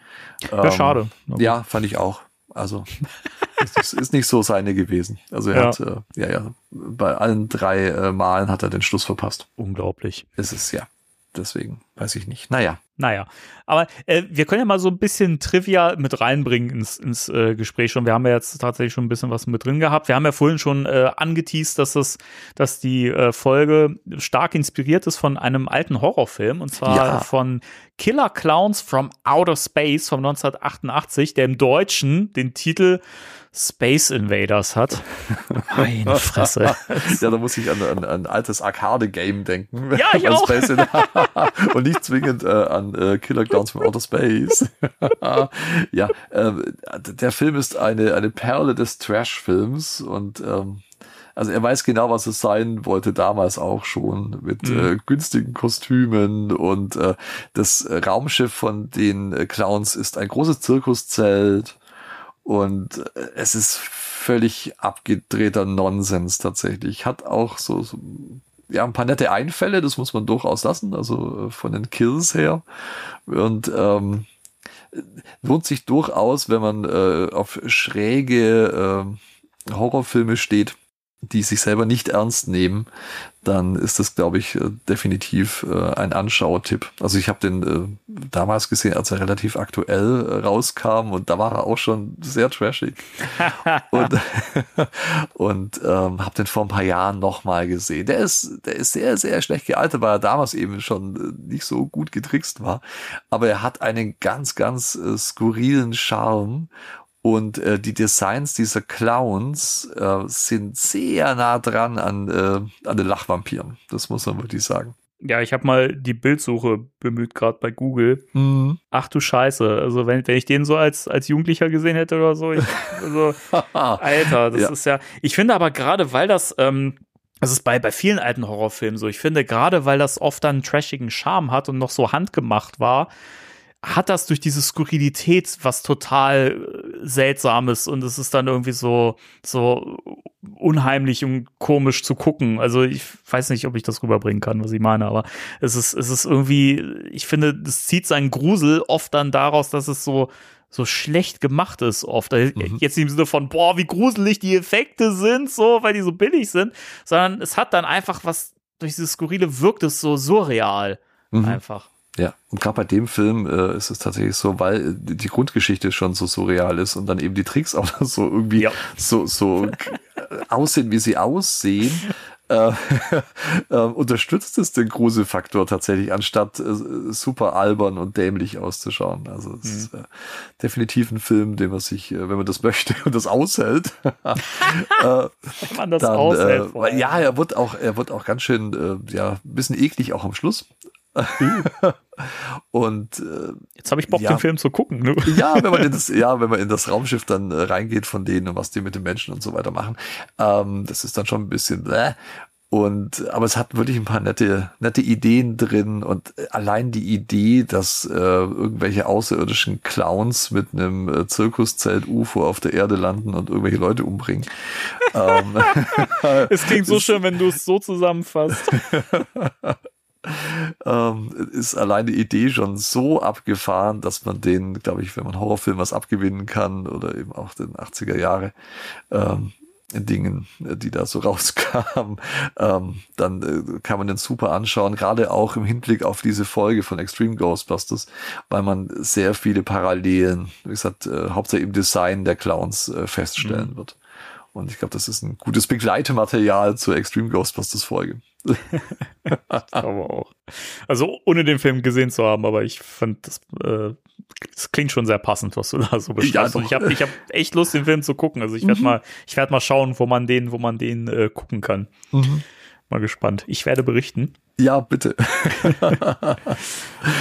Ja, ähm, schade. Ja, fand ich auch. Also es ist nicht so seine gewesen. Also er ja. hat äh, ja ja bei allen drei äh, Malen hat er den Schluss verpasst. Unglaublich. Es ist ja deswegen weiß ich nicht. Naja. Naja, aber äh, wir können ja mal so ein bisschen Trivia mit reinbringen ins, ins äh, Gespräch schon. Wir haben ja jetzt tatsächlich schon ein bisschen was mit drin gehabt. Wir haben ja vorhin schon äh, angeteased, dass es, dass die äh, Folge stark inspiriert ist von einem alten Horrorfilm und zwar ja. von Killer Clowns from Outer Space von 1988, der im Deutschen den Titel Space Invaders hat. Meine Fresse. ja, da muss ich an, an, an ein altes Arcade-Game denken. Ja, ich auch. Und nicht zwingend äh, an äh, Killer Clowns from Outer Space. ja, äh, der Film ist eine, eine Perle des Trash-Films und ähm, also er weiß genau, was es sein wollte damals auch schon mit mhm. äh, günstigen Kostümen und äh, das Raumschiff von den äh, Clowns ist ein großes Zirkuszelt und äh, es ist völlig abgedrehter Nonsens tatsächlich. Hat auch so, so ja, ein paar nette Einfälle, das muss man durchaus lassen, also äh, von den Kills her. Und ähm, lohnt sich durchaus, wenn man äh, auf schräge äh, Horrorfilme steht, die sich selber nicht ernst nehmen, dann ist das, glaube ich, äh, definitiv äh, ein Anschautipp. Also ich habe den äh, damals gesehen, als er relativ aktuell rauskam und da war er auch schon sehr trashig. und und ähm, habe den vor ein paar Jahren nochmal gesehen. Der ist, der ist sehr, sehr schlecht gealtert, weil er damals eben schon nicht so gut getrickst war. Aber er hat einen ganz, ganz skurrilen Charme und äh, die Designs dieser Clowns äh, sind sehr nah dran an, äh, an den Lachvampiren. Das muss man wirklich sagen. Ja, ich habe mal die Bildsuche bemüht, gerade bei Google. Mhm. Ach du Scheiße. Also, wenn, wenn ich den so als, als Jugendlicher gesehen hätte oder so, ich, also, Alter, das ja. ist ja. Ich finde aber gerade, weil das, ähm, das ist bei, bei vielen alten Horrorfilmen so. Ich finde, gerade weil das oft dann einen trashigen Charme hat und noch so handgemacht war, hat das durch diese Skurrilität was total äh, seltsames und es ist dann irgendwie so so unheimlich und komisch zu gucken. Also ich weiß nicht, ob ich das rüberbringen kann, was ich meine, aber es ist es ist irgendwie ich finde, es zieht seinen Grusel oft dann daraus, dass es so so schlecht gemacht ist oft. Äh, mhm. Jetzt im Sinne von, boah, wie gruselig die Effekte sind, so, weil die so billig sind, sondern es hat dann einfach was, durch dieses Skurrile wirkt es so surreal. Mhm. Einfach. Ja, und gerade bei dem Film äh, ist es tatsächlich so, weil äh, die Grundgeschichte schon so surreal ist und dann eben die Tricks auch so irgendwie ja. so, so aussehen, wie sie aussehen, äh, äh, unterstützt es den Gruselfaktor tatsächlich, anstatt äh, super albern und dämlich auszuschauen. Also es mhm. ist äh, definitiv ein Film, den man sich, äh, wenn man das möchte und das aushält, äh, wenn man das dann, aushält. ja, er wird auch, er wird auch ganz schön, ja, ein bisschen eklig auch am Schluss. und äh, jetzt habe ich Bock, ja, den Film zu gucken. Ne? Ja, wenn man in das, ja, wenn man in das Raumschiff dann äh, reingeht von denen und was die mit den Menschen und so weiter machen, ähm, das ist dann schon ein bisschen bläh. Und aber es hat wirklich ein paar nette, nette Ideen drin und allein die Idee, dass äh, irgendwelche außerirdischen Clowns mit einem äh, Zirkuszelt UFO auf der Erde landen und irgendwelche Leute umbringen. ähm, es klingt so schön, wenn du es so zusammenfasst. Ähm, ist allein die Idee schon so abgefahren, dass man den, glaube ich, wenn man Horrorfilm was abgewinnen kann oder eben auch den 80er Jahre ähm, Dingen, die da so rauskamen, ähm, dann äh, kann man den super anschauen, gerade auch im Hinblick auf diese Folge von Extreme Ghostbusters, weil man sehr viele Parallelen, wie gesagt, äh, hauptsächlich im Design der Clowns äh, feststellen Mhm. wird. Und ich glaube, das ist ein gutes Begleitematerial zur Extreme Ghostbusters Folge. Aber auch. Also ohne den Film gesehen zu haben, aber ich fand das, äh, das klingt schon sehr passend, was du da so beschreibst. Ja, Und ich habe ich hab echt Lust, den Film zu gucken. Also ich werde mal, ich werde mal schauen, wo man den, wo man den äh, gucken kann. Mal gespannt. Ich werde berichten. Ja, bitte.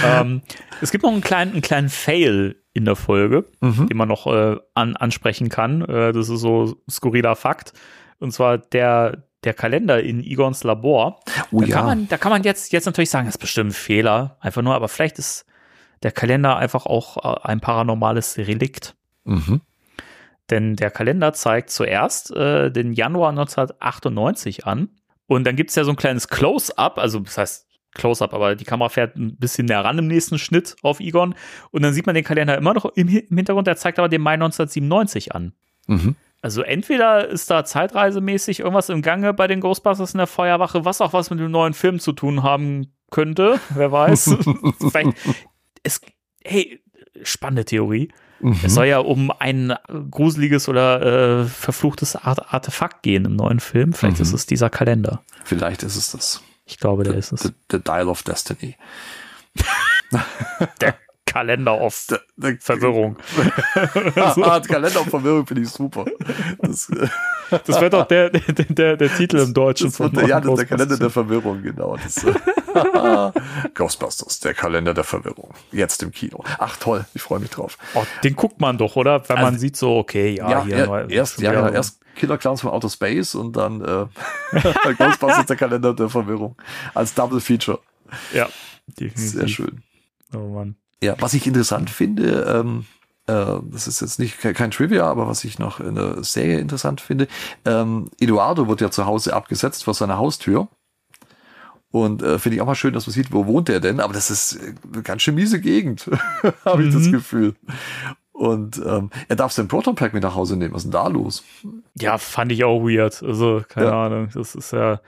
ähm, es gibt noch einen kleinen, einen kleinen Fail in der Folge, den man noch äh, an, ansprechen kann. Äh, das ist so skurriler Fakt. Und zwar der, der Kalender in Igons Labor. Oh da, ja. kann man, da kann man jetzt, jetzt natürlich sagen, das ist bestimmt ein Fehler. Einfach nur, aber vielleicht ist der Kalender einfach auch äh, ein paranormales Relikt. Mhm. Denn der Kalender zeigt zuerst äh, den Januar 1998 an. Und dann gibt es ja so ein kleines Close-up, also das heißt Close-up, aber die Kamera fährt ein bisschen näher ran im nächsten Schnitt auf Egon. Und dann sieht man den Kalender immer noch im, Hi- im Hintergrund, der zeigt aber den Mai 1997 an. Mhm. Also entweder ist da zeitreisemäßig irgendwas im Gange bei den Ghostbusters in der Feuerwache, was auch was mit dem neuen Film zu tun haben könnte, wer weiß. Vielleicht, es, hey, spannende Theorie. Mhm. Es soll ja um ein gruseliges oder äh, verfluchtes Art Artefakt gehen im neuen Film. Vielleicht Mhm. ist es dieser Kalender. Vielleicht ist es das. Ich glaube, der ist es. The, the Dial of Destiny. Der Kalender of der Verwirrung. ah, Kalender of Verwirrung finde ich super. Das, Das wird doch der, der, der, der Titel im Deutschen das wird, der- ja, das ist der Kalender der Verwirrung, genau. Das, äh, Ghostbusters, der Kalender der Verwirrung. Jetzt im Kino. Ach toll, ich freue mich drauf. Oh, den guckt man doch, oder? Wenn man Also- sieht so, okay, ja, Ja, hier er, erst, ja, wieder- genau, erst Killer Clowns von Outer Space und dann äh, Ghostbusters, der Kalender der Verwirrung. Als Double Feature. ja, definitiv. Sehr schön. Oh Mann. Ja, was ich interessant finde, ähm, äh, das ist jetzt nicht ke- kein Trivia, aber was ich noch in der Serie interessant finde, ähm, Eduardo wird ja zu Hause abgesetzt vor seiner Haustür. Und äh, finde ich auch mal schön, dass man sieht, wo wohnt er denn? Aber das ist äh, eine ganz schön miese Gegend, habe ich das Gefühl. Und ähm, er darf sein Proton Pack mit nach Hause nehmen. Was ist denn da los? Ja, fand ich auch weird. Also, keine Ja. Ahnung. Das ist ja,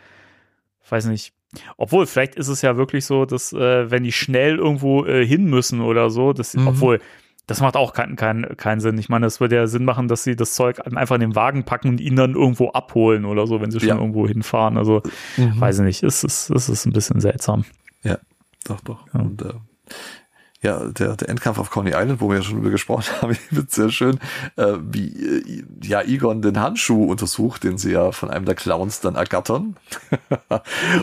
weiß nicht. Obwohl, vielleicht ist es ja wirklich so, dass, äh, wenn die schnell irgendwo äh, hin müssen oder so, dass, Mhm. obwohl, das macht auch keinen keinen keinen Sinn. Ich meine, es würde ja Sinn machen, dass sie das Zeug einfach in den Wagen packen und ihn dann irgendwo abholen oder so, wenn sie schon Ja. Mhm. irgendwo hinfahren. Also, weiß ich nicht. Es ist, es ist ein bisschen seltsam. Ja, doch, doch. Ja. Und äh, ja, der, der Endkampf auf Coney Island, wo wir ja schon drüber gesprochen haben, finde sehr schön, äh, wie äh, ja Egon den Handschuh untersucht, den sie ja von einem der Clowns dann ergattern.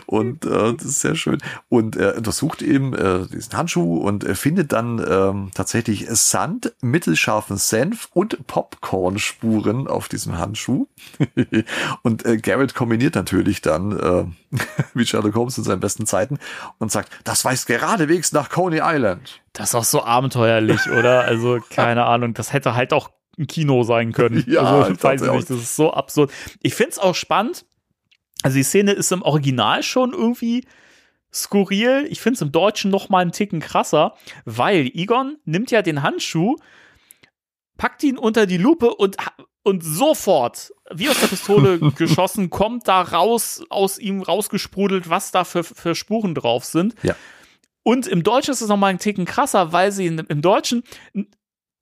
und äh, das ist sehr schön. Und er untersucht eben äh, diesen Handschuh und er findet dann ähm, tatsächlich Sand, mittelscharfen Senf und Popcorn-Spuren auf diesem Handschuh. und äh, Garrett kombiniert natürlich dann, äh, wie Sherlock Holmes in seinen besten Zeiten, und sagt, das weist geradewegs nach Coney Island. Das ist auch so abenteuerlich, oder? Also, keine Ahnung. Das hätte halt auch ein Kino sein können. Ja, also, weiß ich nicht. Das ist so absurd. Ich finde es auch spannend. Also, die Szene ist im Original schon irgendwie skurril. Ich finde es im Deutschen noch mal einen Ticken krasser, weil Egon nimmt ja den Handschuh, packt ihn unter die Lupe und, und sofort, wie aus der Pistole geschossen, kommt da raus, aus ihm rausgesprudelt, was da für, für Spuren drauf sind. Ja. Und im Deutschen ist es nochmal einen Ticken krasser, weil sie in, im Deutschen,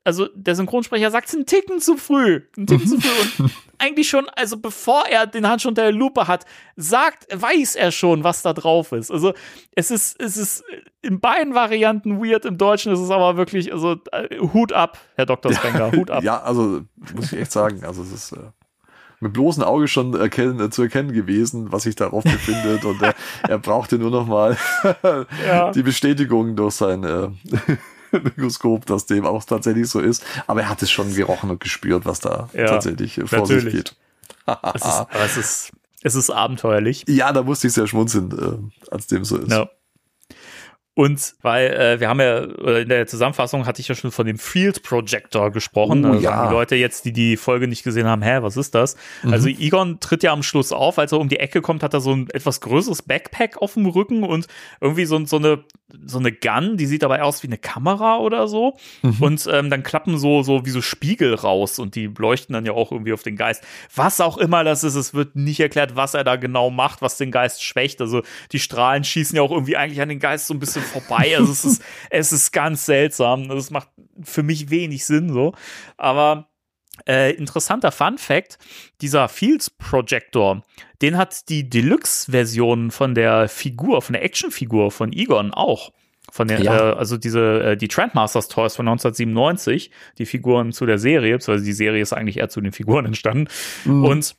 also der Synchronsprecher sagt es einen Ticken zu früh. Einen Ticken zu früh. Und eigentlich schon, also bevor er den Handschuh unter der Lupe hat, sagt, weiß er schon, was da drauf ist. Also es ist, es ist in beiden Varianten weird. Im Deutschen ist es aber wirklich, also äh, Hut ab, Herr Dr. Spenger, Hut ab. Ja, also muss ich echt sagen, also es ist äh, mit bloßem Auge schon erkennen, äh, zu erkennen gewesen, was sich darauf befindet und äh, er brauchte nur noch mal Ja. die Bestätigung durch sein äh, Mikroskop, dass dem auch tatsächlich so ist. Aber er hat es schon gerochen und gespürt, was da Ja, tatsächlich äh, vor sich natürlich. geht. Es ist, es ist, es ist abenteuerlich. Ja, da musste ich sehr schmunzeln, äh, als dem so ist. Ja. Und weil äh, wir haben ja äh, in der Zusammenfassung hatte ich ja schon von dem Field Projector gesprochen. Oh, also ja. Die Leute jetzt, die die Folge nicht gesehen haben, hä, was ist das? Mhm. Also Egon tritt ja am Schluss auf, als er um die Ecke kommt, hat er so ein etwas größeres Backpack auf dem Rücken und irgendwie so, so eine so eine Gun, die sieht dabei aus wie eine Kamera oder so. Mhm. Und ähm, dann klappen so so wie so Spiegel raus und die leuchten dann ja auch irgendwie auf den Geist. Was auch immer das ist, es wird nicht erklärt, was er da genau macht, was den Geist schwächt. Also die Strahlen schießen ja auch irgendwie eigentlich an den Geist so ein bisschen vorbei. Also es ist, es ist ganz seltsam. Also es macht für mich wenig Sinn so. Aber äh, interessanter Fun Fact: Dieser Fields Projector, den hat die Deluxe-Version von der Figur, von der Actionfigur von Egon auch. Von der, Ja. äh, also diese, äh, die Trendmasters Toys von 1997, die Figuren zu der Serie, beziehungsweise die Serie ist eigentlich eher zu den Figuren entstanden. Und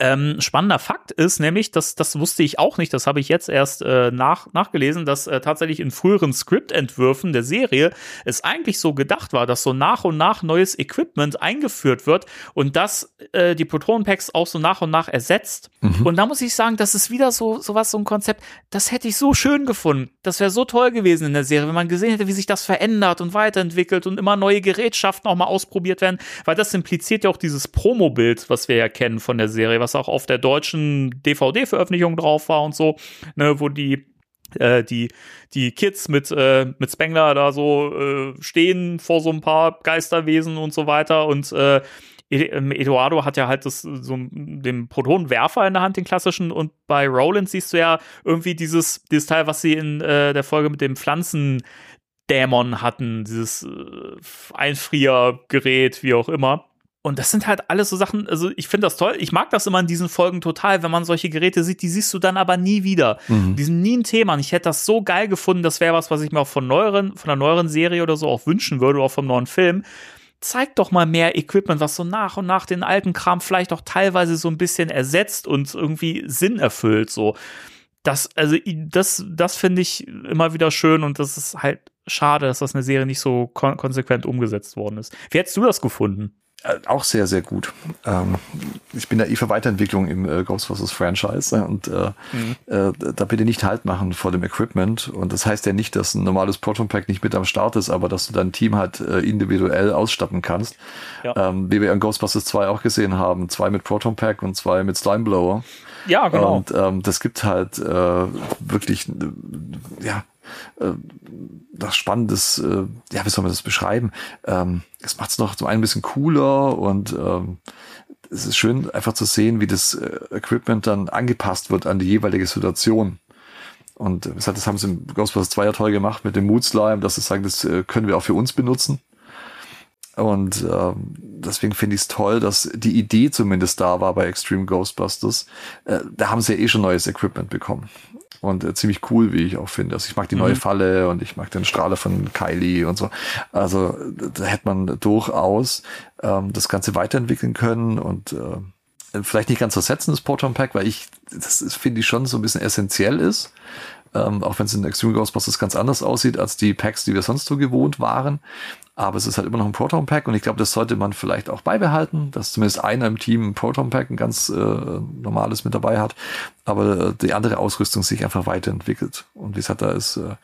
ähm, spannender Fakt ist nämlich, dass das wusste ich auch nicht, das habe ich jetzt erst äh, nach, nachgelesen, dass äh, tatsächlich in früheren Skriptentwürfen der Serie es eigentlich so gedacht war, dass so nach und nach neues Equipment eingeführt wird und das äh, die Proton-Packs auch so nach und nach ersetzt. Und da muss ich sagen, das ist wieder so sowas, so ein Konzept, das hätte ich so schön gefunden. Das wäre so toll gewesen in der Serie, wenn man gesehen hätte, wie sich das verändert und weiterentwickelt und immer neue Gerätschaften auch mal ausprobiert werden, weil das impliziert ja auch dieses Promo-Bild, was wir ja kennen von der Serie, was auch auf der deutschen DVD-Veröffentlichung drauf war und so, ne, wo die äh, die, die Kids mit, äh, mit Spengler da so äh, stehen vor so ein paar Geisterwesen und so weiter und äh, Ed- ähm, Eduardo hat ja halt das, so den Protonenwerfer in der Hand, den klassischen, und bei Roland siehst du ja irgendwie dieses, dieses Teil, was sie in äh, der Folge mit dem Pflanzendämon hatten, dieses äh, Einfriergerät, wie auch immer. Und das sind halt alles so Sachen, also ich finde das toll. Ich mag das immer in diesen Folgen total, wenn man solche Geräte sieht, die siehst du dann aber nie wieder. Die sind nie ein Thema. Und ich hätte das so geil gefunden, das wäre was, was ich mir auch von neueren, von einer neueren Serie oder so auch wünschen würde, oder auch vom neuen Film. Zeigt doch mal mehr Equipment, was so nach und nach den alten Kram vielleicht auch teilweise so ein bisschen ersetzt und irgendwie Sinn erfüllt. So, das, also das, das finde ich immer wieder schön und das ist halt schade, dass das eine Serie nicht so kon konsequent umgesetzt worden ist. Wie hättest du das gefunden? Äh, Auch sehr, sehr gut. Ähm, ich bin da eh für Weiterentwicklung im äh, Ghostbusters Franchise äh, und äh, äh, da bitte nicht Halt machen vor dem Equipment. Und das heißt ja nicht, dass ein normales Proton Pack nicht mit am Start ist, aber dass du dein Team halt äh, individuell ausstatten kannst. Ja. Ähm, wie wir in Ghostbusters 2 auch gesehen haben. Zwei mit Proton Pack und zwei mit Slime Blower. Ja, genau. Und ähm, das gibt halt äh, wirklich, äh, ja, äh, das Spannendes, äh, ja, wie soll man das beschreiben? Ähm, es macht es noch zum einen ein bisschen cooler und ähm, es ist schön einfach zu sehen, wie das äh, Equipment dann angepasst wird an die jeweilige Situation. Und äh, das haben sie im Ghostbusters 2 ja toll gemacht mit dem Mood Slime, dass sie sagen, das äh, können wir auch für uns benutzen. Und ähm, deswegen finde ich es toll, dass die Idee zumindest da war bei Extreme Ghostbusters. Äh, da haben sie ja eh schon neues Equipment bekommen. Und äh, ziemlich cool, wie ich auch finde. Also ich mag die neue Falle und ich mag den Strahler von Kylie und so. Also da hätte man durchaus ähm, das Ganze weiterentwickeln können und äh, vielleicht nicht ganz ersetzen, das Proton Pack, weil ich, das finde ich schon so ein bisschen essentiell ist. Ähm, auch wenn es in Extreme Ghostbusters ganz anders aussieht als die Packs, die wir sonst so gewohnt waren. Aber es ist halt immer noch ein Proton Pack und ich glaube, das sollte man vielleicht auch beibehalten, dass zumindest einer im Team ein Proton Pack, ein ganz äh, normales mit dabei hat, aber äh, die andere Ausrüstung sich einfach weiterentwickelt. Und wie gesagt, da ist äh,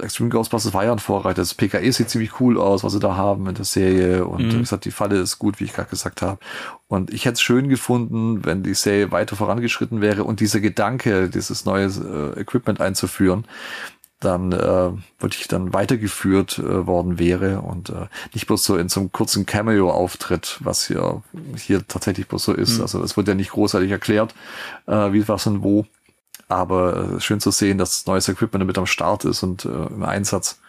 Extreme Ghostbusters war ja ein Vorreiter. Das PKE sieht ziemlich cool aus, was sie da haben in der Serie. Und wie gesagt, die Falle ist gut, wie ich gerade gesagt habe. Und ich hätte es schön gefunden, wenn die Serie weiter vorangeschritten wäre und dieser Gedanke, dieses neue äh, Equipment einzuführen, dann äh, wirklich dann weitergeführt äh, worden wäre und äh, nicht bloß so in so einem kurzen Cameo-Auftritt, was hier, hier tatsächlich bloß so ist. Also es wird ja nicht großartig erklärt, äh, wie was und wo. Aber äh, schön zu sehen, dass neues Equipment damit am Start ist und äh, im Einsatz.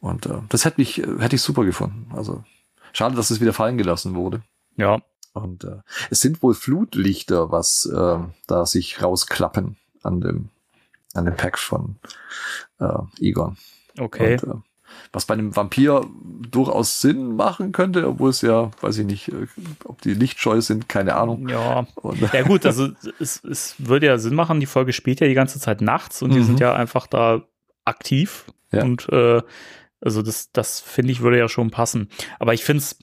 Und äh, das hätte ich, äh, hätte ich super gefunden. Also schade, dass es wieder fallen gelassen wurde. Ja. Und äh, es sind wohl Flutlichter, was äh, da sich rausklappen an dem, an dem Pack von äh, Egon. Okay. Und, äh, was bei einem Vampir durchaus Sinn machen könnte, obwohl es ja, weiß ich nicht, äh, ob die lichtscheu sind, keine Ahnung. Ja. Und, Ja gut, also es, es würde ja Sinn machen, die Folge spielt ja die ganze Zeit nachts und die sind ja einfach da aktiv. Ja. Und äh, also das, das finde ich, würde ja schon passen. Aber ich finde es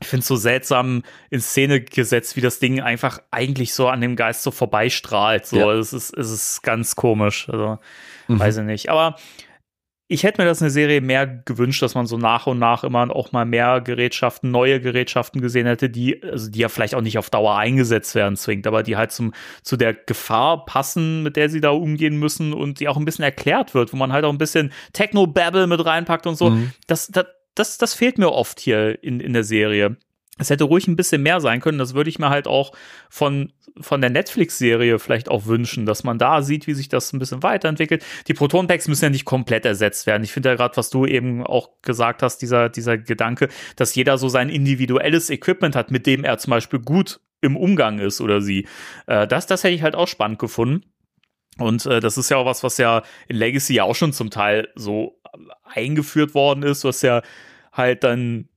ich finde so seltsam in Szene gesetzt, wie das Ding einfach eigentlich so an dem Geist so vorbeistrahlt. So, Ja. es ist, es ist ganz komisch. Also, weiß ich nicht. Aber ich hätte mir das eine Serie mehr gewünscht, dass man so nach und nach immer auch mal mehr Gerätschaften, neue Gerätschaften gesehen hätte, die, also die ja vielleicht auch nicht auf Dauer eingesetzt werden zwingt, aber die halt zum, zu der Gefahr passen, mit der sie da umgehen müssen und die auch ein bisschen erklärt wird, wo man halt auch ein bisschen Techno-Babble mit reinpackt und so. Mhm. Das, das, das, das fehlt mir oft hier in, in der Serie. Es hätte ruhig ein bisschen mehr sein können. Das würde ich mir halt auch von, von der Netflix-Serie vielleicht auch wünschen, dass man da sieht, wie sich das ein bisschen weiterentwickelt. Die Proton-Packs müssen ja nicht komplett ersetzt werden. Ich finde ja gerade, was du eben auch gesagt hast, dieser, dieser Gedanke, dass jeder so sein individuelles Equipment hat, mit dem er zum Beispiel gut im Umgang ist oder sie. Äh, das, das hätte ich halt auch spannend gefunden. Und äh, das ist ja auch was, was ja in Legacy ja auch schon zum Teil so eingeführt worden ist, was ja halt dann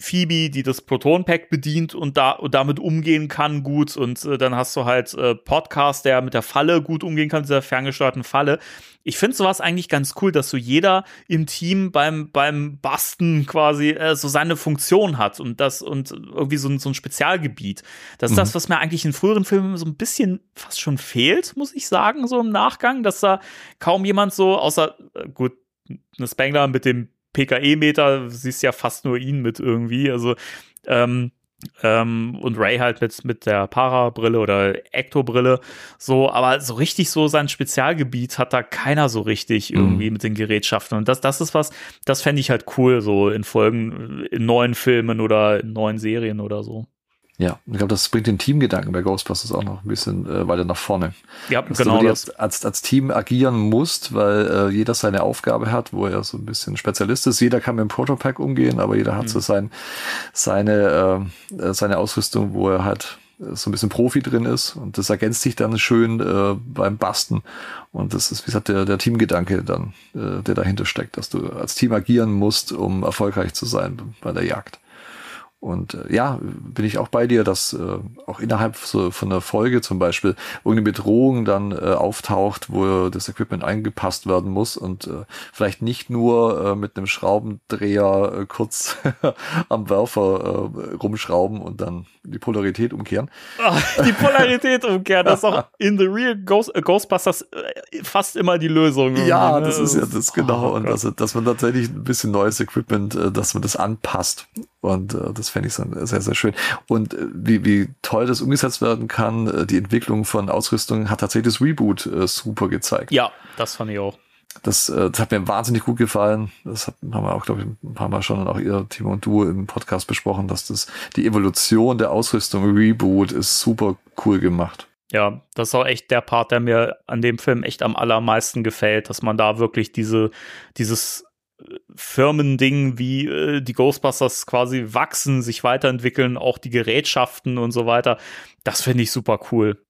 Phoebe, die das Proton-Pack bedient und, da, und damit umgehen kann gut. Und äh, dann hast du halt äh, Podcast, der mit der Falle gut umgehen kann, dieser ferngesteuerten Falle. Ich finde sowas eigentlich ganz cool, dass so jeder im Team beim, beim Basten quasi äh, so seine Funktion hat und das und irgendwie so, so ein Spezialgebiet. Das ist mhm. das, was mir eigentlich in früheren Filmen so ein bisschen fast schon fehlt, muss ich sagen, so im Nachgang, dass da kaum jemand so, außer, äh, gut, eine Spangler mit dem PKE-Meter siehst ja fast nur ihn mit irgendwie. Also, ähm, ähm, und Ray halt mit, mit der Para-Brille oder Ecto-Brille. So, aber so richtig so sein Spezialgebiet hat da keiner so richtig irgendwie mhm. mit den Gerätschaften. Und das, das ist was, das fände ich halt cool, so in Folgen, in neuen Filmen oder in neuen Serien oder so. Ja, ich glaube, das bringt den Teamgedanken bei Ghostbusters auch noch ein bisschen äh, weiter nach vorne. Ja, Dass genau. Du das. Als, als Team agieren musst, weil äh, jeder seine Aufgabe hat, wo er so ein bisschen Spezialist ist. Jeder kann mit dem Protopack umgehen, aber jeder hat mhm. so sein, seine, äh, äh, seine Ausrüstung, wo er halt so ein bisschen Profi drin ist und das ergänzt sich dann schön äh, beim Basten und das ist wie gesagt der, der Teamgedanke dann, äh, der dahinter steckt, dass du als Team agieren musst, um erfolgreich zu sein bei der Jagd. Und äh, ja, bin ich auch bei dir, dass äh, auch innerhalb so von einer Folge zum Beispiel irgendeine Bedrohung dann äh, auftaucht, wo das Equipment eingepasst werden muss und äh, vielleicht nicht nur äh, mit einem Schraubendreher äh, kurz am Werfer äh, rumschrauben und dann die Polarität umkehren. Ach, die Polarität umkehren, das ist auch in the real Ghost, äh, Ghostbusters äh, fast immer die Lösung. Ja, ne? das ist ja das genau. Oh, und also, dass man tatsächlich ein bisschen neues Equipment, äh, dass man das anpasst. Und äh, das fände ich sehr, sehr schön. Und äh, wie, wie toll das umgesetzt werden kann, äh, die Entwicklung von Ausrüstung hat tatsächlich das Reboot äh, super gezeigt. Ja, das fand ich auch. Das, das hat mir wahnsinnig gut gefallen. Das hat, haben wir auch, glaube ich, ein paar Mal schon auch ihr Timo und du im Podcast besprochen, dass das die Evolution der Ausrüstung Reboot ist super cool gemacht. Ja, das ist auch echt der Part, der mir an dem Film echt am allermeisten gefällt, dass man da wirklich diese, dieses Firmending, wie äh, die Ghostbusters quasi wachsen, sich weiterentwickeln, auch die Gerätschaften und so weiter. Das finde ich super cool.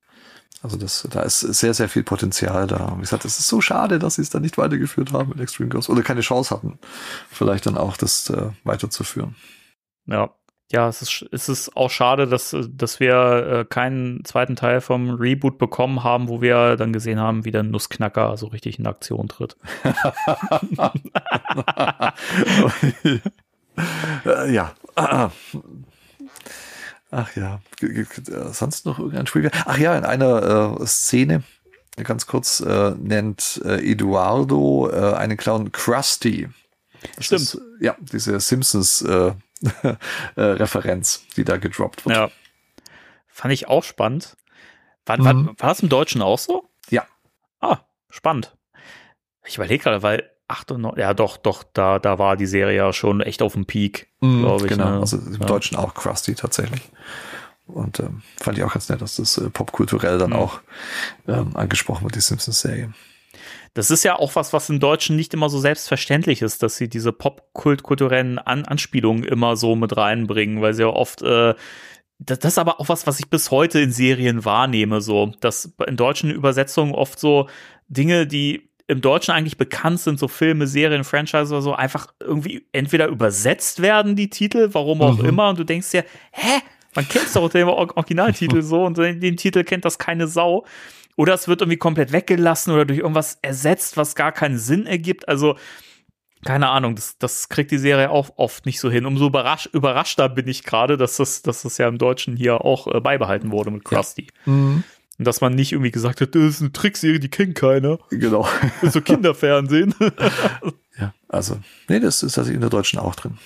Also das, da ist sehr, sehr viel Potenzial da. Wie gesagt, es ist so schade, dass sie es dann nicht weitergeführt haben mit Extreme Ghost oder keine Chance hatten, vielleicht dann auch das äh, weiterzuführen. Ja, ja, es ist, es ist auch schade, dass, dass wir äh, keinen zweiten Teil vom Reboot bekommen haben, wo wir dann gesehen haben, wie der Nussknacker so richtig in Aktion tritt. Ja. Ach ja. Sonst noch irgendein Spiel? Ach ja, in einer äh, Szene, ganz kurz, äh, nennt äh, Eduardo äh, einen Clown Krusty. Das Stimmt. Ist, ja, diese Simpsons äh, Referenz, die da gedroppt wird. Ja. Fand ich auch spannend. War, mhm. war, das im Deutschen auch so? Ja. Ah, spannend. Ich überlege gerade, weil 98, ja doch, doch, da, da war die Serie ja schon echt auf dem Peak, mhm, glaube ich. Genau, ne? also im ja. Deutschen auch Krusty tatsächlich. Und ähm, fand ich auch ganz nett, dass das äh, popkulturell dann mhm. auch ähm, angesprochen wird, die Simpsons-Serie. Das ist ja auch was, was im Deutschen nicht immer so selbstverständlich ist, dass sie diese popkulturellen An Anspielungen immer so mit reinbringen, weil sie ja oft äh, das, das ist aber auch was, was ich bis heute in Serien wahrnehme, so, dass in deutschen Übersetzungen oft so Dinge, die im Deutschen eigentlich bekannt sind, so Filme, Serien, Franchise oder so, einfach irgendwie entweder übersetzt werden, die Titel, warum auch mhm. immer, und du denkst dir, hä? Man kennt doch den Originaltitel so und den Titel kennt das keine Sau. Oder es wird irgendwie komplett weggelassen oder durch irgendwas ersetzt, was gar keinen Sinn ergibt. Also, keine Ahnung, das, das kriegt die Serie auch oft nicht so hin. Umso überrasch, überraschter bin ich gerade, dass das, dass das ja im Deutschen hier auch äh, beibehalten wurde mit Krusty. Ja. Mhm. Und dass man nicht irgendwie gesagt hat, das ist eine Trickserie, die kennt keiner. Genau. Das ist so Kinderfernsehen. ja. Also, nee, das ist tatsächlich in der Deutschen auch drin.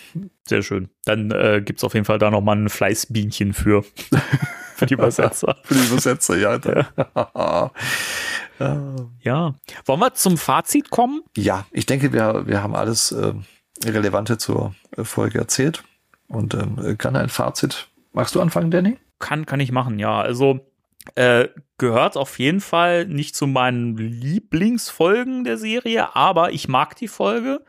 Sehr schön. Dann äh, gibt es auf jeden Fall da nochmal ein Fleißbienchen für, für die Übersetzer. Für die Übersetzer, ja. Ja. ja. Wollen wir zum Fazit kommen? Ja, ich denke, wir, wir haben alles äh, Relevante zur Folge erzählt. Und ähm, kann ein Fazit. Magst du anfangen, Danny? Kann, kann ich machen, ja. Also äh, gehört auf jeden Fall nicht zu meinen Lieblingsfolgen der Serie, aber ich mag die Folge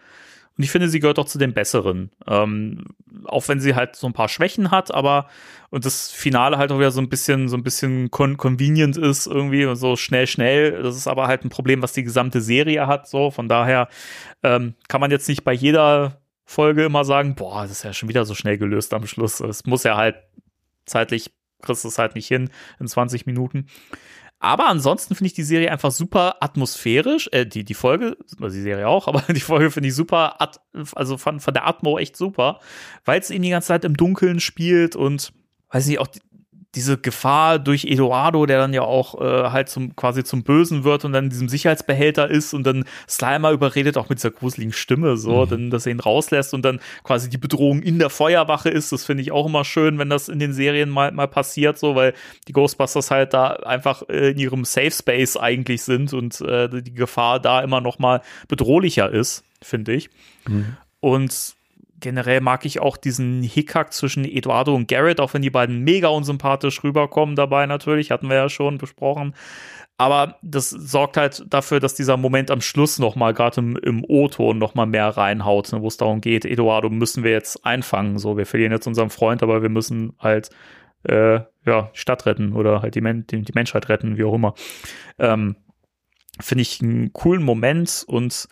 und ich finde, sie gehört auch zu den besseren. Ähm, auch wenn sie halt so ein paar Schwächen hat, aber und das Finale halt auch wieder so ein bisschen, so ein bisschen con convenient ist irgendwie und so schnell, schnell. Das ist aber halt ein Problem, was die gesamte Serie hat. So, von daher ähm, kann man jetzt nicht bei jeder Folge immer sagen, boah, das ist ja schon wieder so schnell gelöst am Schluss. Es muss ja halt zeitlich kriegst du es halt nicht hin in 20 Minuten. Aber ansonsten finde ich die Serie einfach super atmosphärisch. Äh, die, die Folge, also die Serie auch, aber die Folge finde ich super, also von, von der Atmo echt super, weil es eben die ganze Zeit im Dunkeln spielt und weiß nicht, auch diese Gefahr durch Eduardo, der dann ja auch äh, halt zum quasi zum Bösen wird und dann in diesem Sicherheitsbehälter ist und dann Slimer überredet auch mit dieser gruseligen Stimme so, mhm. dann dass er ihn rauslässt und dann quasi die Bedrohung in der Feuerwache ist. Das finde ich auch immer schön, wenn das in den Serien mal mal passiert so, weil die Ghostbusters halt da einfach äh, in ihrem Safe Space eigentlich sind und äh, die Gefahr da immer noch mal bedrohlicher ist, finde ich. Mhm. Und generell mag ich auch diesen Hickhack zwischen Eduardo und Garrett, auch wenn die beiden mega unsympathisch rüberkommen dabei natürlich, hatten wir ja schon besprochen. Aber das sorgt halt dafür, dass dieser Moment am Schluss nochmal, gerade im, im O-Ton, nochmal mehr reinhaut, ne, wo es darum geht, Eduardo müssen wir jetzt einfangen. So, wir verlieren jetzt unseren Freund, aber wir müssen halt äh, ja, Stadt retten oder halt die, Men die, die Menschheit retten, wie auch immer. Ähm, Finde ich einen coolen Moment und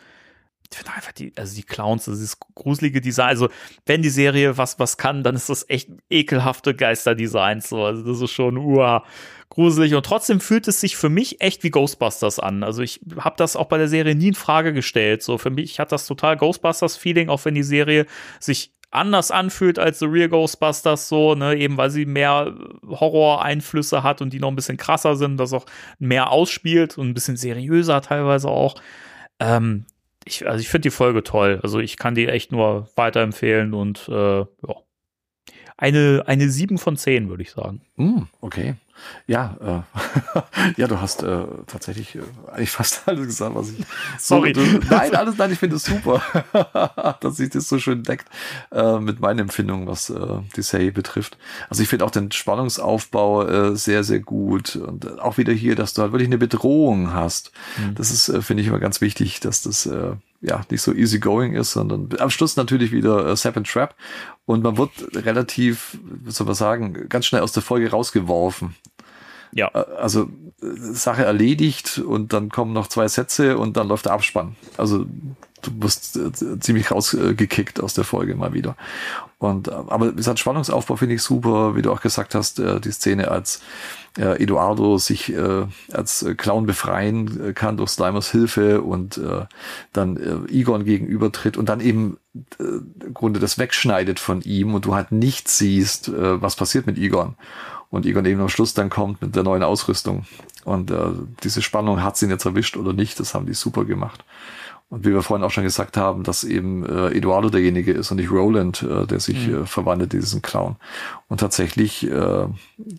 ich finde einfach die, also die Clowns, das ist gruselige Design. Also, wenn die Serie was, was kann, dann ist das echt ekelhafte Geisterdesigns. So. Also, das ist schon uah, gruselig. Und trotzdem fühlt es sich für mich echt wie Ghostbusters an. Also, ich habe das auch bei der Serie nie in Frage gestellt. So, für mich hat das total Ghostbusters-Feeling, auch wenn die Serie sich anders anfühlt als The Real Ghostbusters, so, ne, eben weil sie mehr Horror-Einflüsse hat und die noch ein bisschen krasser sind, das auch mehr ausspielt und ein bisschen seriöser teilweise auch. Ähm, ich, also ich finde die Folge toll. Also ich kann die echt nur weiterempfehlen und äh, ja. Eine, eine 7 von 10, würde ich sagen. Mm, okay. Ja, äh, ja, du hast äh, tatsächlich äh, eigentlich fast alles gesagt, was ich. Sorry. So, du, nein, alles, nein, ich finde es super, dass sich das so schön deckt äh, mit meinen Empfindungen, was äh, die Serie betrifft. Also ich finde auch den Spannungsaufbau äh, sehr, sehr gut und auch wieder hier, dass du halt wirklich eine Bedrohung hast. Mhm. Das ist, äh, finde ich, immer ganz wichtig, dass das ja nicht so easy going ist, sondern am Schluss natürlich wieder äh, Sap and Trap und man wird relativ, soll man sagen, ganz schnell aus der Folge rausgeworfen. Ja. Äh, also äh, Sache erledigt und dann kommen noch zwei Sätze und dann läuft der Abspann. Also du wirst äh, ziemlich rausgekickt aus der Folge mal wieder. Und aber wie gesagt, Spannungsaufbau finde ich super, wie du auch gesagt hast, die Szene als Eduardo sich als Clown befreien kann durch Slimers Hilfe und dann Egon gegenübertritt und dann eben im Grunde das wegschneidet von ihm und du halt nicht siehst, was passiert mit Egon und Egon eben am Schluss dann kommt mit der neuen Ausrüstung. Und äh, diese Spannung hat sie jetzt erwischt oder nicht, das haben die super gemacht. Und wie wir vorhin auch schon gesagt haben, dass eben äh, Eduardo derjenige ist und nicht Roland, äh, der sich mhm. äh, verwandelt in diesen Clown. Und tatsächlich äh,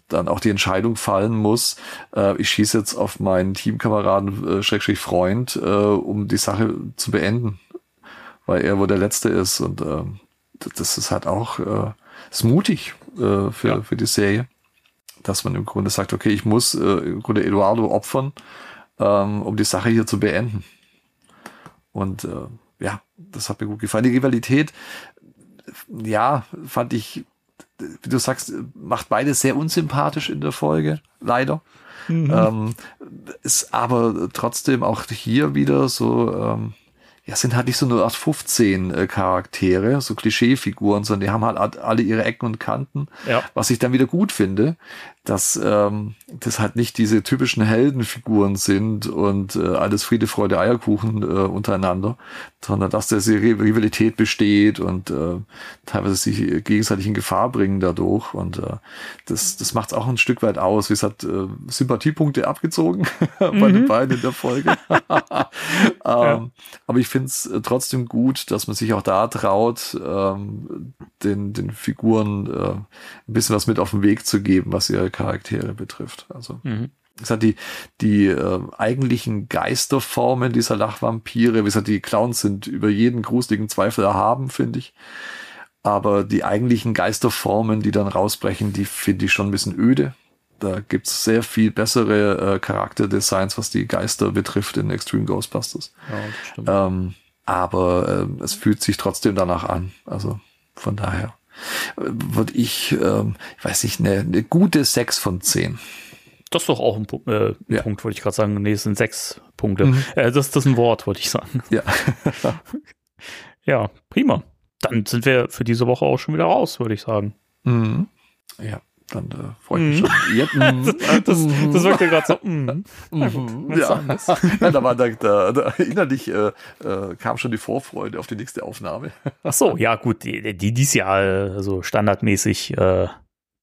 dann auch die Entscheidung fallen muss, äh, ich schieße jetzt auf meinen Teamkameraden, äh, Schrägstrich Freund, äh, um die Sache zu beenden. Weil er wohl der Letzte ist. Und äh, das ist halt auch äh, ist mutig äh, für, ja. für die Serie dass man im Grunde sagt, okay, ich muss äh, im Grunde Eduardo opfern, ähm, um die Sache hier zu beenden. Und äh, ja, das hat mir gut gefallen. Die Rivalität, ja, fand ich, wie du sagst, macht beide sehr unsympathisch in der Folge, leider. Mhm. Ähm, ist aber trotzdem auch hier wieder so, ähm, ja, sind halt nicht so nur 15 äh, Charaktere, so Klischeefiguren, sondern die haben halt alle ihre Ecken und Kanten, ja. was ich dann wieder gut finde. Dass ähm, das halt nicht diese typischen Heldenfiguren sind und äh, alles Friede, Freude, Eierkuchen äh, untereinander, sondern dass diese Rivalität besteht und äh, teilweise sich gegenseitig in Gefahr bringen dadurch. Und äh, das, das macht es auch ein Stück weit aus. Wie es hat äh, Sympathiepunkte abgezogen bei Mhm. den beiden in der Folge. ähm, Ja. Aber ich finde es trotzdem gut, dass man sich auch da traut, ähm, den, den Figuren äh, ein bisschen was mit auf den Weg zu geben, was ihre Charaktere betrifft. Also Mhm. wie gesagt, die, die äh, eigentlichen Geisterformen dieser Lachvampire, wie gesagt, die Clowns sind über jeden gruseligen Zweifel erhaben, finde ich. Aber die eigentlichen Geisterformen, die dann rausbrechen, die finde ich schon ein bisschen öde. Da gibt's sehr viel bessere äh, Charakterdesigns, was die Geister betrifft in Extreme Ghostbusters. Ja. Ähm, aber ähm, es fühlt sich trotzdem danach an. Also von daher äh, würde ich, ähm, ich weiß nicht, eine, eine gute 6 von 10. Das ist doch auch ein, äh, Ja. Punkt, wollte ich gerade sagen. Nee, es sind sechs Punkte. Mhm. Äh, das, das ist ein Wort, wollte ich sagen. Ja. Ja, prima. Dann sind wir für diese Woche auch schon wieder raus, würde ich sagen. Mhm. Ja, dann äh, freue ich mich Mhm. schon. Ja, mhm. Das, das wirkte gerade so. Mm. Mhm. was Ja. Nein, da war da, da, da innerlich äh, äh, kam schon die Vorfreude auf die nächste Aufnahme. Ach so, ja gut, die, die dies Jahr äh, so standardmäßig, äh,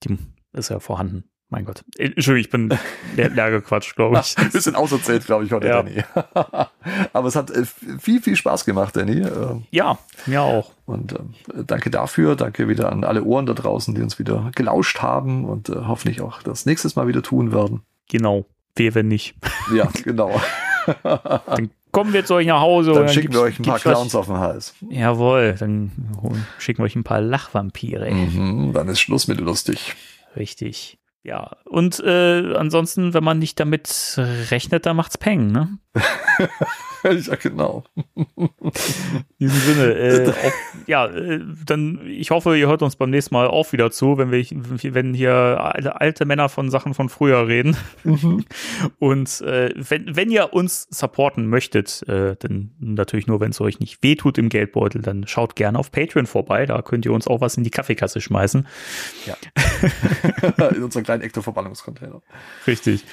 die ist ja vorhanden. Mein Gott. Äh, Entschuldigung, ich bin leer, gequatscht, glaube ich. Ein bisschen auserzählt, glaube ich, heute, Ja. Danny. Aber es hat äh, viel, viel Spaß gemacht, Danny. Äh, Ja, mir auch. Und ähm, danke dafür. Danke wieder an alle Ohren da draußen, die uns wieder gelauscht haben und äh, hoffentlich auch das nächstes Mal wieder tun werden. Genau. Wer, wenn nicht. Ja, genau. Dann kommen wir zu euch nach Hause. Dann und schicken wir euch ein paar Clowns auf den Hals. Jawohl, dann schicken wir euch ein paar Lachvampire. Mhm, dann ist Schluss mit lustig. Richtig. Ja, und äh, ansonsten, wenn man nicht damit rechnet, dann macht's Peng, ne? ja, genau. In diesem Sinne, äh, auch, ja, äh, dann, ich hoffe, ihr hört uns beim nächsten Mal auch wieder zu, wenn wir, wenn hier alte, Männer von Sachen von früher reden. Und äh, wenn, wenn ihr uns supporten möchtet, äh, dann natürlich nur, wenn es euch nicht wehtut im Geldbeutel, dann schaut gerne auf Patreon vorbei. Da könnt ihr uns auch was in die Kaffeekasse schmeißen. In unserem kleinen Ektoverbannungscontainer. Richtig.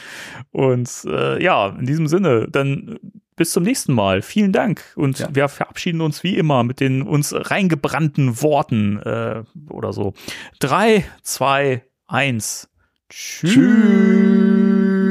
Und äh, ja, in diesem Sinne, dann bis zum nächsten Mal. Vielen Dank. Und Ja. wir verabschieden uns wie immer mit den uns reingebrannten Worten äh, oder so. Drei, zwei, eins. Tschüss. Tschüss.